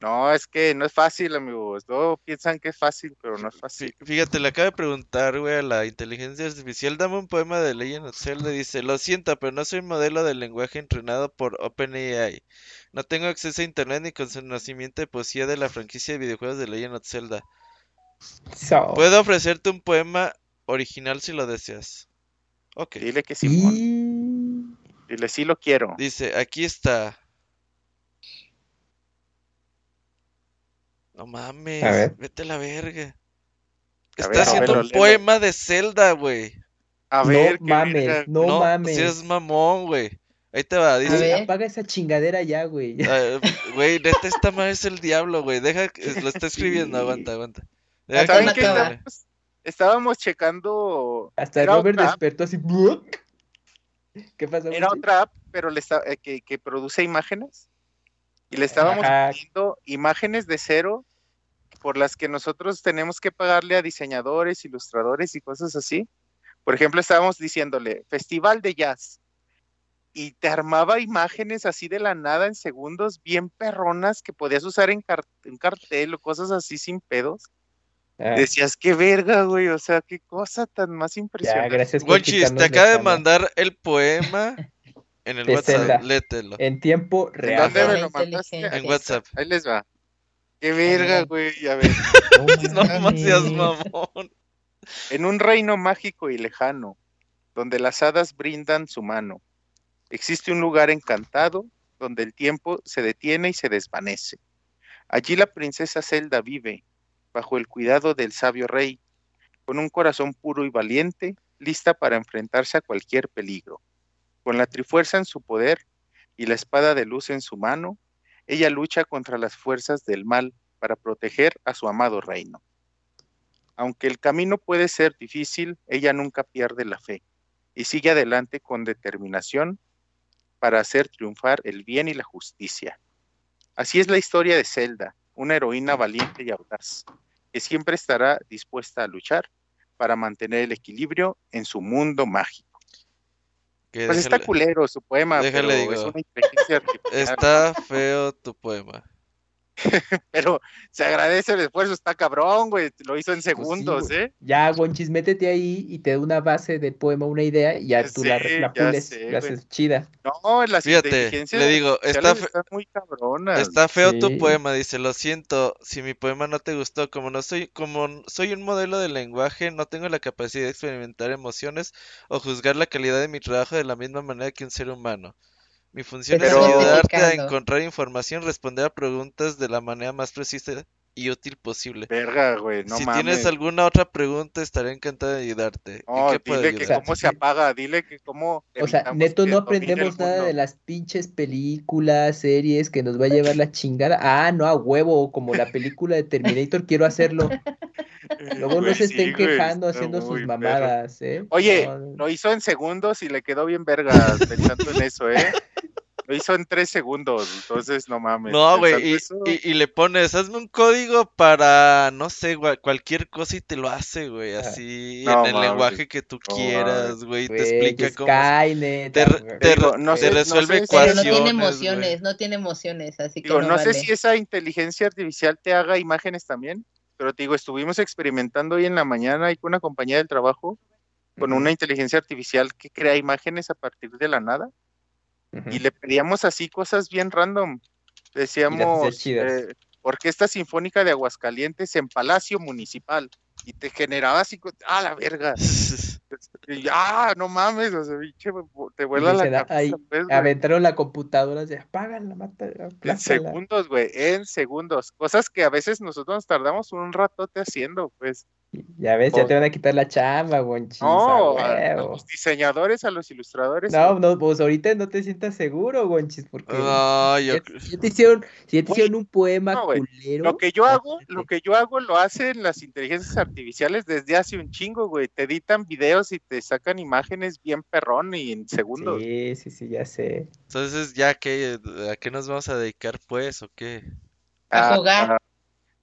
No, es que no es fácil, amigos. Todos piensan que es fácil, pero no es fácil. Fí- Fíjate, le acabo de preguntar, güey, a la inteligencia artificial, dame un poema de Legend of Zelda. Dice, lo siento, pero no soy modelo de lenguaje entrenado por OpenAI. No tengo acceso a internet ni conocimiento de poesía de la franquicia de videojuegos de Legend of Zelda. So. Puedo ofrecerte un poema original si lo deseas. Ok. Dile que. Y... Dile sí lo quiero. Dice, aquí está. No mames, A ver. vete a la verga. A Está ver, haciendo un poema de Zelda, güey. A No ver, qué mames, verga. no, No, mames. seas mamón, güey. Ahí te va, A dice. ver. Apaga esa chingadera ya, güey. ah, Güey, neta, esta madre es el diablo, güey. Deja, que- lo está escribiendo, Sí. aguanta, aguanta. ¿Saben qué? Estábamos, estábamos checando. Hasta Era Robert otra. despertó así. ¿Qué pasó? Era otra app, pero le está- eh, que, que produce imágenes. Y le estábamos poniendo imágenes de cero por las que nosotros tenemos que pagarle a diseñadores, ilustradores y cosas así. Por ejemplo, estábamos diciéndole Festival de Jazz. Y te armaba imágenes así de la nada en segundos, bien perronas, que podías usar en, car- en cartel o cosas así sin pedos. Ah, Decías, qué verga, güey. O sea, qué cosa tan más ya, impresionante. gracias por Gonchis, te acaba de mandar el poema en el De WhatsApp. Zelda. Léetelo. En tiempo ¿En real. dónde me lo inteligencia. En WhatsApp. Ahí les va. Qué verga, güey. A ver. No más seas mamón. En un reino mágico y lejano, donde las hadas brindan su mano, existe un lugar encantado donde el tiempo se detiene y se desvanece. Allí la princesa Zelda vive, bajo el cuidado del sabio rey, con un corazón puro y valiente, lista para enfrentarse a cualquier peligro. Con la trifuerza en su poder y la espada de luz en su mano, ella lucha contra las fuerzas del mal para proteger a su amado reino. Aunque el camino puede ser difícil, ella nunca pierde la fe y sigue adelante con determinación para hacer triunfar el bien y la justicia. Así es la historia de Zelda, una heroína valiente y audaz, que siempre estará dispuesta a luchar para mantener el equilibrio en su mundo mágico. Que Pues está culero su poema, pero digo. es una inteligencia artificial. Está feo tu poema. Pero se agradece el esfuerzo, está cabrón, güey. Lo hizo en segundos, güey. ¿eh? Ya, Gonchis, métete ahí y te da una base del poema, una idea, y ya Ya tú la, sé, la ya pules, sé, la haces chida. No, las Fíjate, inteligencias le digo, está artificiales fe- están muy cabronas. Está feo Sí. tu poema, dice, lo siento, si mi poema no te gustó, como no soy, como soy un modelo de lenguaje, no tengo la capacidad de experimentar emociones o juzgar la calidad de mi trabajo de la misma manera que un ser humano. Mi función Pero- es ayudarte a encontrar información, responder a preguntas de la manera más precisa y útil posible. Verga, güey, no si mames. tienes alguna otra pregunta, estaré encantado de ayudarte. ¿En No, qué dile que cómo se apaga, dile que cómo. O sea, neto, no aprendemos nada de las pinches películas, series que nos va a llevar la chingada. Ah, no, a huevo, como la película de Terminator, quiero hacerlo. Luego no se estén quejando haciendo sus perro. mamadas, ¿eh? Oye, No, lo hizo en segundos y le quedó bien verga pensando en eso, ¿eh? Lo hizo en tres segundos, entonces no mames. No, güey, y, y- y le pones, hazme un código para, no sé, cualquier cosa y te lo hace, güey, Ah. así, No en el mames, lenguaje que tú quieras, güey, te explica cómo... Skynet, te ah, te Digo, no te sé- no resuelve sé Pero no tiene emociones, no tiene emociones, así que no sé si esa inteligencia artificial te haga imágenes también, pero te digo, estuvimos experimentando hoy en la mañana ahí con una compañía del trabajo, con una inteligencia artificial que crea imágenes a partir de la nada. Y le pedíamos así cosas bien random. Decíamos, eh, Orquesta Sinfónica de Aguascalientes en Palacio Municipal. Y te generaba así, ah, la verga. Y, ah, no mames, o sea, pinche, te vuela la dicen, cabeza, "Ay, pues, güey". Aventaron la computadora, se apagan la mata, En aplástala". segundos, güey, en segundos. Cosas que a veces nosotros nos tardamos un ratote haciendo, pues. Ya ves, ya te van a quitar la chamba, Gonchis, a No, a, los diseñadores, a los ilustradores. No, no, pues ahorita no te sientas seguro, Gonchis, porque No, yo... ya, ya te hicieron, si ya te hicieron un poema no, culero. Lo que yo hago, lo que yo hago lo hacen las inteligencias artificiales desde hace un chingo, güey. Te editan videos y te sacan imágenes bien perrón y en segundos. Sí, sí, sí, ya sé. Entonces, ¿ya qué? ¿A qué nos vamos a dedicar, pues, o qué? A jugar. A,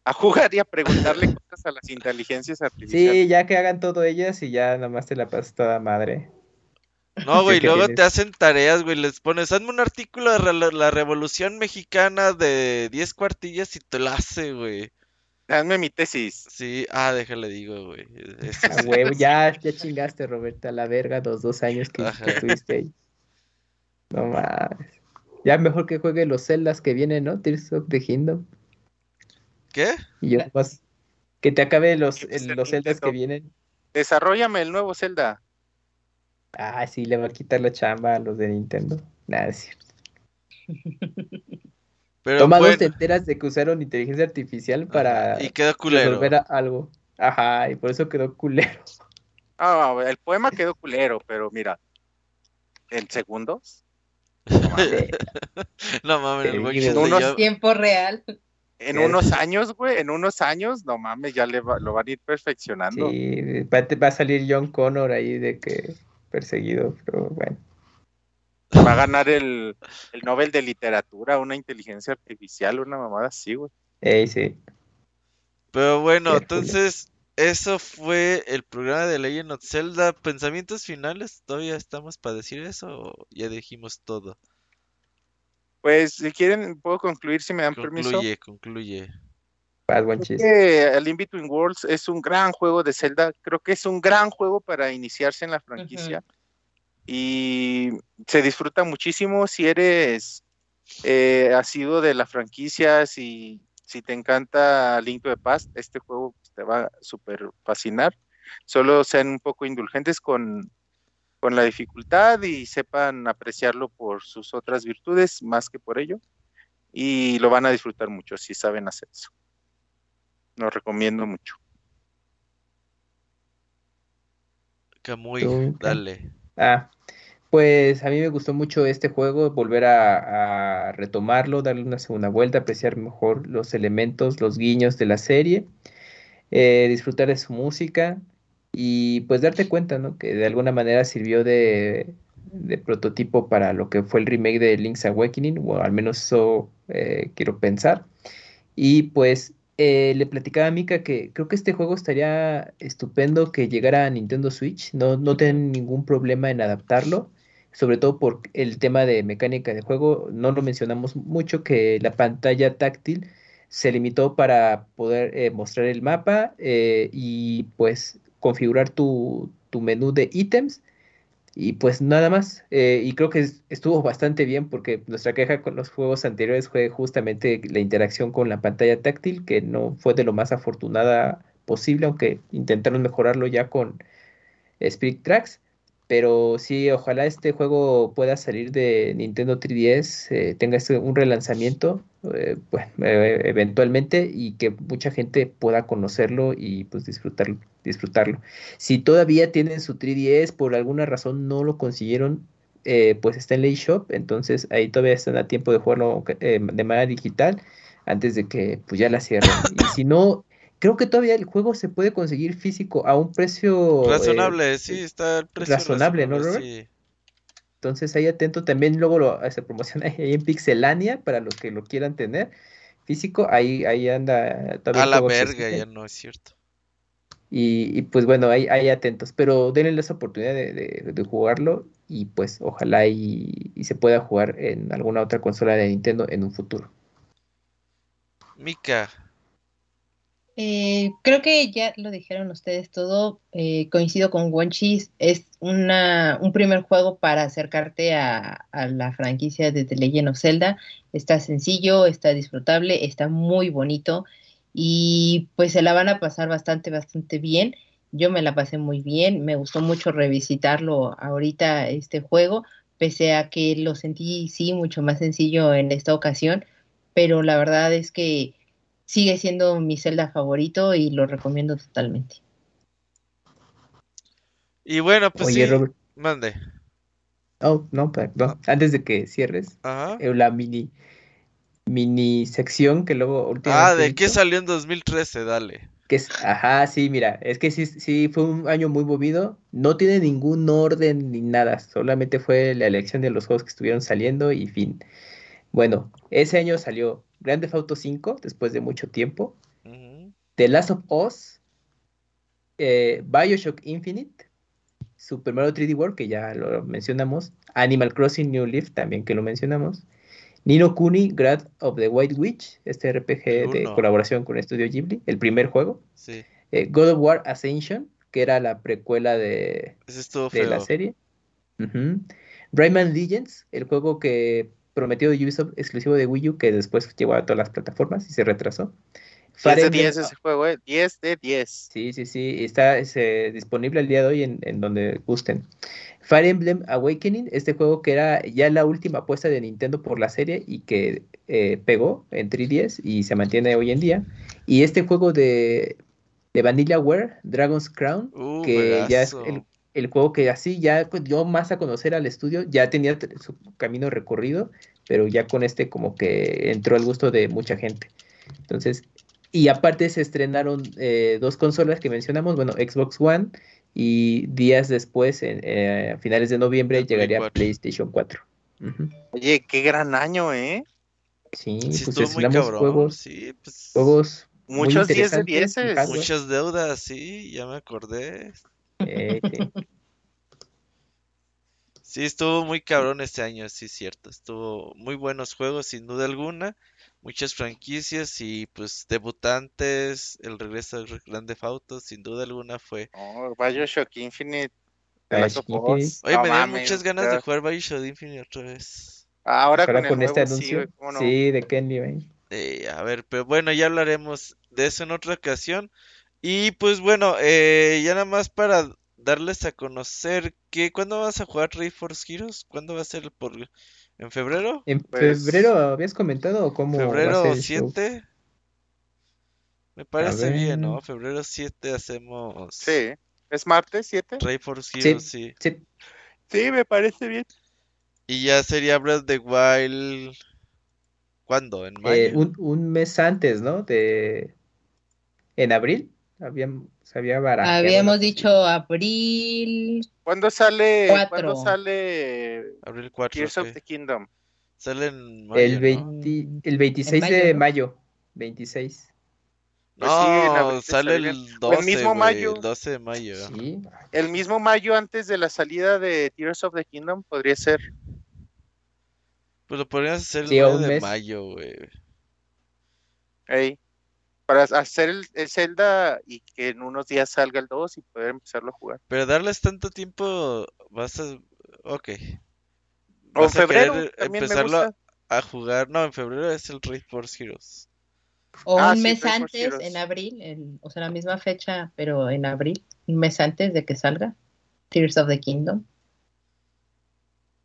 a jugar y a preguntarle cosas a las inteligencias artificiales. Sí, ya que hagan todo ellas y ya nada más te la pasas toda madre. No, güey, luego tienes- te hacen tareas, güey, les pones, hazme un artículo de re- la, la Revolución Mexicana de 10 cuartillas y te lo hace, güey. Hazme mi tesis. Sí, ah, déjale digo, güey. Eso sí. ya, ya chingaste, Roberta, a la verga, los dos años que, Ajá. estuviste ahí. No mames. Ya mejor que juegue los celdas que vienen, ¿no? Tears of the Kingdom. ¿Qué? Y yo más. Que te acabe los, el- el los celdas que vienen. Desarrollame el nuevo Zelda. Ah, sí, le va a quitar la chamba a los de Nintendo. Nada, es cierto. Pero Toma dos bueno, te enteras de que usaron inteligencia artificial para y quedó culero. resolver a- algo. Ajá, y por eso quedó culero. Ah, el poema quedó culero, pero mira, en segundos. No mames, el que Unos leyó- Tiempo real. En unos años, güey, en unos años, no mames, ya le va- lo van a ir perfeccionando. Sí, va, va a salir John Connor ahí de que perseguido, pero bueno. Va a ganar el, el Nobel de Literatura, una inteligencia artificial, una mamada así, güey. Ey, sí. Pero bueno, entonces eso fue el programa de Legend of Zelda. ¿Pensamientos finales? ¿Todavía estamos para decir eso o ya dijimos todo? Pues, si quieren, puedo concluir si me dan permiso. Concluye, concluye. Que el In Between Worlds es un gran juego de Zelda. Creo que es un gran juego para iniciarse en la franquicia. Y se disfruta muchísimo si eres eh, asiduo de la franquicia, si, si te encanta Link to the Past, este juego te va a súper fascinar. Solo sean un poco indulgentes con, con la dificultad y sepan apreciarlo por sus otras virtudes más que por ello. Y lo van a disfrutar mucho si saben hacer eso. Lo recomiendo mucho. Camuy, dale. Ah, pues a mí me gustó mucho este juego, volver a, a retomarlo, darle una segunda vuelta, apreciar mejor los elementos, los guiños de la serie, eh, disfrutar de su música y pues darte cuenta, ¿no? Que de alguna manera sirvió de, prototipo para lo que fue el remake de Link's Awakening, o al menos eso eh, quiero pensar. Y pues eh, le platicaba a Mika que creo que este juego estaría estupendo que llegara a Nintendo Switch. No, no tienen ningún problema en adaptarlo, sobre todo por el tema de mecánica de juego. No lo mencionamos mucho, que la pantalla táctil se limitó para poder eh, mostrar el mapa y pues configurar tu, tu menú de ítems. Y pues nada más, eh, y creo que es- estuvo bastante bien porque nuestra queja con los juegos anteriores fue justamente la interacción con la pantalla táctil, que no fue de lo más afortunada posible, aunque intentaron mejorarlo ya con Spirit Tracks. Pero sí, ojalá este juego pueda salir de Nintendo 3DS, eh, tenga este- un relanzamiento, pues, eventualmente, y que mucha gente pueda conocerlo y pues disfrutarlo, disfrutarlo. Si todavía tienen su 3DS, por alguna razón no lo consiguieron, eh, pues está en la eShop, entonces ahí todavía están a tiempo de jugarlo eh, de manera digital antes de que pues ya la cierren. Y si no, creo que todavía el juego se puede conseguir físico a un precio eh, Razonable, sí, está el precio razonable, ¿no, Robert? sí. entonces ahí atento, también luego lo, se promociona ahí en Pixelania para los que lo quieran tener físico, ahí, ahí anda todavía A la verga, ya no es cierto. Y, y, pues bueno, ahí, ahí atentos, pero denle esa oportunidad de, de- de jugarlo y pues ojalá y, y se pueda jugar en alguna otra consola de Nintendo en un futuro. Mika, Eh, creo que ya lo dijeron ustedes todo. eh, coincido con Wonchis. Es una, un primer juego para acercarte a, a la franquicia de The Legend of Zelda. Está sencillo, está disfrutable, está muy bonito y pues se la van a pasar bastante, bastante bien. Yo me la pasé muy bien. Me gustó mucho revisitarlo ahorita este juego, pese a que lo sentí sí mucho más sencillo en esta ocasión, pero la verdad es que sigue siendo mi Zelda favorito y lo recomiendo totalmente. y bueno, pues Oye, sí, Robert, mande. oh, no, perdón, antes de que cierres, Ajá. eh, la mini, mini sección que luego Ah, ¿de qué salió en 2013? Dale. que es, ajá, sí, mira, es que sí, sí fue un año muy movido, no tiene ningún orden ni nada, solamente fue la elección de los juegos que estuvieron saliendo y fin. Bueno, ese año salió Grand Theft Auto 5 después de mucho tiempo. The Last of Us, eh, BioShock Infinite, Super Mario 3D World, que ya lo mencionamos, Animal Crossing New Leaf, también que lo mencionamos, Nino Kuni, Grad of the White Witch, este RPG de colaboración con Studio Ghibli, el primer juego, Sí, eh, God of War Ascension, que era la precuela de, de la serie, Ujú. Rayman Legends, el juego que prometió de Ubisoft exclusivo de Wii U, que después llegó a todas las plataformas y se retrasó. 10 Fire de Emblem 10 ese juego, ¿eh? 10 de 10. Sí, sí, sí, está es, eh, disponible al día de hoy en, en donde gusten. Fire Emblem Awakening, este juego que era ya la última apuesta de Nintendo por la serie y que eh, pegó en 3DS y se mantiene hoy en día. Y este juego de, de Vanillaware, Dragon's Crown, Uh, que ya es el, el juego que así ya dio más a conocer al estudio, ya tenía su camino recorrido, pero ya con este como que entró al gusto de mucha gente. Entonces, y aparte se estrenaron eh, dos consolas que mencionamos, bueno, Xbox One y días después, en, eh, a finales de noviembre, El llegaría 4. PlayStation 4. Ujú. Oye, qué gran año, ¿eh? Sí, Sí, pues estuvo muy estrenamos cabrón. juegos, Sí, pues. juegos Muchos 10 de interesantes, 10. hardware. Muchas deudas, sí, ya me acordé. Eh, sí. Sí, estuvo muy cabrón este año, sí, cierto. Estuvo muy buenos juegos, sin duda alguna. Muchas franquicias y pues debutantes. El regreso de Grand Theft Auto, sin duda alguna fue. No, Bioshock Infinite. Bioshock. Infinite. Oye, No me dieron mames, muchas ganas de jugar Bioshock Infinite otra vez. Ahora, Ahora con, con el este nuevo, sí, anuncio, cómo no. sí, de Kenny. Eh, a ver, pero bueno, ya hablaremos de eso en otra ocasión. Y pues bueno, eh, ya nada más para darles a conocer que ¿cuándo vas a jugar Ray Force Heroes? ¿Cuándo va a ser por en febrero? ¿En Pues- febrero habías comentado o cómo va a ¿Febrero ser show? 7? Me parece bien, ¿no? Febrero 7 hacemos Sí. ¿Es martes 7? Ray Force Heroes, sí. Sí, Sí, me parece bien. Y ya sería Breath of the Wild. ¿Cuándo? ¿En mayo? eh, un, un mes antes, ¿no? De... En abril habíamos, se había barajeado Habíamos dicho abril. ¿Cuándo sale, Cuatro. ¿cuándo sale Abril 4. Tears of the Kingdom? Sale en mayo, El, ¿no? 20 el 26 mayo, de ¿no? mayo. 26. Pues sí, en No, abril sale el bien. 12, El mismo güey, mayo. el 12 de mayo. Sí. El mismo mayo antes de la salida de Tears of the Kingdom podría ser. Pues lo podrías hacer el Sí, a 9 un de mes. mayo, güey. Ey, para hacer el, el Zelda y que en unos días salga el 2 y poder empezarlo a jugar. Pero darles tanto tiempo, vas a... Ok. O febrero, me empezarlo a- gusta. a jugar. No, en febrero es el Ray Force Heroes. O Ah, un sí, mes antes, en abril, en- o sea, la misma fecha, pero en abril, un mes antes de que salga Tears of the Kingdom.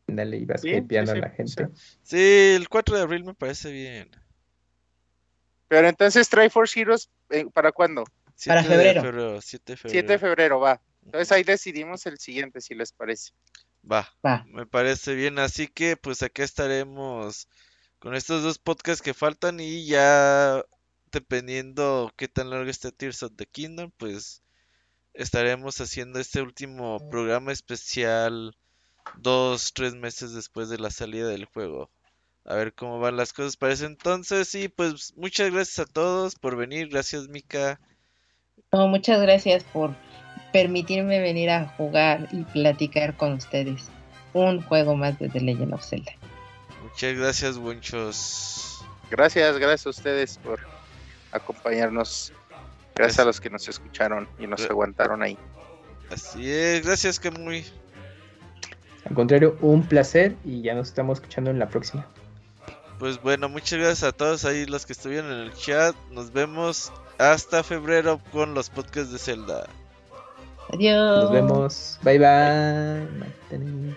Dale, ibas Sí, sí, a la sí, gente. Sí, el 4 de abril me parece bien. Pero entonces Triforce Heroes, eh, ¿para cuándo? 7 de febrero. febrero, 7 de 7 de febrero. febrero, va. Entonces ahí decidimos el siguiente, si les parece. Va. Va. Me parece bien, así que pues acá estaremos con estos dos podcasts que faltan y ya dependiendo qué tan largo esté Tears of the Kingdom, pues estaremos haciendo este último programa especial dos, tres meses después de la salida del juego. A ver cómo van las cosas para ese entonces y pues muchas gracias a todos por venir, gracias Mika, No, muchas gracias por permitirme venir a jugar y platicar con ustedes. Un juego más de The Legend of Zelda. muchas gracias Wenchos. Gracias, gracias a ustedes por acompañarnos. Gracias a los que nos escucharon y nos aguantaron ahí. Así es, gracias Kamui. Al contrario, un placer y ya nos estamos escuchando en la próxima. Pues bueno, muchas gracias a todos ahí los que estuvieron en el chat. Nos vemos hasta febrero con los podcasts de Zelda. Adiós. Nos vemos. Bye bye. Mantenidos.